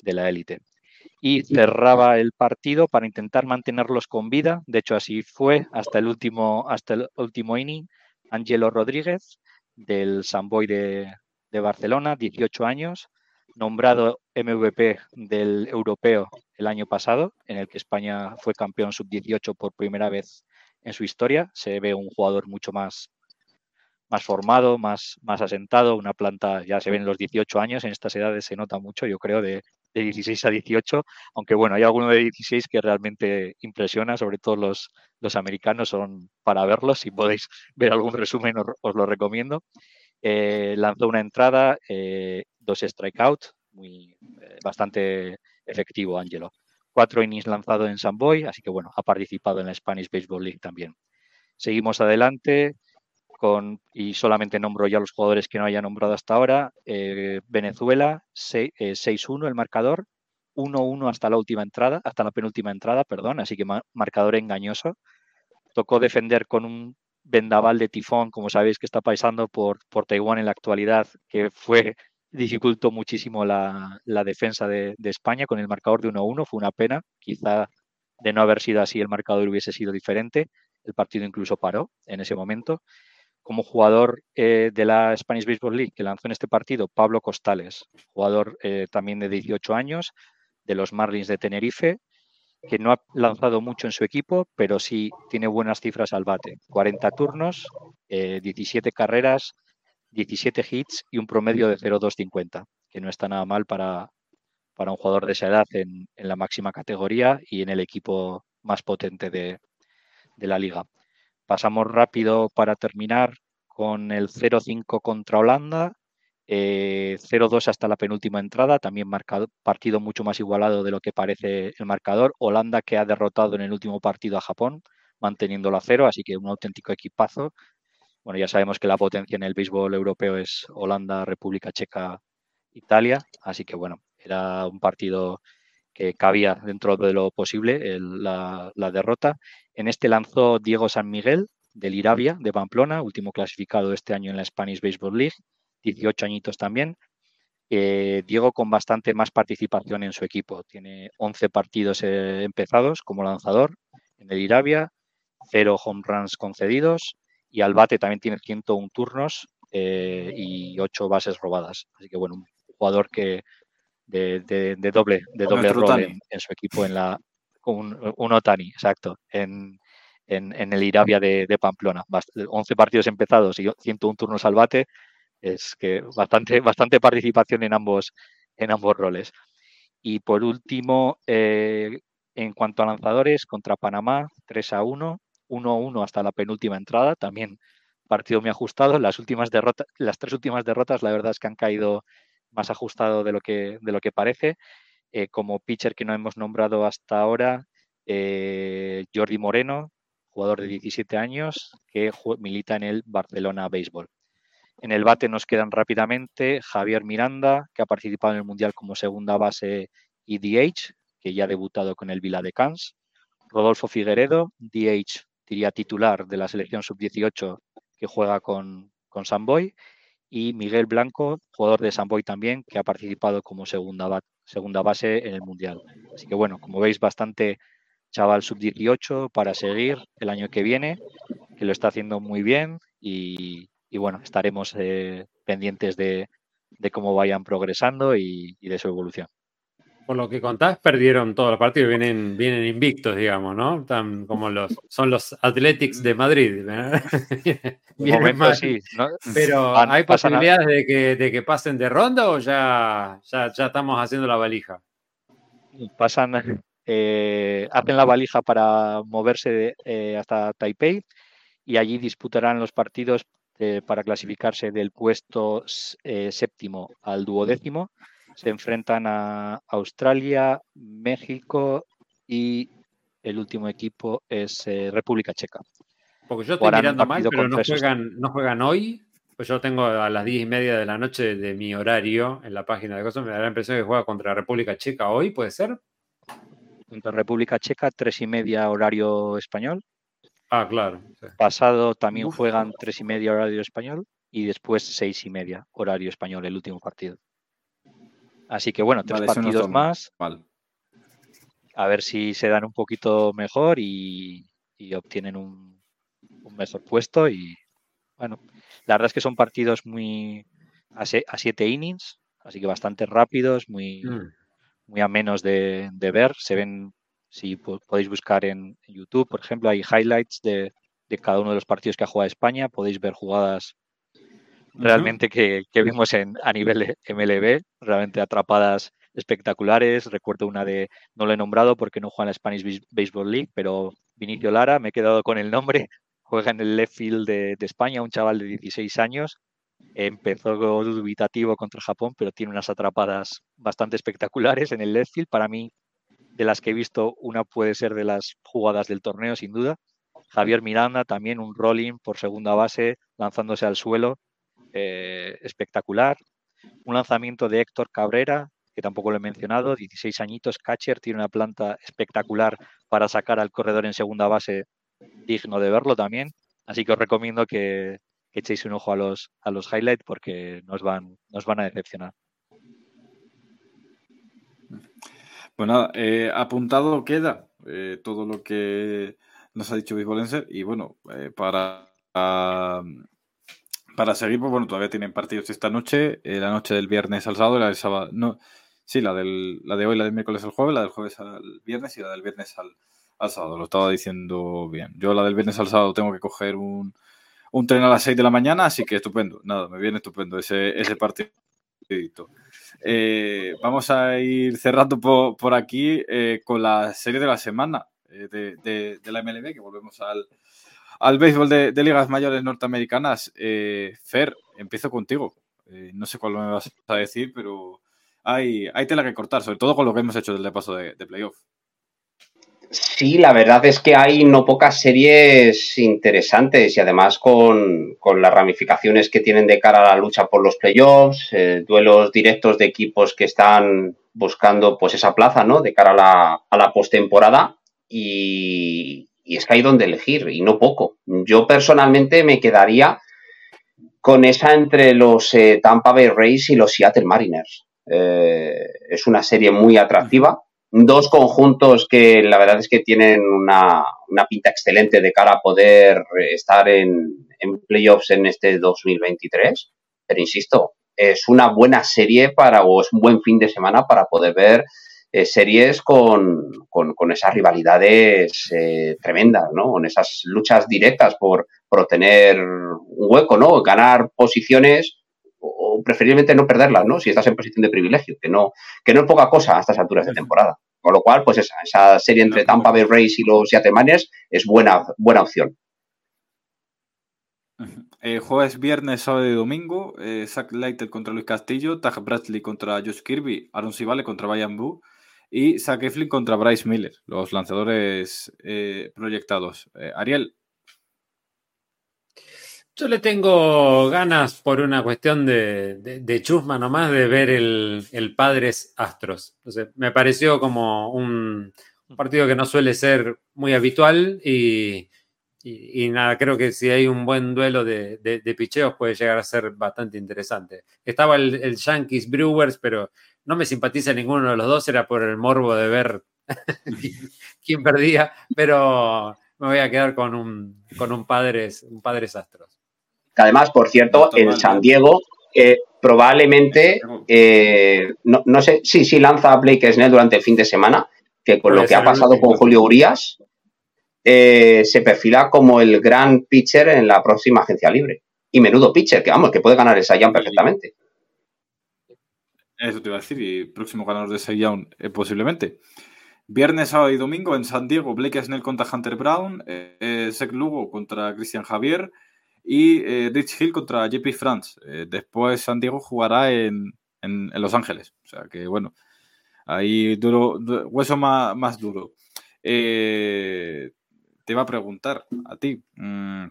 la élite. Y cerraba el partido para intentar mantenerlos con vida. De hecho, así fue hasta el último, hasta el último inning. Angelo Rodríguez, del Samboy de, de Barcelona, 18 años, nombrado MVP del europeo el año pasado, en el que España fue campeón sub-18 por primera vez en su historia. Se ve un jugador mucho más más formado, más, más asentado, una planta, ya se ven los 18 años, en estas edades se nota mucho, yo creo, de, 16 a 18, aunque bueno, hay alguno de 16 que realmente impresiona, sobre todo los, los americanos son para verlos, si podéis ver algún resumen os, lo recomiendo. Eh, lanzó una entrada, eh, dos strikeouts, eh, bastante efectivo, Angelo. Cuatro innings lanzados en Samboy, así que bueno, ha participado en la Spanish Baseball League también. Seguimos adelante y solamente nombro ya los jugadores que no haya nombrado hasta ahora. Eh, Venezuela, 6-1 eh, el marcador, 1-1 hasta la última entrada, hasta la penúltima entrada, perdón, así que marcador engañoso. Tocó defender con un vendaval de tifón, como sabéis que está pasando por, por Taiwán en la actualidad, que fue dificultó muchísimo la, defensa de, de, España con el marcador de 1-1. Fue una pena, quizá de no haber sido así el marcador hubiese sido diferente. El partido incluso paró en ese momento como jugador eh, de la Spanish Baseball League que lanzó en este partido Pablo Costales, jugador eh, también de 18 años de los Marlins de Tenerife, que no ha lanzado mucho en su equipo, pero sí tiene buenas cifras al bate. 40 turnos, 17 eh, carreras, 17 hits y un promedio de 0.250, que no está nada mal para, para un jugador de esa edad en, la máxima categoría y en el equipo más potente de la liga. Pasamos rápido para terminar con el 0-5 contra Holanda, 0-2 eh, hasta la penúltima entrada, también partido mucho más igualado de lo que parece el marcador. Holanda que ha derrotado en el último partido a Japón, manteniéndolo a cero, así que un auténtico equipazo. Bueno, ya sabemos que la potencia en el béisbol europeo es Holanda, República Checa, Italia, así que bueno, era un partido que cabía dentro de lo posible la, derrota. En este lanzó Diego San Miguel del Irabia de Pamplona, último clasificado este año en la Spanish Baseball League, 18 añitos también. Eh, Diego con bastante más participación en su equipo. Tiene 11 partidos eh, empezados como lanzador en el Irabia, cero home runs concedidos y al bate también tiene 101 turnos eh, y 8 bases robadas. Así que bueno, un jugador que de, doble, de doble rol en, su equipo en la un, un Otani, exacto, en, en, el Irabia de, Pamplona. 11 partidos empezados y 101 turnos al bate, es que bastante, bastante participación en ambos, en ambos roles. Y por último, eh, en cuanto a lanzadores, contra Panamá, 3 a 1, 1 a 1 hasta la penúltima entrada, también partido muy ajustado. Las últimas derrotas, las tres últimas derrotas, la verdad es que han caído más ajustado de lo que, de lo que parece. Eh, como pitcher que no hemos nombrado hasta ahora, eh, Jordi Moreno, jugador de 17 años, que milita en el Barcelona Béisbol. En el bate nos quedan rápidamente Javier Miranda, que ha participado en el Mundial como segunda base y DH, que ya ha debutado con el Vila de Cans. Rodolfo Figueredo, DH, diría titular de la selección sub-18 que juega con, con Samboy. Y Miguel Blanco, jugador de Samboy también, que ha participado como segunda, segunda base en el Mundial. Así que bueno, como veis, bastante chaval sub-18 para seguir el año que viene, que lo está haciendo muy bien y, bueno, estaremos eh, pendientes de, cómo vayan progresando y de su evolución por lo que contás, perdieron todos los partidos, vienen, vienen invictos, digamos, ¿no? Tan como los, son los Athletics de Madrid. momento, sí, Pero ¿hay posibilidades de que, de que, pasen de ronda o ya, ya, ya estamos haciendo la valija? Pasan, eh, hacen la valija para moverse eh, hasta Taipei y allí disputarán los partidos eh, para clasificarse del puesto séptimo al duodécimo se enfrentan a Australia, México y el último equipo es eh, República Checa. Porque yo estoy mirando mal, pero no juegan, no juegan hoy. Pues yo tengo a las diez y media de la noche de mi horario en la página de cosas. Me da la impresión que juega contra República Checa hoy, ¿puede ser? Contra República Checa, tres y media horario español. Ah, claro. Pasado también juegan tres y media horario español y después seis y media horario español, el último partido. Así que bueno, tres partidos más. A ver si se dan un poquito mejor y, obtienen un, mejor puesto. Y bueno, la verdad es que son partidos muy a, siete innings, así que bastante rápidos, muy, mm. muy amenos de, de ver. Se ven, si podéis buscar en YouTube, por ejemplo, hay highlights de, de cada uno de los partidos que ha jugado España. Podéis ver jugadas realmente que, vimos en, a nivel MLB, realmente atrapadas espectaculares. Recuerdo una de, no lo he nombrado porque no juega en la Spanish Baseball League, pero Vinicio Lara, me he quedado con el nombre, juega en el left field de, España, un chaval de 16 años. Empezó dubitativo contra Japón, pero tiene unas atrapadas bastante espectaculares en el left field. Para mí, de las que he visto, una puede ser de las jugadas del torneo, sin duda. Javier Miranda, también un rolling por segunda base, lanzándose al suelo. Eh, espectacular. Un lanzamiento de Héctor Cabrera, que tampoco lo he mencionado, 16 añitos, catcher, tiene una planta espectacular para sacar al corredor en segunda base, digno de verlo también. Así que os recomiendo que, echéis un ojo a los, a los highlights porque nos van, nos van a decepcionar. Pues apuntado queda eh, todo lo que nos ha dicho Bisbolenser y bueno, para para seguir, pues bueno, todavía tienen partidos esta noche, eh, la noche del viernes al sábado, la del sábado, no, sí, la, del, la de hoy, la del miércoles al jueves, la del jueves al viernes y la del viernes al, sábado, lo estaba diciendo bien. Yo la del viernes al sábado tengo que coger un, tren a las 6 de la mañana, así que estupendo, nada, me viene estupendo ese, ese partido. Eh, vamos a ir cerrando por, aquí eh, con la serie de la semana de, de, la MLB, que volvemos al, al béisbol de, ligas mayores norteamericanas. Eh, Fer, empiezo contigo. Eh, no sé cuál me vas a decir, pero hay, hay tela que cortar, sobre todo con lo que hemos hecho desde paso de, de playoff. Sí, la verdad es que hay no pocas series interesantes y además con, las ramificaciones que tienen de cara a la lucha por los playoffs, eh, duelos directos de equipos que están buscando pues esa plaza, ¿no? De cara a la, a la postemporada y, y es que hay donde elegir, y no poco. Yo personalmente me quedaría con esa entre los eh, Tampa Bay Rays y los Seattle Mariners. Eh, es una serie muy atractiva. Dos conjuntos que la verdad es que tienen una, pinta excelente de cara a poder estar en, en playoffs en este 2023. Pero insisto, es una buena serie para, o es un buen fin de semana para poder ver eh, series con, esas rivalidades eh, tremendas, ¿no? Con esas luchas directas por, por obtener un hueco, ¿no? Ganar posiciones o preferiblemente no perderlas, ¿no? Si estás en posición de privilegio, que no, que no es poca cosa a estas alturas de temporada. Con lo cual, pues esa, esa serie entre Tampa Bay Rays y los Seattle es buena, buena opción. Eh, jueves, viernes, sábado y domingo. Zach Leiter contra Luis Castillo, Taj Bradley contra Josh Kirby, Aaron Sivale contra Brian Boo y Zach contra Bryce Miller, los lanzadores eh, proyectados. Eh, Ariel. Yo le tengo ganas por una cuestión de, chusma nomás de ver el, el Padres Astros. me pareció como un, partido que no suele ser muy habitual y, nada, creo que si hay un buen duelo de, de, picheos puede llegar a ser bastante interesante. Estaba el Yankees Brewers, pero no me simpatiza ninguno de los dos, era por el morbo de ver quién, perdía, pero me voy a quedar con un, con un Padres, un Padres Astros. Además, por cierto, en San Diego eh, probablemente, eh, no, sé, sí, sí lanza a Blake Snell durante el fin de semana, que con lo que ha pasado con Julio Urias, eh, se perfila como el gran pitcher en la próxima agencia libre. Y menudo pitcher, que vamos, que puede ganar esa jam perfectamente. Eso te iba a decir, y próximo ganador de Cy eh, posiblemente. Viernes, sábado y domingo en San Diego, Blake Snell contra Hunter Brown, eh, eh Sek Lugo contra Christian Javier y eh, Rich Hill contra JP France. después San Diego jugará en, Los Ángeles. O sea que bueno, ahí duro, hueso más, más duro. te iba a preguntar a ti, mmm,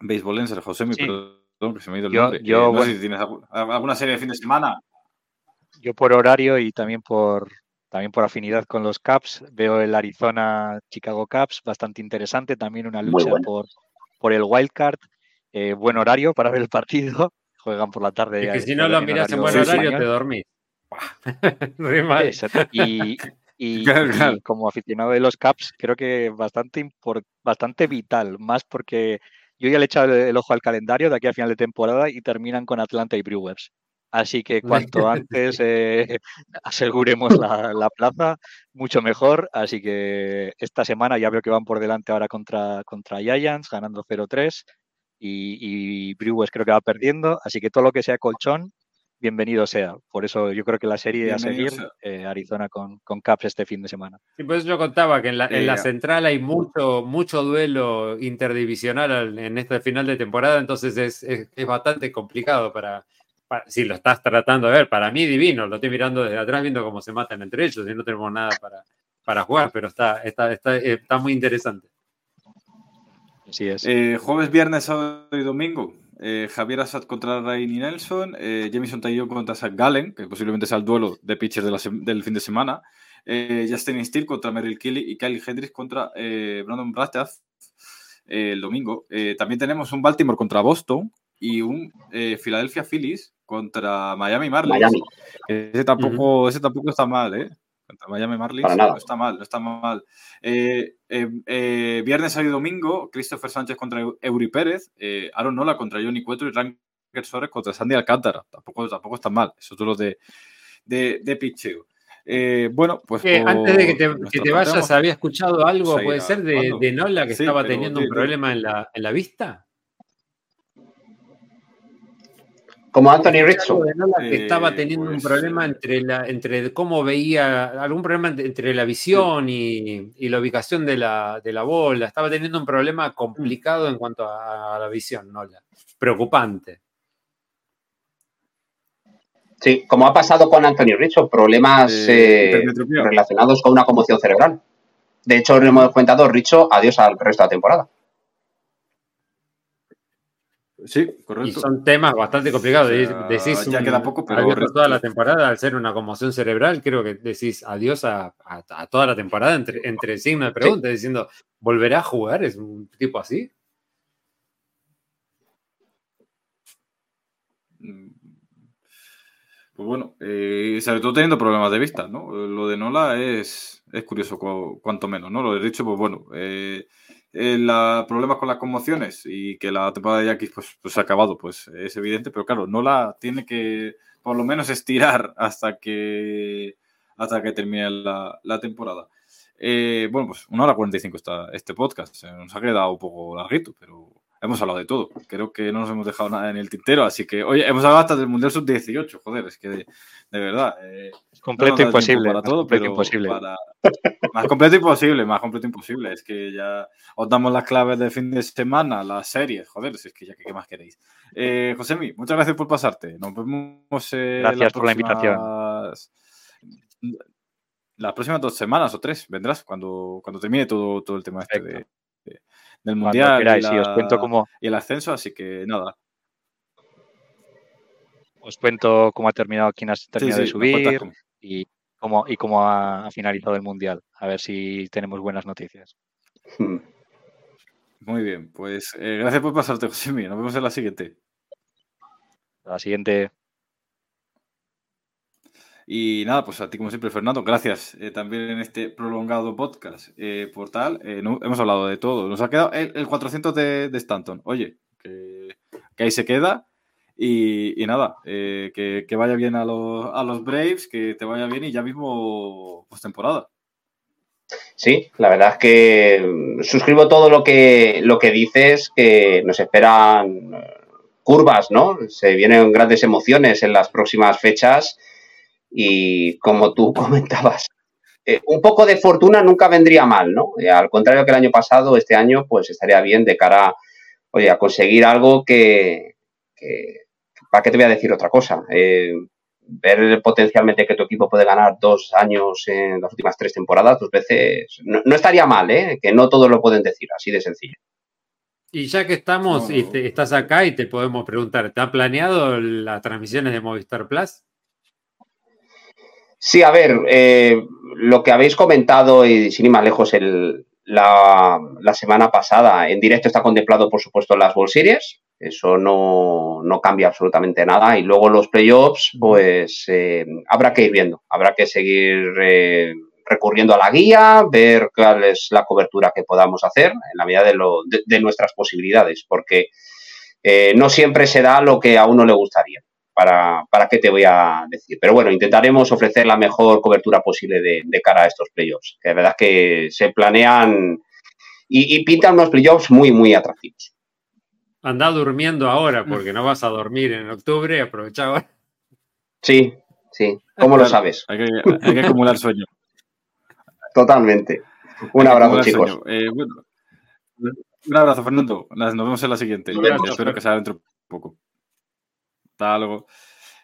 beisbolenser, José, mi perdón, que se me ha ido el nombre. Yo, no sé si tienes alguna serie de fin de semana yo por horario y también por, también por afinidad con los Caps, veo el Arizona Chicago Caps bastante interesante, también una lucha por, por el wildcard, eh, buen horario para ver el partido, juegan por la tarde. Y que si no lo miras en buen horario te dormís. y, y, como aficionado de los Caps, creo que bastante, bastante vital, más porque yo ya le he echado el ojo al calendario de aquí a final de temporada y terminan con Atlanta y Brewers. Así que cuanto antes eh, aseguremos la, plaza, mucho mejor. Así que esta semana ya veo que van por delante ahora contra, contra Giants, ganando 0-3. Y, y, Brewers creo que va perdiendo. Así que todo lo que sea colchón, bienvenido sea. Por eso yo creo que la serie a seguir, eh, Arizona con, con, Caps este fin de semana. Sí, pues yo contaba que en la, en la central hay mucho, mucho duelo interdivisional en este final de temporada, entonces es, es bastante complicado para si lo estás tratando de ver, para mí divino, lo estoy mirando desde atrás viendo cómo se matan entre ellos y no tenemos nada para, para jugar, pero está, está, está, está muy interesante. Así es. Eh, jueves, viernes, sábado y domingo. Eh, Javier Assad contra Rainy Nelson, eh, Jamison Tayo contra Zach Gallen, que posiblemente sea el duelo de pitchers del fin de semana, eh, Justin Steele contra Merrill Kelly y Kyle Hendricks contra Brandon Brastaff el domingo. también tenemos un Baltimore contra Boston y un Philadelphia Phillies contra Miami Marlins. Ese tampoco, ese tampoco está mal, ¿eh? Contra Miami Marlins no está mal, no está mal. Eh, eh, eh, viernes, sábado y domingo, Christopher Sánchez contra Eury Pérez, Aaron Nola contra Johnny Cueto y Ranger Suárez contra Sandy Alcántara. Tampoco, tampoco está mal. Eso es todo de, de, de picheo. bueno, pues. antes de que te, vayas, ¿había escuchado algo, puede ser, de, Nola que estaba teniendo un problema en la, en la vista? Como Anthony Rizzo. Que estaba teniendo un problema entre, la, entre cómo veía, algún problema entre la visión y, la ubicación de la, de la, bola. Estaba teniendo un problema complicado en cuanto a, la visión, ¿no? Preocupante. Sí, como ha pasado con Anthony Rizzo, problemas eh, relacionados con una conmoción cerebral. De hecho, hemos comentado, Rizzo, adiós al resto de la temporada. Sí, correcto. Y son temas bastante complicados. decís ya queda poco, pero. toda la temporada, al ser una conmoción cerebral, creo que decís adiós a, toda la temporada entre, entre signos de pregunta, diciendo, ¿volverá a jugar? ¿Es un tipo así? Mm. Pues bueno, eh, sobre todo teniendo problemas de vista, ¿no? Lo de Nola es, es curioso, cuanto menos, ¿no? Lo de dicho, pues bueno. Eh, el problemas con las conmociones y que la temporada de Yankees pues, pues, ha acabado, pues es evidente, pero claro, no la tiene que por lo menos estirar hasta que hasta que termine la, temporada. Eh, bueno, pues una hora 45 está este podcast. Se nos ha quedado un poco larguito, pero hemos hablado de todo. Creo que no nos hemos dejado nada en el tintero, así que, oye, hemos hablado hasta del Mundial Sub-18, joder, es que de, verdad. Eh, completo imposible. Para todo, pero imposible. más completo imposible, más completo imposible. Es que ya os damos las claves del fin de semana, las series, joder, es que ya qué más queréis. Eh, Josemi, muchas gracias por pasarte. Nos vemos. gracias por la invitación. las próximas dos semanas o tres vendrás cuando, cuando termine todo, todo el tema este del mundial y, os cuento cómo... y el ascenso, así que nada. Os cuento cómo ha terminado, quién ha terminado de subir y cómo, y cómo ha finalizado el mundial. A ver si tenemos buenas noticias. Hmm. Muy bien, pues eh, gracias por pasarte, José Nos vemos en la siguiente. La siguiente. Y nada, pues a ti como siempre, Fernando, gracias eh, también en este prolongado podcast eh, por tal. hemos hablado de todo. Nos ha quedado el, 400 de, Stanton. Oye, que, ahí se queda. Y, nada, que, vaya bien a los, a los Braves, que te vaya bien y ya mismo postemporada. Sí, la verdad es que suscribo todo lo que, lo que dices, que nos esperan eh, curvas, ¿no? Se vienen grandes emociones en las próximas fechas y como tú comentabas, eh, un poco de fortuna nunca vendría mal, ¿no? Eh, al contrario que el año pasado, este año pues estaría bien de cara oye, a conseguir algo que, ¿para qué te voy a decir otra cosa? ver potencialmente que tu equipo puede ganar dos años en las últimas tres temporadas, dos veces, no, estaría mal, ¿eh? que no todos lo pueden decir, así de sencillo. Y ya que estamos y estás acá y te podemos preguntar, ¿te ha planeado las transmisiones de Movistar Plus? Sí, a ver, eh, lo que habéis comentado y sin ir más lejos el, la, la, semana pasada, en directo está contemplado, por supuesto, las World Series, eso no, cambia absolutamente nada. Y luego los playoffs, pues eh, habrá que ir viendo, habrá que seguir eh, recurriendo a la guía, ver cuál es la cobertura que podamos hacer en la medida de, lo, de, nuestras posibilidades, porque eh, no siempre se da lo que a uno le gustaría. Para, para, qué te voy a decir. Pero bueno, intentaremos ofrecer la mejor cobertura posible de, cara a estos playoffs, que de verdad que se planean y, y pintan unos playoffs muy, muy atractivos. Anda durmiendo ahora, mm. porque no vas a dormir en octubre, aprovecha ahora. Sí, sí. ¿Cómo lo sabes? Hay que, acumular sueño. Totalmente. Un abrazo, chicos. Eh, un abrazo, Fernando. Nos vemos en la siguiente. Espero que sea dentro de poco.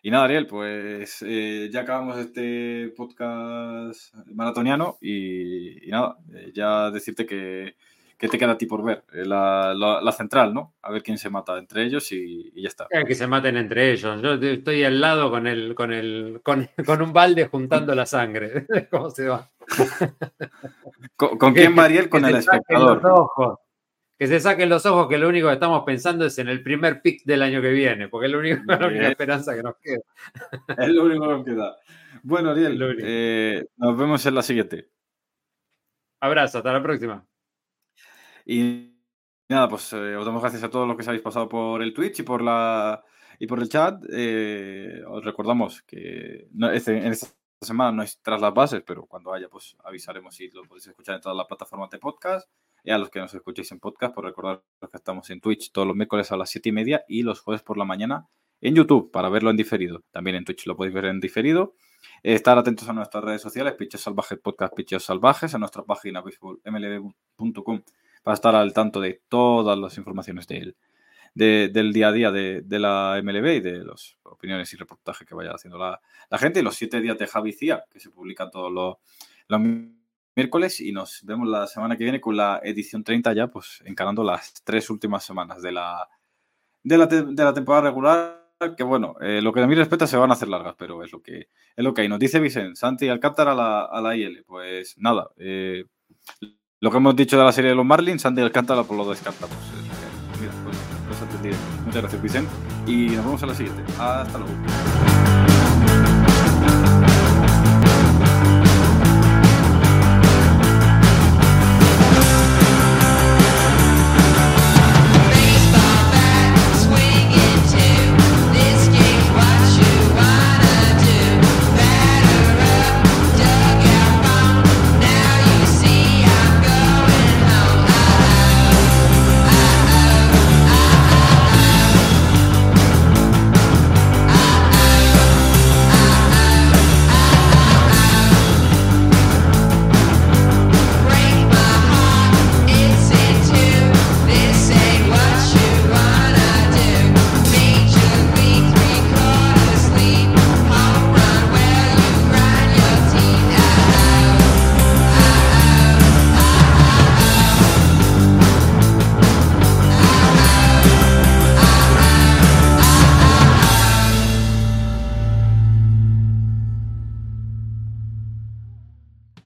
Y nada, Ariel, pues eh, ya acabamos este podcast maratoniano y, nada, eh, ya decirte que ¿qué te queda a ti por ver? Eh, la, central, ¿no? A ver quién se mata entre ellos y, ya está. que se maten entre ellos. Yo estoy al lado con el, con el, con, un balde juntando la sangre. ¿Cómo se va? ¿Con, quién Mariel? Con el espectador. Que se saquen los ojos, que lo único que estamos pensando es en el primer pick del año que viene, porque es la única, esperanza que nos queda. Es lo único que nos queda. Bueno, Ariel, eh, nos vemos en la siguiente. Abrazo, hasta la próxima. Y nada, pues eh, os damos gracias a todos los que se habéis pasado por el Twitch y por la y por el chat. Eh, os recordamos que este, en esta semana no es tras las bases, pero cuando haya, pues avisaremos si lo podéis escuchar en todas las plataformas de podcast. Y a los que nos escuchéis en podcast, por pues recordar que estamos en Twitch todos los miércoles a las 7 y media y los jueves por la mañana en YouTube para verlo en diferido. También en Twitch lo podéis ver en diferido. estar atentos a nuestras redes sociales, Pichos Salvajes Podcast, Pichos Salvajes, a nuestra página mlb.com para estar al tanto de todas las informaciones de del día a día de, la MLB y de las opiniones y reportajes que vaya haciendo la, gente. Y los siete días de Javi Cía, que se publican todos los, miércoles. Y nos vemos la semana que viene con la edición 30 ya, pues encarando las tres últimas semanas de la, de la, temporada regular. Que bueno, eh, lo que a mí respecta se van a hacer largas, pero es lo que, es lo que hay. Nos dice Vicente, Santi Alcántara a la, a la IL. Pues nada, eh, lo que hemos dicho de la serie de los Marlins, Andy Alcántara por lo descartamos. Mira, pues, entendido. Muchas gracias, Vicente. Y nos vemos en la siguiente. Hasta luego.